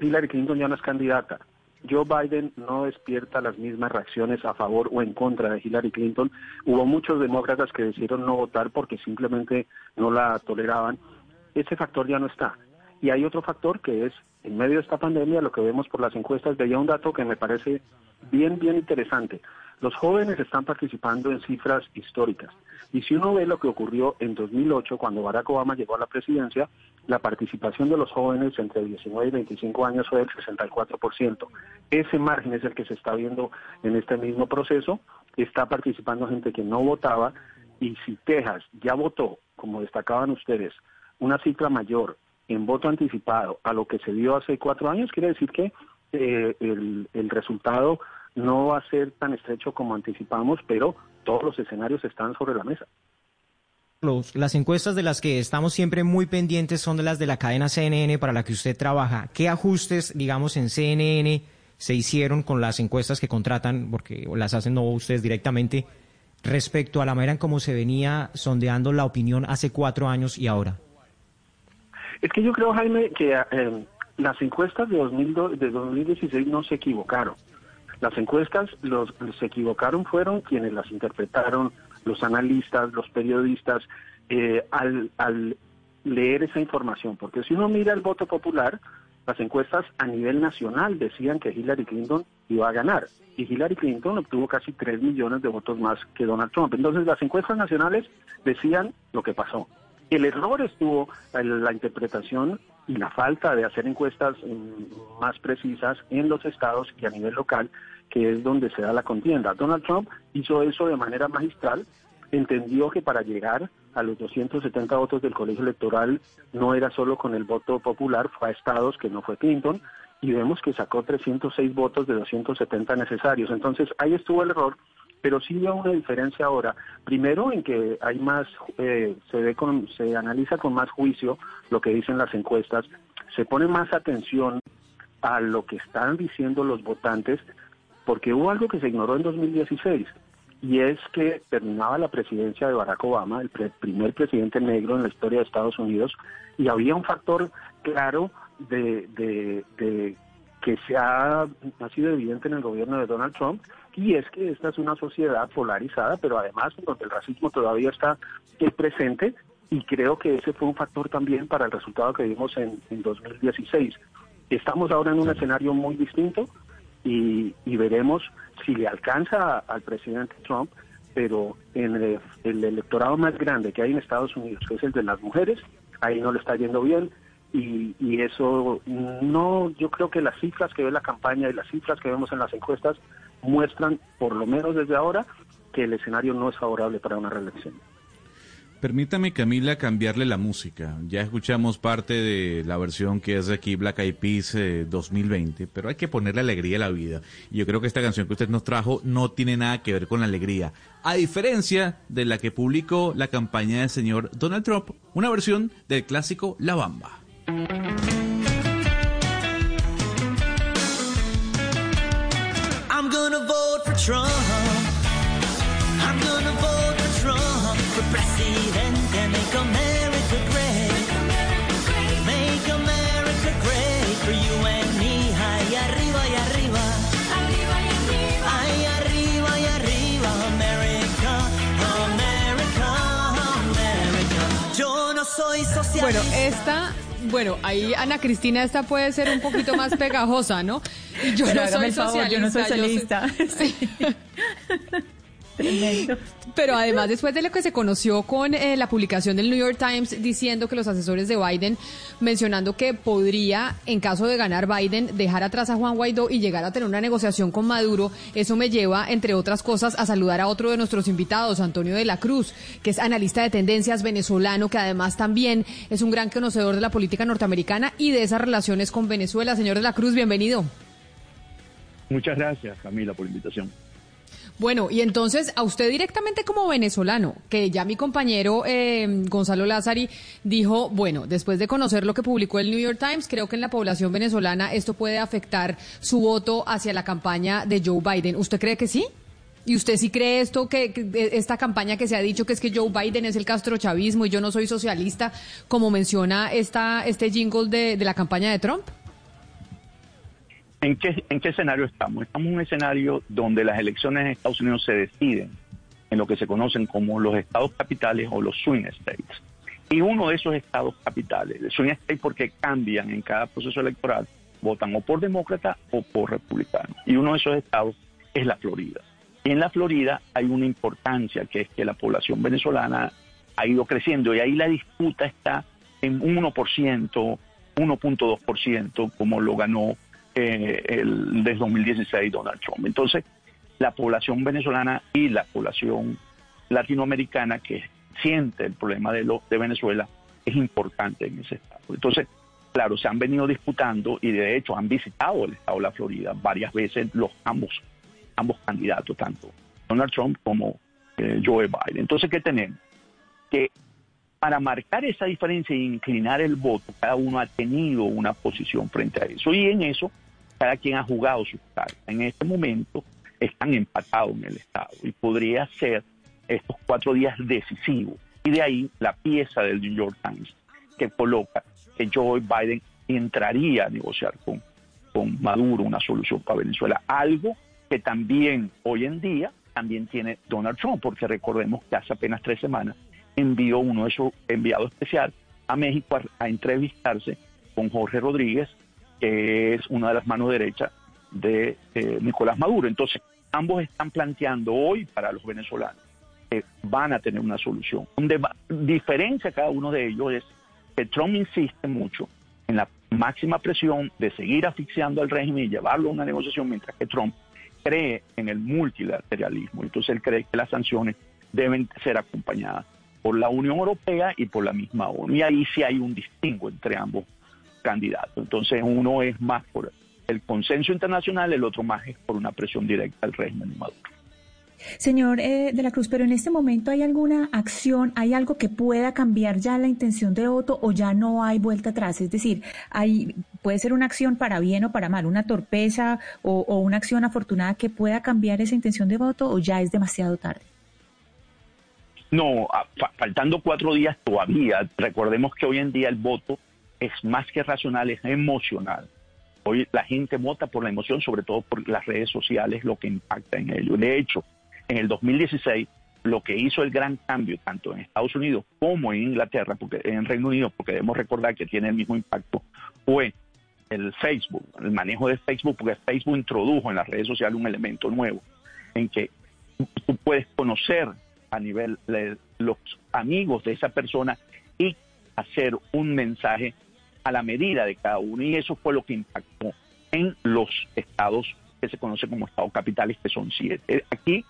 Hillary Clinton ya no es candidata. Joe Biden no despierta las mismas reacciones a favor o en contra de Hillary Clinton. Hubo muchos demócratas que decidieron no votar porque simplemente no la toleraban. Ese factor ya no está. Y hay otro factor que es, en medio de esta pandemia, lo que vemos por las encuestas, veía un dato que me parece bien, bien interesante. Los jóvenes están participando en cifras históricas. Y si uno ve lo que ocurrió en 2008, cuando Barack Obama llegó a la presidencia, la participación de los jóvenes entre 19 y 25 años fue del 64%. Ese margen es el que se está viendo en este mismo proceso. Está participando gente que no votaba. Y si Texas ya votó, como destacaban ustedes, una cifra mayor en voto anticipado a lo que se dio hace cuatro años, quiere decir que eh, el, el resultado no va a ser tan estrecho como anticipamos, pero todos los escenarios están sobre la mesa. las encuestas de las que estamos siempre muy pendientes son de las de la cadena CNN para la que usted trabaja. ¿Qué ajustes, digamos, en CNN se hicieron con las encuestas que contratan, porque las hacen no ustedes directamente, respecto a la manera en cómo se venía sondeando la opinión hace cuatro años y ahora? Es que yo creo, Jaime, que eh, las encuestas de, 2016 no se equivocaron. Las encuestas los, se equivocaron fueron quienes las interpretaron, los analistas, los periodistas, eh, al, al leer esa información. Porque si uno mira el voto popular, las encuestas a nivel nacional decían que Hillary Clinton iba a ganar. Y Hillary Clinton obtuvo casi 3 millones de votos más que Donald Trump. Entonces las encuestas nacionales decían lo que pasó. El error estuvo en la interpretación y la falta de hacer encuestas mm, más precisas en los estados y a nivel local, que es donde se da la contienda. Donald Trump hizo eso de manera magistral, entendió que para llegar a los 270 votos del colegio electoral no era solo con el voto popular, fue a estados que no fue Clinton, y vemos que sacó 306 votos de 270 necesarios. Entonces ahí estuvo el error pero sí veo una diferencia ahora. Primero en que hay más, eh, se ve con, se analiza con más juicio lo que dicen las encuestas, se pone más atención a lo que están diciendo los votantes, porque hubo algo que se ignoró en 2016 y es que terminaba la presidencia de Barack Obama, el primer presidente negro en la historia de Estados Unidos, y había un factor claro de, de, de que se ha, ha sido evidente en el gobierno de Donald Trump, y es que esta es una sociedad polarizada, pero además donde el racismo todavía está presente, y creo que ese fue un factor también para el resultado que vimos en, 2016. Estamos ahora en un escenario muy distinto y, veremos si le alcanza al presidente Trump, pero en el, el electorado más grande que hay en Estados Unidos, que es el de las mujeres, ahí no le está yendo bien y, y, eso no, yo creo que las cifras que ve la campaña y las cifras que vemos en las encuestas muestran, por lo menos desde ahora, que el escenario no es favorable para una reelección. Permítame, Camila, cambiarle la música. Ya escuchamos parte de la versión que es aquí Black Eyed Peas 2020, eh, pero hay que ponerle alegría a la vida. Y yo creo que esta canción que usted nos trajo no tiene nada que ver con la alegría. A diferencia de la que publicó la campaña del señor Donald Trump, una versión del clásico La Bamba. I'm gonna vote for Trump. I'm gonna vote for Trump for presidente. Make America great. Make America great for you and me. Ay, arriba y arriba. Arriba y arriba. Ay, arriba y arriba. America, America, America. Yo no soy socialista. Bueno, esta, bueno, ahí Ana Cristina, esta puede ser un poquito más pegajosa, ¿no? Y Yo Pero no soy favor, yo no soy socialista. yo soy- [laughs] [laughs] Tremendo. [laughs] Pero además, después de lo que se conoció con eh, la publicación del New York Times diciendo que los asesores de Biden, mencionando que podría, en caso de ganar Biden, dejar atrás a Juan Guaidó y llegar a tener una negociación con Maduro, eso me lleva, entre otras cosas, a saludar a otro de nuestros invitados, Antonio de la Cruz, que es analista de tendencias venezolano, que además también es un gran conocedor de la política norteamericana y de esas relaciones con Venezuela. Señor de la Cruz, bienvenido. Muchas gracias, Camila, por la invitación. Bueno, y entonces a usted directamente como venezolano, que ya mi compañero eh, Gonzalo Lázari dijo, bueno, después de conocer lo que publicó el New York Times, creo que en la población venezolana esto puede afectar su voto hacia la campaña de Joe Biden. ¿Usted cree que sí? ¿Y usted sí cree esto, que, que esta campaña que se ha dicho que es que Joe Biden es el castrochavismo y yo no soy socialista, como menciona esta, este jingle de la campaña de Trump? ¿En qué, ¿En qué escenario estamos? Estamos en un escenario donde las elecciones en Estados Unidos se deciden en lo que se conocen como los estados capitales o los swing states. Y uno de esos estados capitales, el swing state porque cambian en cada proceso electoral, votan o por demócrata o por republicano. Y uno de esos estados es la Florida. Y en la Florida hay una importancia que es que la población venezolana ha ido creciendo y ahí la disputa está en 1%, 1.2%, como lo ganó eh, el desde 2016 Donald Trump. Entonces, la población venezolana y la población latinoamericana que siente el problema de, lo, de Venezuela es importante en ese estado. Entonces, claro, se han venido disputando y de hecho han visitado el estado de la Florida varias veces los ambos, ambos candidatos, tanto Donald Trump como eh, Joe Biden. Entonces, ¿qué tenemos? Que para marcar esa diferencia e inclinar el voto, cada uno ha tenido una posición frente a eso. Y en eso, cada quien ha jugado sus cartas. En este momento están empatados en el Estado y podría ser estos cuatro días decisivos. Y de ahí la pieza del New York Times que coloca que Joe Biden entraría a negociar con, con Maduro una solución para Venezuela. Algo que también hoy en día también tiene Donald Trump, porque recordemos que hace apenas tres semanas envió uno de sus enviados especial a México a, a, entrevistarse con Jorge Rodríguez, que es una de las manos derechas de eh, Nicolás Maduro. Entonces, ambos están planteando hoy para los venezolanos que van a tener una solución. Donde diferencia cada uno de ellos es que Trump insiste mucho en la máxima presión de seguir asfixiando al régimen y llevarlo a una negociación, mientras que Trump cree en el multilateralismo. Entonces, él cree que las sanciones deben ser acompañadas por la Unión Europea y por la misma ONU. Y ahí sí hay un distingo entre ambos candidatos. Entonces uno es más por el consenso internacional, el otro más es por una presión directa al régimen de Maduro. Señor eh, de la Cruz, pero en este momento hay alguna acción, hay algo que pueda cambiar ya la intención de voto o ya no hay vuelta atrás. Es decir, hay puede ser una acción para bien o para mal, una torpeza o, o una acción afortunada que pueda cambiar esa intención de voto o ya es demasiado tarde. No, faltando cuatro días todavía. Recordemos que hoy en día el voto es más que racional, es emocional. Hoy la gente vota por la emoción, sobre todo por las redes sociales, lo que impacta en ello. De hecho, en el 2016, lo que hizo el gran cambio, tanto en Estados Unidos como en Inglaterra, porque en Reino Unido, porque debemos recordar que tiene el mismo impacto, fue el Facebook, el manejo de Facebook, porque Facebook introdujo en las redes sociales un elemento nuevo, en que tú puedes conocer a nivel de los amigos de esa persona y hacer un mensaje a la medida de cada uno. Y eso fue lo que impactó en los estados que se conocen como estados capitales, que son siete. Aquí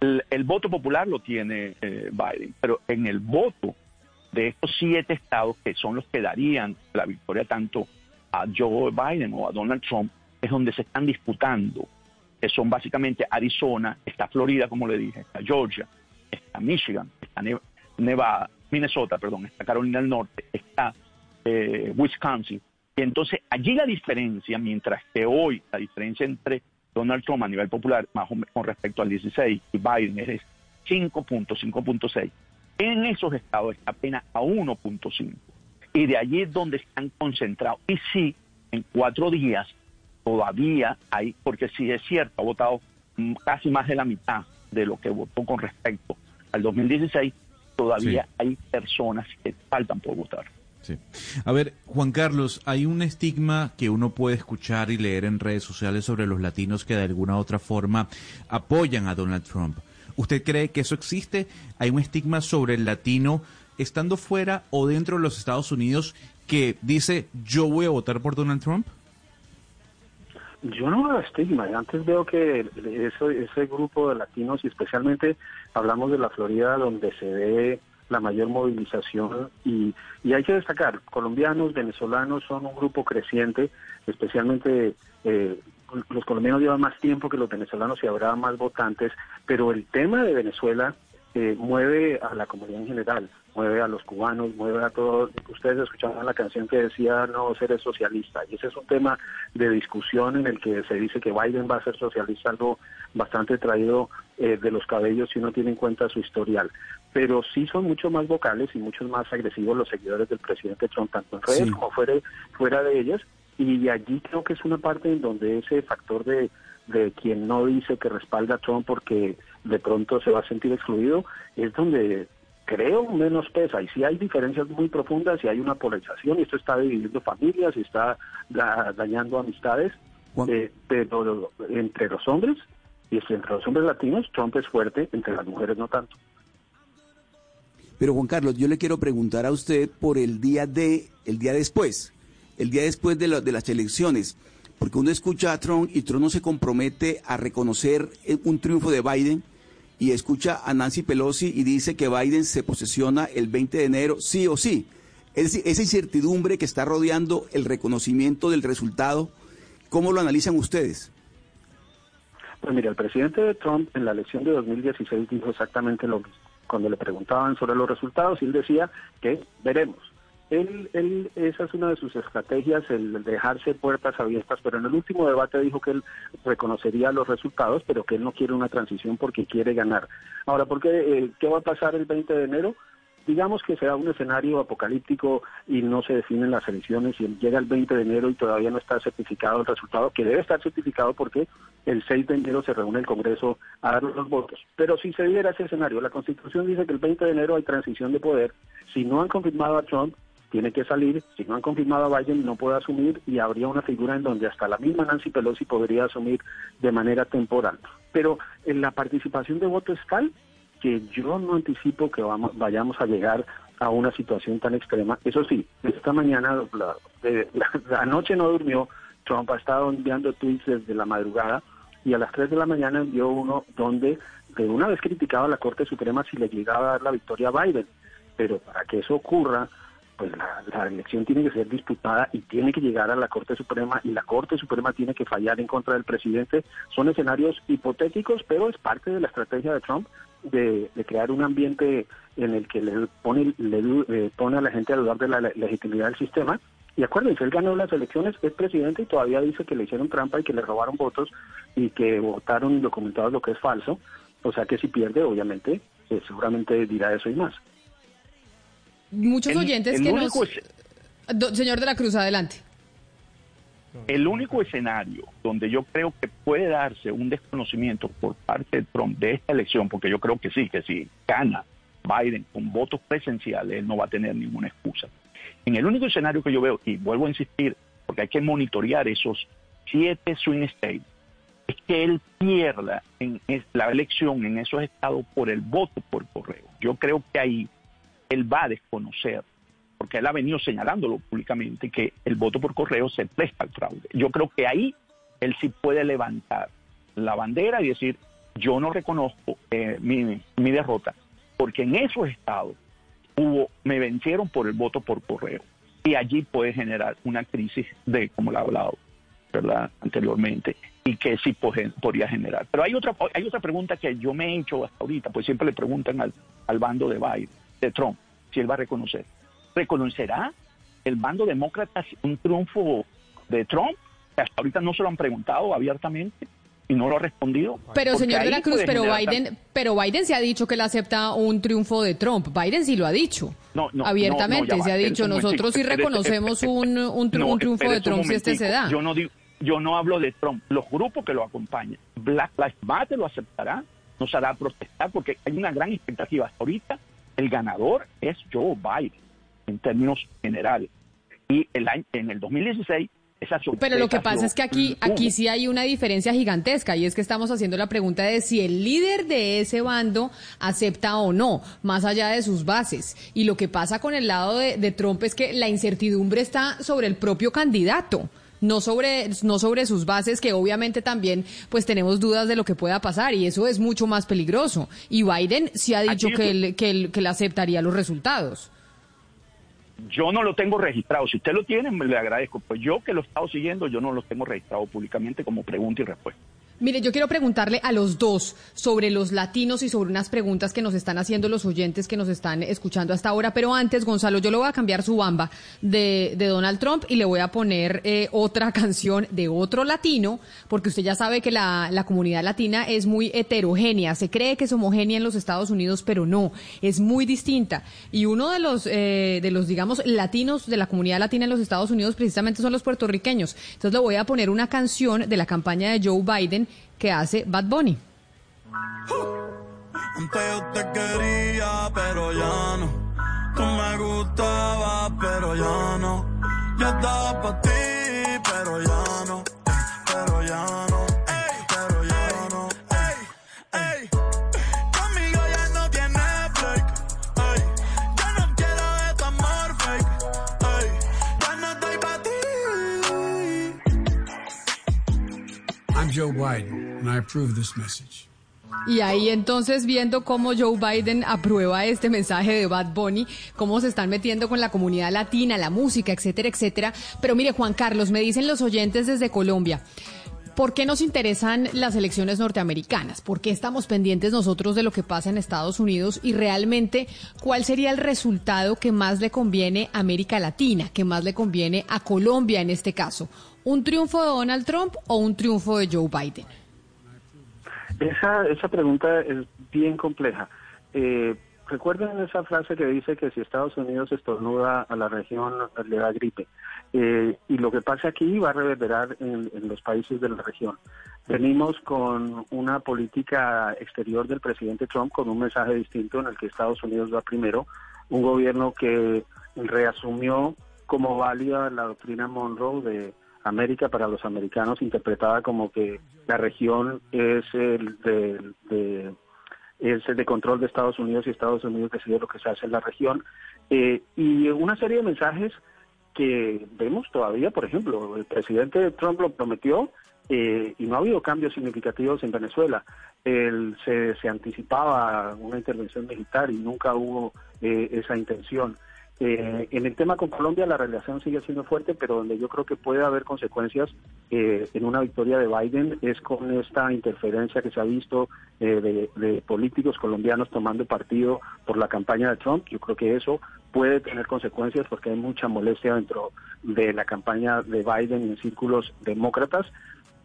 el, voto popular lo tiene eh, Biden, pero en el voto de estos siete estados, que son los que darían la victoria tanto a Joe Biden o a Donald Trump, es donde se están disputando, que son básicamente Arizona, está Florida, como le dije, está Georgia, está Michigan, está Nevada, Minnesota, perdón, está Carolina del Norte, está eh, Wisconsin. Y entonces allí la diferencia, mientras que hoy la diferencia entre Donald Trump a nivel popular, más o menos con respecto al 16, y Biden es 5.5.6, en esos estados está apenas a 1.5. Y de allí es donde están concentrados. Y sí, en cuatro días todavía hay, porque sí es cierto, ha votado mm, casi más de la mitad de lo que votó con respecto al 2016, todavía hay personas que faltan por votar. A ver, Juan Carlos, hay un estigma que uno puede escuchar y leer en redes sociales sobre los latinos que de alguna u otra forma apoyan a Donald Trump. ¿Usted cree que eso existe? ¿Hay un estigma sobre el latino estando fuera o dentro de los Estados Unidos que dice yo voy a votar por Donald Trump? Yo no veo estigma. Antes veo que ese grupo de latinos, y especialmente hablamos de la Florida, donde se ve la mayor movilización y, y hay que destacar, colombianos, venezolanos son un grupo creciente, especialmente eh, los colombianos llevan más tiempo que los venezolanos y habrá más votantes, pero el tema de Venezuela eh, mueve a la comunidad en general, mueve a los cubanos, mueve a todos. Ustedes escuchaban la canción que decía no ser socialista, y ese es un tema de discusión en el que se dice que Biden va a ser socialista, algo bastante traído eh, de los cabellos si uno tiene en cuenta su historial. Pero sí son mucho más vocales y mucho más agresivos los seguidores del presidente Trump, tanto en redes como fuera, fuera de ellas, y allí creo que es una parte en donde ese factor de de quien no dice que respalda a Trump porque de pronto se va a sentir excluido, es donde creo menos pesa. Y si hay diferencias muy profundas y hay una polarización, y esto está dividiendo familias y está dañando amistades, eh, pero entre los hombres y entre los hombres latinos, Trump es fuerte, entre las mujeres no tanto. Pero Juan Carlos, yo le quiero preguntar a usted por el día de, el día después, el día después de, de las elecciones porque uno escucha a Trump y Trump no se compromete a reconocer un triunfo de Biden y escucha a Nancy Pelosi y dice que Biden se posesiona el 20 de enero, sí o sí. Esa incertidumbre que está rodeando el reconocimiento del resultado, ¿cómo lo analizan ustedes? Pues mira, el presidente Trump en la elección de 2016 dijo exactamente lo mismo. Cuando le preguntaban sobre los resultados, él decía que veremos. Él, él, esa es una de sus estrategias, el dejarse puertas abiertas, pero en el último debate dijo que él reconocería los resultados, pero que él no quiere una transición porque quiere ganar. Ahora, ¿por qué, eh, ¿qué va a pasar el 20 de enero? Digamos que sea un escenario apocalíptico y no se definen las elecciones y llega el 20 de enero y todavía no está certificado el resultado, que debe estar certificado porque el 6 de enero se reúne el Congreso a dar los votos. Pero si se diera ese escenario, la Constitución dice que el 20 de enero hay transición de poder. Si no han confirmado a Trump, tiene que salir, si no han confirmado a Biden no puede asumir y habría una figura en donde hasta la misma Nancy Pelosi podría asumir de manera temporal. Pero en la participación de voto es tal que yo no anticipo que vamos, vayamos a llegar a una situación tan extrema. Eso sí, esta mañana, la, la, noche no durmió, Trump ha estado enviando tweets desde la madrugada y a las 3 de la mañana envió uno donde de una vez criticaba a la Corte Suprema si le llegaba a dar la victoria a Biden. Pero para que eso ocurra, pues la, elección tiene que ser disputada y tiene que llegar a la Corte Suprema y la Corte Suprema tiene que fallar en contra del presidente. Son escenarios hipotéticos, pero es parte de la estrategia de Trump de, crear un ambiente en el que le pone, le, eh, pone a la gente a dudar de la, legitimidad del sistema. Y acuérdense, él ganó las elecciones, es presidente y todavía dice que le hicieron trampa y que le robaron votos y que votaron indocumentados, lo que es falso. O sea que si pierde, obviamente, eh, seguramente dirá eso y más. Muchos oyentes que nos... Señor de la Cruz, adelante. El único escenario donde yo creo que puede darse un desconocimiento por parte de Trump de esta elección, porque yo creo que sí, que si gana Biden con votos presenciales, él no va a tener ninguna excusa. En el único escenario que yo veo, y vuelvo a insistir, porque hay que monitorear esos siete swing states, es que él pierda en la elección en esos estados por el voto por correo. Yo creo que ahí él va a desconocer, porque él ha venido señalándolo públicamente, que el voto por correo se presta al fraude. Yo creo que ahí él sí puede levantar la bandera y decir, yo no reconozco eh, mi, mi derrota, porque en esos estados hubo, me vencieron por el voto por correo. Y allí puede generar una crisis de, como lo ha hablado. Anteriormente, y que sí podría generar. Pero hay otra, hay otra pregunta que yo me he hecho hasta ahorita, pues siempre le preguntan al, al bando de Biden de Trump, si él va a reconocer. ¿Reconocerá el bando demócrata un triunfo de Trump? Hasta ahorita no se lo han preguntado abiertamente y no lo ha respondido. Pero señor de la Cruz, pero Biden, pero Biden se ha dicho que él acepta un triunfo de Trump. Biden sí lo ha dicho. No, no, abiertamente no, no, ya se ha dicho, nosotros sí reconocemos un, un, tri- No, un triunfo de Trump si este se da. Yo no, digo, yo no hablo de Trump, los grupos que lo acompañan. Black Lives Matter lo aceptará, nos hará protestar porque hay una gran expectativa. Hasta ahorita el ganador es Joe Biden en términos generales. Y el año, en el 2016 esas Pero lo que pasa es que aquí, aquí sí hay una diferencia gigantesca y es que estamos haciendo la pregunta de si el líder de ese bando acepta o no, más allá de sus bases. Y lo que pasa con el lado de, de Trump es que la incertidumbre está sobre el propio candidato. No sobre, no sobre sus bases, que obviamente también pues tenemos dudas de lo que pueda pasar y eso es mucho más peligroso. Y Biden sí ha dicho que él, que él, que él aceptaría los resultados. Yo no lo tengo registrado. Si usted lo tiene, me le agradezco. Pues yo que lo he estado siguiendo, yo no lo tengo registrado públicamente como pregunta y respuesta. Mire, yo quiero preguntarle a los dos sobre los latinos y sobre unas preguntas que nos están haciendo los oyentes que nos están escuchando hasta ahora. Pero antes, Gonzalo, yo le voy a cambiar su bamba de, de Donald Trump y le voy a poner eh, otra [laughs] canción de otro latino, porque usted ya sabe que la, la comunidad latina es muy heterogénea. Se cree que es homogénea en los Estados Unidos, pero no, es muy distinta. Y uno de los, eh, de los, digamos, latinos de la comunidad latina en los Estados Unidos precisamente son los puertorriqueños. Entonces le voy a poner una canción de la campaña de Joe Biden que hace Bad Bunny. Antes yo te quería, pero ya no. Tú me gustabas, pero ya no. Yo estaba para ti, pero ya no. Pero ya no. Joe Biden, and I this message. Y ahí entonces viendo cómo Joe Biden aprueba este mensaje de Bad Bunny, cómo se están metiendo con la comunidad latina, la música, etcétera, etcétera. Pero mire, Juan Carlos, me dicen los oyentes desde Colombia. ¿Por qué nos interesan las elecciones norteamericanas? ¿Por qué estamos pendientes nosotros de lo que pasa en Estados Unidos? Y realmente, ¿cuál sería el resultado que más le conviene a América Latina, que más le conviene a Colombia en este caso? ¿Un triunfo de Donald Trump o un triunfo de Joe Biden? Esa, esa pregunta es bien compleja. Eh, recuerden esa frase que dice que si Estados Unidos estornuda a la región le da gripe. Eh, y lo que pasa aquí va a reverberar en, en los países de la región. Venimos con una política exterior del presidente Trump con un mensaje distinto en el que Estados Unidos va primero, un gobierno que reasumió como válida la doctrina Monroe de América para los americanos, interpretada como que la región es el de, es el de control de Estados Unidos y Estados Unidos decide lo que se hace en la región. Eh, y una serie de mensajes que vemos todavía, por ejemplo, el presidente Trump lo prometió eh, y no ha habido cambios significativos en Venezuela. Se, se anticipaba una intervención militar y nunca hubo eh, esa intención. Eh, en el tema con Colombia la relación sigue siendo fuerte, pero donde yo creo que puede haber consecuencias eh, en una victoria de Biden es con esta interferencia que se ha visto eh, de, de políticos colombianos tomando partido por la campaña de Trump. Yo creo que eso puede tener consecuencias porque hay mucha molestia dentro de la campaña de Biden en círculos demócratas.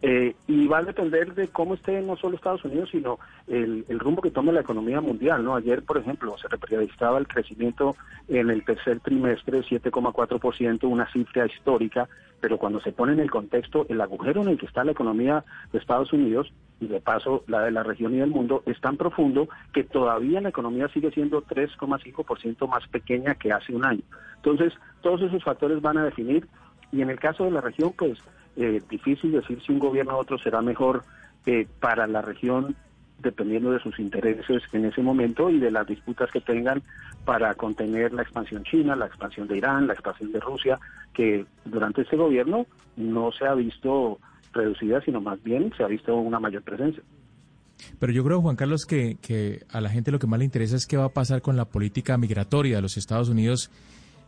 Eh, y va a depender de cómo esté no solo Estados Unidos, sino el, rumbo que tome la economía mundial. ¿no? Ayer, por ejemplo, se registraba el crecimiento en el tercer trimestre, 7,4%, una cifra histórica, pero cuando se pone en el contexto, el agujero en el que está la economía de Estados Unidos y de paso la de la región y del mundo es tan profundo que todavía la economía sigue siendo 3,5% más pequeña que hace un año. Entonces, todos esos factores van a definir y en el caso de la región, pues eh, difícil decir si un gobierno u otro será mejor eh, para la región dependiendo de sus intereses en ese momento y de las disputas que tengan para contener la expansión china, la expansión de Irán, la expansión de Rusia, que durante este gobierno no se ha visto reducida, sino más bien se ha visto una mayor presencia. Pero yo creo, Juan Carlos, que, que a la gente lo que más le interesa es qué va a pasar con la política migratoria de los Estados Unidos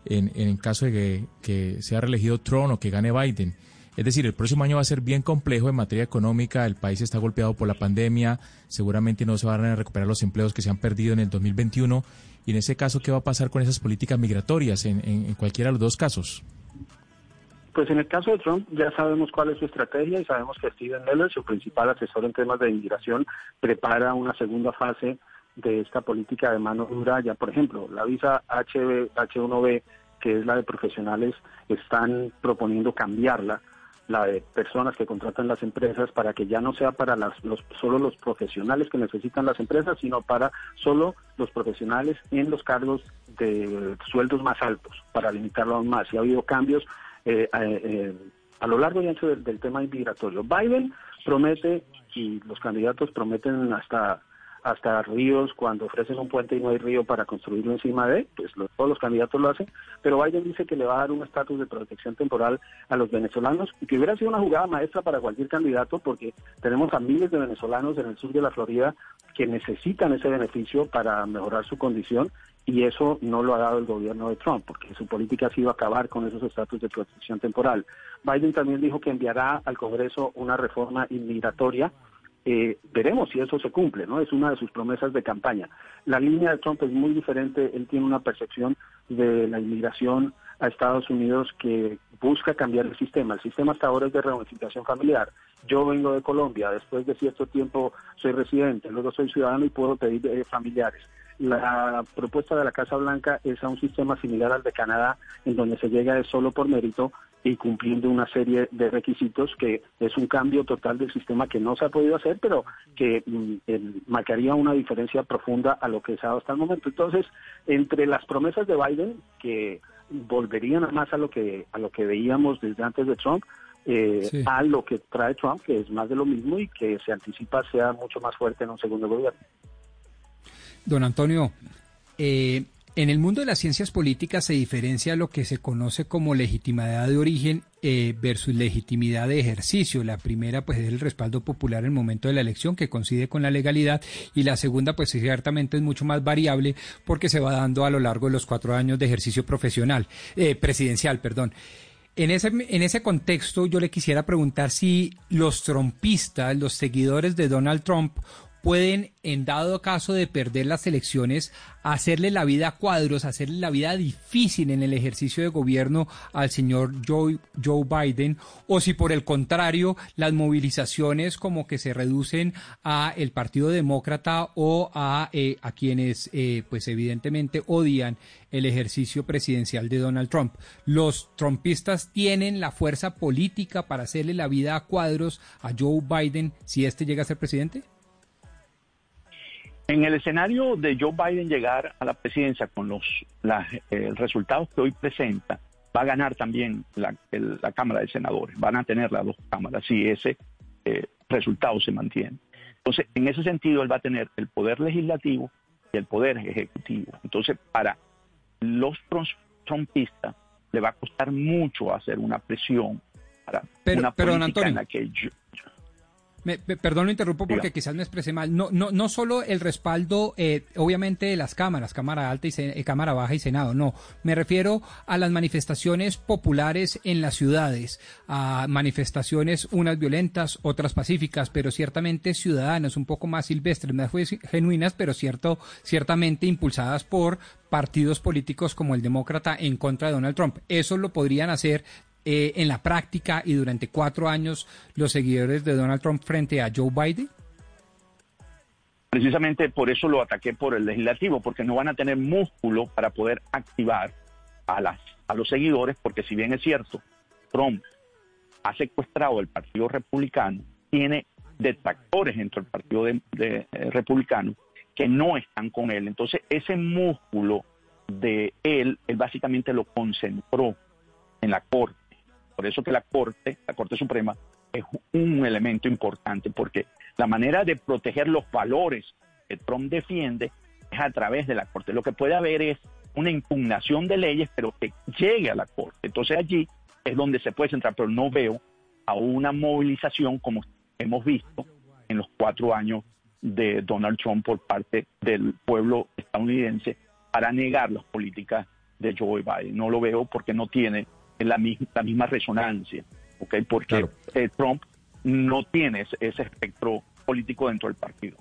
en, en caso de que, que sea reelegido Trump o que gane Biden. Es decir, el próximo año va a ser bien complejo en materia económica, el país está golpeado por la pandemia, seguramente no se van a recuperar los empleos que se han perdido en el 2021 Y en ese caso, ¿qué va a pasar con esas políticas migratorias en, cualquiera de los dos casos? Pues en el caso de Trump ya sabemos cuál es su estrategia y sabemos que Steven Miller, su principal asesor en temas de inmigración, prepara una segunda fase de esta política de mano dura. Ya, por ejemplo, la visa HB, H1B, que es la de profesionales, están proponiendo cambiarla, la de personas que contratan las empresas, para que ya no sea para las, los, solo los profesionales que necesitan las empresas, sino para solo los profesionales en los cargos de sueldos más altos, para limitarlo aún más. Y ha habido cambios eh, eh, eh, a lo largo y ancho del, del tema migratorio. Biden promete, y los candidatos prometen hasta hasta ríos cuando ofrecen un puente y no hay río para construirlo encima de, pues todos los candidatos lo hacen, pero Biden dice que le va a dar un estatus de protección temporal a los venezolanos y que hubiera sido una jugada maestra para cualquier candidato porque tenemos a miles de venezolanos en el sur de la Florida que necesitan ese beneficio para mejorar su condición y eso no lo ha dado el gobierno de Trump, porque su política ha sido acabar con esos estatus de protección temporal. Biden también dijo que enviará al Congreso una reforma inmigratoria. Eh, veremos si eso se cumple, ¿no? Es una de sus promesas de campaña. La línea de Trump es muy diferente. Él tiene una percepción de la inmigración a Estados Unidos que busca cambiar el sistema. El sistema hasta ahora es de reunificación familiar. Yo vengo de Colombia, después de cierto tiempo soy residente, luego soy ciudadano y puedo pedir eh, familiares. La propuesta de la Casa Blanca es a un sistema similar al de Canadá, en donde se llega solo por mérito y cumpliendo una serie de requisitos que es un cambio total del sistema que no se ha podido hacer, pero que el- marcaría una diferencia profunda a lo que se ha dado hasta el momento. Entonces, entre las promesas de Biden, que volverían más a lo que a lo que veíamos desde antes de Trump, eh, Sí. a lo que trae Trump, que es más de lo mismo y que se anticipa sea mucho más fuerte en un segundo gobierno. Don Antonio, eh, en el mundo de las ciencias políticas se diferencia lo que se conoce como legitimidad de origen eh, versus legitimidad de ejercicio. La primera, pues, es el respaldo popular en el momento de la elección, que coincide con la legalidad, y la segunda, pues, ciertamente es mucho más variable porque se va dando a lo largo de los cuatro años de ejercicio profesional, eh, presidencial, perdón. En ese, en ese contexto, yo le quisiera preguntar si los trompistas, los seguidores de Donald Trump, pueden, en dado caso de perder las elecciones, hacerle la vida a cuadros, hacerle la vida difícil en el ejercicio de gobierno al señor Joe, Joe Biden, o si por el contrario las movilizaciones como que se reducen a el Partido Demócrata o a, eh, a quienes eh, pues evidentemente odian el ejercicio presidencial de Donald Trump. ¿Los trumpistas tienen la fuerza política para hacerle la vida a cuadros a Joe Biden si este llega a ser presidente? En el escenario de Joe Biden llegar a la presidencia con los las, eh, resultados que hoy presenta, va a ganar también la, el- la Cámara de Senadores. Van a tener las dos cámaras si ese eh, resultado se mantiene. Entonces, en ese sentido, él va a tener el poder legislativo y el poder ejecutivo. Entonces, para los trumpistas le va a costar mucho hacer una presión para Pero- una pero, política en Antonio, la que yo- Me, me- perdón, lo interrumpo porque Diga. quizás me expresé mal. No, no, no solo el respaldo, eh, obviamente, de las cámaras, Cámara Alta y eh, Cámara Baja y Senado, no. Me refiero a las manifestaciones populares en las ciudades, a manifestaciones unas violentas, otras pacíficas, pero ciertamente ciudadanas, un poco más silvestres, más jue- genuinas, pero cierto, ciertamente impulsadas por partidos políticos como el demócrata en contra de Donald Trump. Eso lo podrían hacer eh, en la práctica y durante cuatro años los seguidores de Donald Trump frente a Joe Biden? Precisamente por eso lo ataqué por el legislativo, porque no van a tener músculo para poder activar a, las, a los seguidores, porque si bien es cierto, Trump ha secuestrado el Partido Republicano, tiene detractores dentro del Partido eh, Republicano que no están con él. Entonces, ese músculo de él, él básicamente lo concentró en la Corte. Por eso que la Corte, la Corte Suprema, es un elemento importante, porque la manera de proteger los valores que Trump defiende es a través de la Corte. Lo que puede haber es una impugnación de leyes, pero que llegue a la Corte. Entonces allí es donde se puede centrar, pero no veo a una movilización como hemos visto en los cuatro años de Donald Trump por parte del pueblo estadounidense para negar las políticas de Joe Biden. No lo veo porque no tiene la, la misma resonancia, ¿ok? Porque eh, Trump no tiene ese, ese espectro político dentro del partido.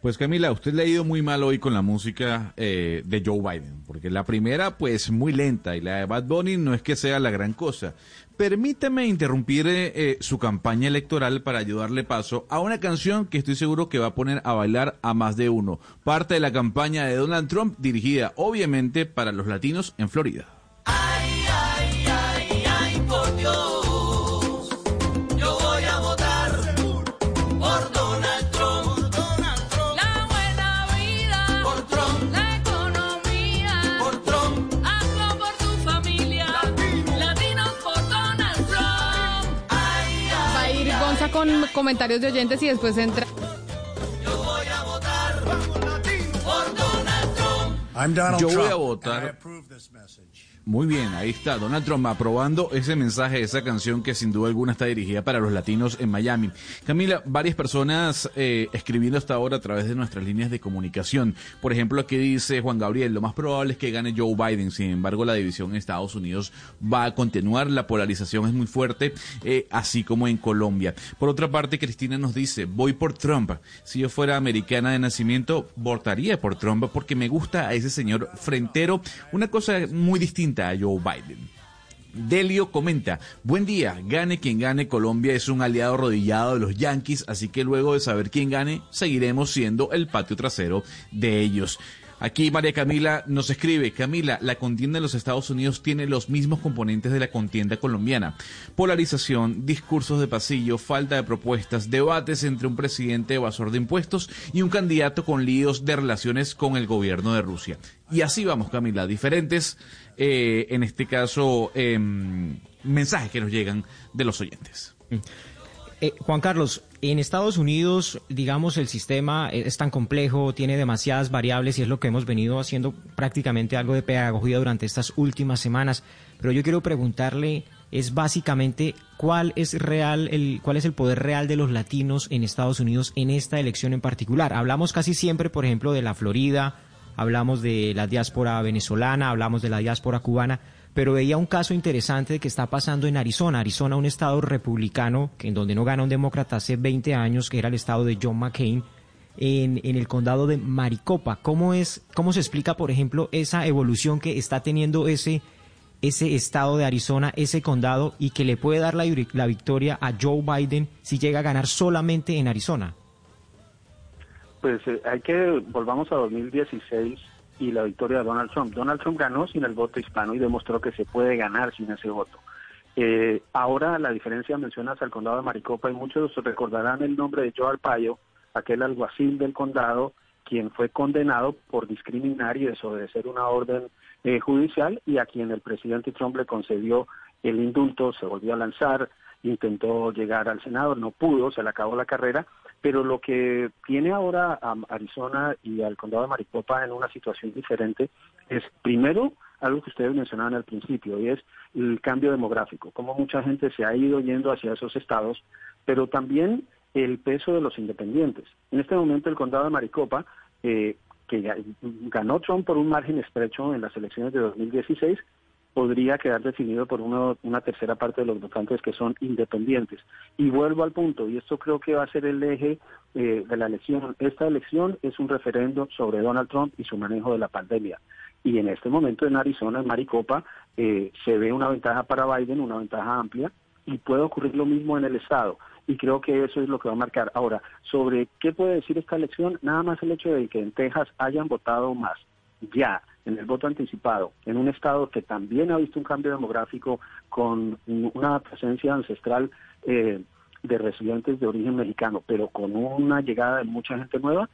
Pues Camila, usted le ha ido muy mal hoy con la música eh, de Joe Biden, porque la primera pues muy lenta y la de Bad Bunny no es que sea la gran cosa. Permítame interrumpir eh, eh, su campaña electoral para ayudarle paso a una canción que estoy seguro que va a poner a bailar a más de uno. Parte de la campaña de Donald Trump dirigida obviamente para los latinos en Florida. Comentarios de oyentes y después entra. yo voy a votar por Donald Trump. I'm Donald Yo voy Trump. a votar. Muy bien, ahí está Donald Trump aprobando ese mensaje, esa canción que sin duda alguna está dirigida para los latinos en Miami. Camila, varias personas eh, escribiendo hasta ahora a través de nuestras líneas de comunicación. Por ejemplo, aquí dice Juan Gabriel, lo más probable es que gane Joe Biden. Sin embargo, la división en Estados Unidos va a continuar, la polarización es muy fuerte, eh, así como en Colombia. Por otra parte, Cristina nos dice, voy por Trump. Si yo fuera americana de nacimiento, votaría por Trump porque me gusta a ese señor frentero, una cosa muy distinta Joe Biden. Delio comenta, buen día, gane quien gane, Colombia es un aliado arrodillado de los Yankees, así que luego de saber quién gane, seguiremos siendo el patio trasero de ellos. Aquí María Camila nos escribe, Camila, la contienda en los Estados Unidos tiene los mismos componentes de la contienda colombiana. Polarización, discursos de pasillo, falta de propuestas, debates entre un presidente evasor de impuestos y un candidato con líos de relaciones con el gobierno de Rusia. Y así vamos, Camila, diferentes, eh, en este caso, em, mensajes que nos llegan de los oyentes. Eh, Juan Carlos, en Estados Unidos, digamos, el sistema es tan complejo, tiene demasiadas variables y es lo que hemos venido haciendo prácticamente algo de pedagogía durante estas últimas semanas. Pero yo quiero preguntarle, es básicamente cuál es real, el, cuál es el poder real de los latinos en Estados Unidos en esta elección en particular. Hablamos casi siempre, por ejemplo, de la Florida, hablamos de la diáspora venezolana, hablamos de la diáspora cubana, pero veía un caso interesante que está pasando en Arizona. Arizona, un estado republicano, que en donde no gana un demócrata hace 20 años, que era el estado de John McCain, en, el condado de Maricopa. ¿Cómo, es, ¿Cómo se explica, por ejemplo, esa evolución que está teniendo ese, ese estado de Arizona, ese condado, y que le puede dar la victoria a Joe Biden si llega a ganar solamente en Arizona? Pues eh, hay que volvamos a 2016 y la victoria de Donald Trump. Donald Trump ganó sin el voto hispano y demostró que se puede ganar sin ese voto. Eh, ahora la diferencia mencionas al condado de Maricopa y muchos recordarán el nombre de Joe Arpaio, aquel alguacil del condado quien fue condenado por discriminar y desobedecer una orden eh, judicial y a quien el presidente Trump le concedió el indulto, se volvió a lanzar, intentó llegar al Senado, no pudo, se le acabó la carrera, pero lo que tiene ahora a Arizona y al condado de Maricopa en una situación diferente es, primero, algo que ustedes mencionaban al principio, y es el cambio demográfico, cómo mucha gente se ha ido yendo hacia esos estados, pero también el peso de los independientes. En este momento el condado de Maricopa, eh, que ganó Trump por un margen estrecho en las elecciones de 2016, podría quedar definido por una, una, tercera parte de los votantes que son independientes. Y vuelvo al punto, y esto creo que va a ser el eje eh, de la elección. Esta elección es un referendo sobre Donald Trump y su manejo de la pandemia. Y en este momento en Arizona, en Maricopa, eh, se ve una ventaja para Biden, una ventaja amplia, y puede ocurrir lo mismo en el Estado. Y creo que eso es lo que va a marcar. Ahora, sobre qué puede decir esta elección, nada más el hecho de que en Texas hayan votado más ya en el voto anticipado, en un estado que también ha visto un cambio demográfico con una presencia ancestral eh, de residentes de origen mexicano, pero con una llegada de mucha gente nueva,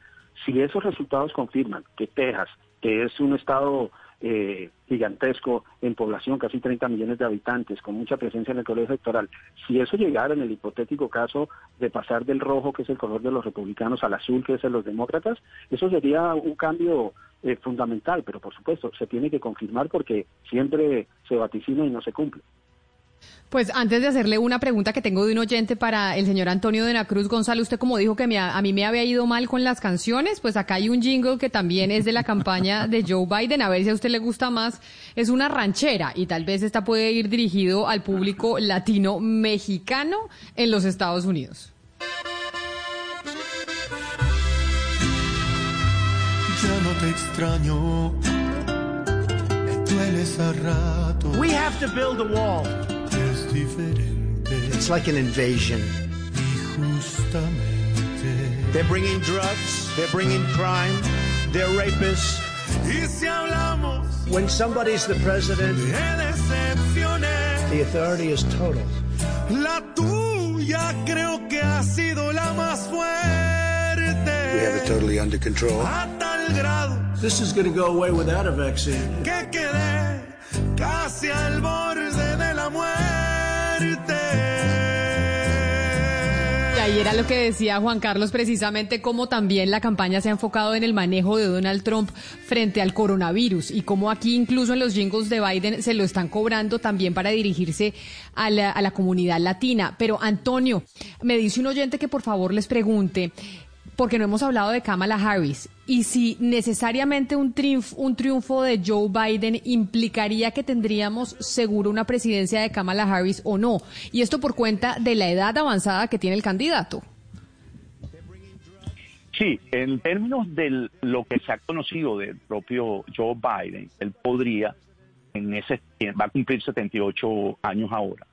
si esos resultados confirman que Texas, que es un estado eh, gigantesco en población, casi 30 millones de habitantes, con mucha presencia en el colegio electoral, si eso llegara en el hipotético caso de pasar del rojo, que es el color de los republicanos, al azul, que es el de los demócratas, eso sería un cambio fundamental, pero por supuesto se tiene que confirmar porque siempre se vaticina y no se cumple. Pues antes de hacerle una pregunta que tengo de un oyente para el señor Antonio de la Cruz González, usted como dijo que me, a mí me había ido mal con las canciones, pues acá hay un jingle que también es de la campaña de Joe Biden, a ver si a usted le gusta más, es una ranchera y tal vez esta puede ir dirigido al público latino mexicano en los Estados Unidos. Te extraño. Me dueles a rato. We have to build a wall. Es diferente. It's like an invasion. Y justamente. They're bringing drugs, they're bringing crime, they're rapists. Y si hablamos When somebody's the president, the authority is total. la tuya creo que ha sido la más fuerte. We have it totally under control. A tal grado This is going to go away without a vaccine. que quedé casi al borde de la muerte. Y ahí era lo que decía Juan Carlos precisamente, cómo también la campaña se ha enfocado en el manejo de Donald Trump frente al coronavirus y cómo aquí incluso en los jingles de Biden se lo están cobrando también para dirigirse a la, a la comunidad latina. Pero Antonio, me dice un oyente que por favor les pregunte, porque no hemos hablado de Kamala Harris, y si necesariamente un triunfo, un triunfo de Joe Biden implicaría que tendríamos seguro una presidencia de Kamala Harris o no. Y esto por cuenta de la edad avanzada que tiene el candidato. Sí, en términos de lo que se ha conocido del propio Joe Biden, él podría, en ese va a cumplir 78 años ahora,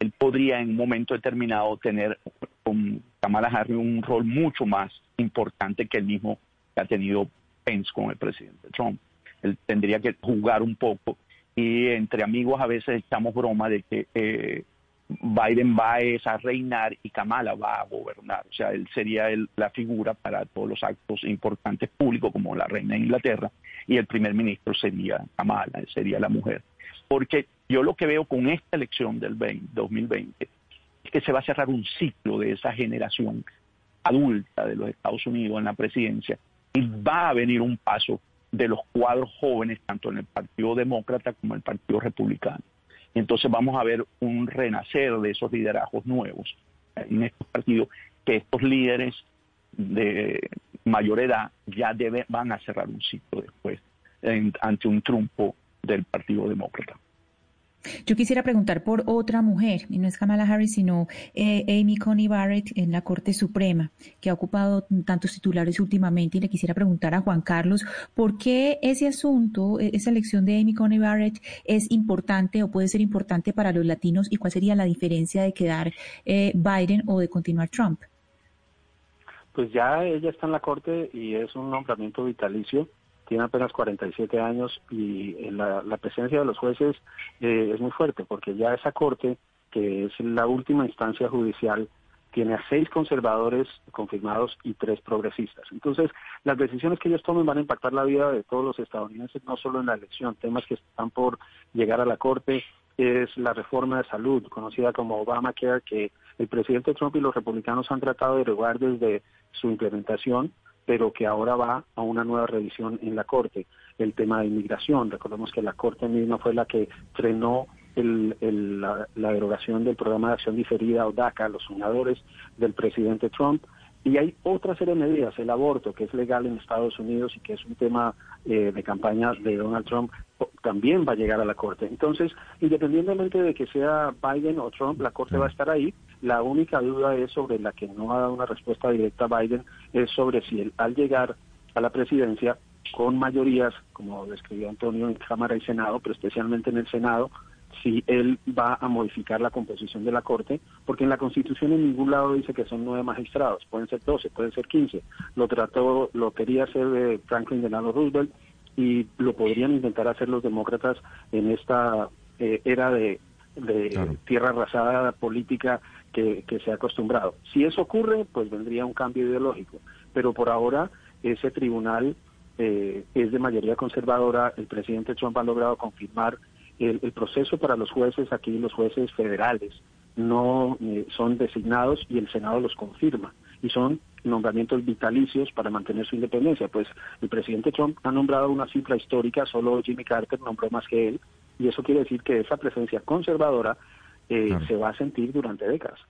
él podría en un momento determinado tener con Kamala Harris un rol mucho más importante que el mismo que ha tenido Pence con el presidente Trump. Él tendría que jugar un poco y entre amigos a veces echamos broma de que eh, Biden va a reinar y Kamala va a gobernar. O sea, él sería el- la figura para todos los actos importantes públicos como la reina de Inglaterra y el primer ministro sería Kamala, sería la mujer. Porque yo lo que veo con esta elección del 20 2020 es que se va a cerrar un ciclo de esa generación adulta de los Estados Unidos en la presidencia y va a venir un paso de los cuadros jóvenes tanto en el Partido Demócrata como en el Partido Republicano. Entonces vamos a ver un renacer de esos liderazgos nuevos en estos partidos, que estos líderes de mayor edad ya debe, van a cerrar un ciclo después en- ante un triunfo del Partido Demócrata. Yo quisiera preguntar por otra mujer, y no es Kamala Harris, sino eh, Amy Coney Barrett en la Corte Suprema, que ha ocupado tantos titulares últimamente, y le quisiera preguntar a Juan Carlos por qué ese asunto, eh, esa elección de Amy Coney Barrett es importante o puede ser importante para los latinos, y cuál sería la diferencia de quedar eh, Biden o de continuar Trump. Pues ya ella está en la corte y es un nombramiento vitalicio. Tiene apenas 47 años y en la, la presencia de los jueces eh, es muy fuerte porque ya esa corte, que es la última instancia judicial, tiene a seis conservadores confirmados y tres progresistas. Entonces, las decisiones que ellos tomen van a impactar la vida de todos los estadounidenses, no solo en la elección. Temas que están por llegar a la corte es la reforma de salud, conocida como Obamacare, que el presidente Trump y los republicanos han tratado de derogar desde su implementación, pero que ahora va a una nueva revisión en la Corte. El tema de inmigración, recordemos que la Corte misma fue la que frenó el- la, derogación del programa de acción diferida o DACA, los soñadores del presidente Trump. Y hay otra serie de medidas, el aborto, que es legal en Estados Unidos y que es un tema eh, de campaña de Donald Trump, también va a llegar a la Corte. Entonces, independientemente de que sea Biden o Trump, la Corte va a estar ahí. La única duda es sobre la que no ha dado una respuesta directa Biden, es sobre si él, al llegar a la presidencia con mayorías, como describió Antonio en Cámara y Senado, pero especialmente en el Senado, si él va a modificar la composición de la Corte, porque en la Constitución en ningún lado dice que son nueve magistrados, pueden ser doce, pueden ser quince. Lo trató, lo quería hacer eh, Franklin Delano Roosevelt y lo podrían intentar hacer los demócratas en esta eh, era de, de tierra arrasada política que, que se ha acostumbrado. Si eso ocurre, pues vendría un cambio ideológico, pero por ahora ese tribunal eh, es de mayoría conservadora, el presidente Trump ha logrado confirmar el, el proceso para los jueces, aquí los jueces federales no eh, son designados y el Senado los confirma y son nombramientos vitalicios para mantener su independencia. Pues el presidente Trump ha nombrado una cifra histórica, solo Jimmy Carter nombró más que él, y eso quiere decir que esa presencia conservadora eh, Claro. se va a sentir durante décadas.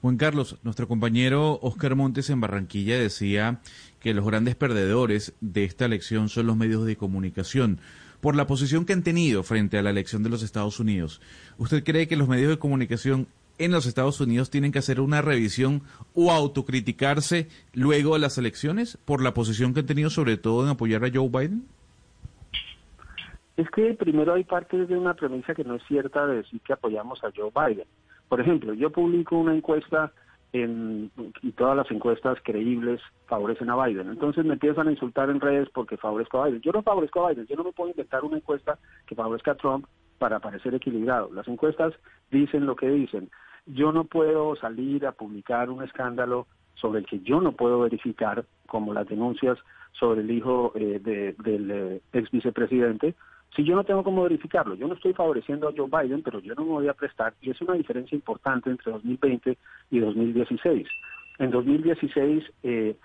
Juan Carlos, nuestro compañero Oscar Montes en Barranquilla decía que los grandes perdedores de esta elección son los medios de comunicación por la posición que han tenido frente a la elección de los Estados Unidos. ¿Usted cree que los medios de comunicación en los Estados Unidos tienen que hacer una revisión o autocriticarse luego de las elecciones por la posición que han tenido sobre todo en apoyar a Joe Biden? Es que primero hay parte de una premisa que no es cierta de decir que apoyamos a Joe Biden. Por ejemplo, yo publico una encuesta en, y todas las encuestas creíbles favorecen a Biden. Entonces me empiezan a insultar en redes porque favorezco a Biden. Yo no favorezco a Biden, yo no me puedo inventar una encuesta que favorezca a Trump para parecer equilibrado. Las encuestas dicen lo que dicen. Yo no puedo salir a publicar un escándalo sobre el que yo no puedo verificar, como las denuncias sobre el hijo eh, de- del eh, ex vicepresidente, si yo no tengo cómo verificarlo. Yo no estoy favoreciendo a Joe Biden, pero yo no me voy a prestar, y es una diferencia importante entre 2020 y 2016. En 2016, eh,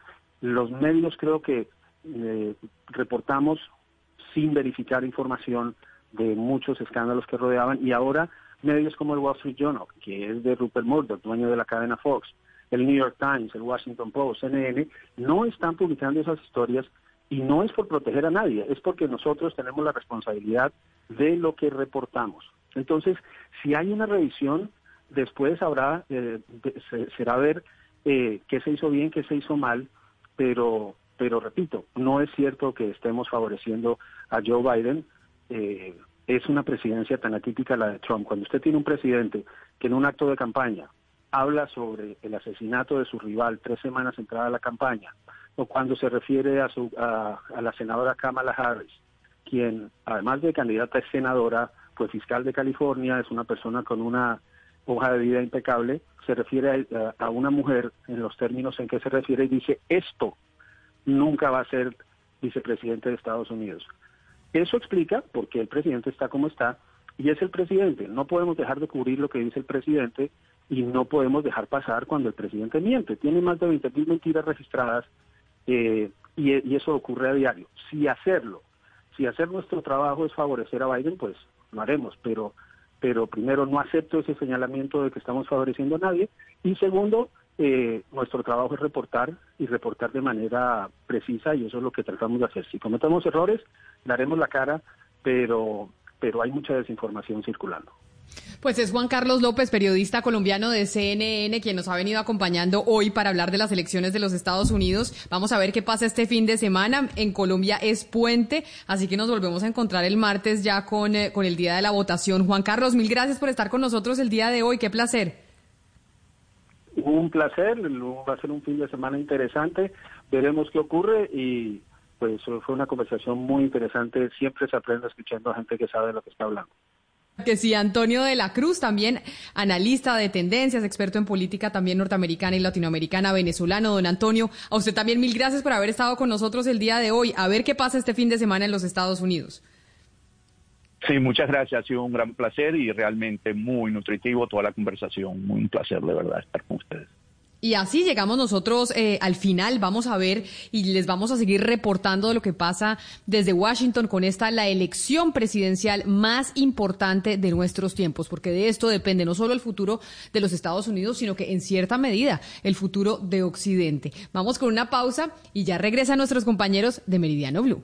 los medios creo que eh, reportamos sin verificar información de muchos escándalos que rodeaban y ahora medios como el Wall Street Journal, que es de Rupert Murdoch, dueño de la cadena Fox, el New York Times, el Washington Post, CNN, no están publicando esas historias y no es por proteger a nadie, es porque nosotros tenemos la responsabilidad de lo que reportamos. Entonces, si hay una revisión, después habrá, eh, será ver eh, qué se hizo bien, qué se hizo mal, pero, pero repito, no es cierto que estemos favoreciendo a Joe Biden. Eh, es una presidencia tan atípica la de Trump. Cuando usted tiene un presidente que en un acto de campaña habla sobre el asesinato de su rival tres semanas entrada a la campaña, o cuando se refiere a, su, a, a la senadora Kamala Harris, quien además de candidata es senadora, pues fiscal de California, es una persona con una hoja de vida impecable, se refiere a, a una mujer en los términos en que se refiere y dice, esto nunca va a ser vicepresidente de Estados Unidos. Eso explica por qué el presidente está como está y es el presidente. No podemos dejar de cubrir lo que dice el presidente y no podemos dejar pasar cuando el presidente miente. Tiene más de 20.000 mentiras registradas eh, y, y eso ocurre a diario. Si hacerlo, si hacer nuestro trabajo es favorecer a Biden, pues lo haremos, pero pero primero no acepto ese señalamiento de que estamos favoreciendo a nadie y segundo eh, nuestro trabajo es reportar y reportar de manera precisa y eso es lo que tratamos de hacer. Si cometemos errores, daremos la cara, pero pero hay mucha desinformación circulando. Pues es Juan Carlos López, periodista colombiano de CNN, quien nos ha venido acompañando hoy para hablar de las elecciones de los Estados Unidos. Vamos a ver qué pasa este fin de semana. En Colombia es puente, así que nos volvemos a encontrar el martes ya con, eh, con el día de la votación. Juan Carlos, mil gracias por estar con nosotros el día de hoy. Qué placer. Un placer, va a ser un fin de semana interesante. Veremos qué ocurre y pues fue una conversación muy interesante. Siempre se aprende escuchando a gente que sabe de lo que está hablando. Que sí, Antonio de la Cruz, también analista de tendencias, experto en política también norteamericana y latinoamericana, venezolano. Don Antonio, a usted también mil gracias por haber estado con nosotros el día de hoy. A ver qué pasa este fin de semana en los Estados Unidos. Sí, muchas gracias. Ha sido un gran placer y realmente muy nutritivo toda la conversación. Muy un placer, de verdad, estar con ustedes. Y así llegamos nosotros eh, al final. Vamos a ver y les vamos a seguir reportando de lo que pasa desde Washington con esta la elección presidencial más importante de nuestros tiempos, porque de esto depende no solo el futuro de los Estados Unidos, sino que en cierta medida el futuro de Occidente. Vamos con una pausa y ya regresan nuestros compañeros de Meridiano Blue.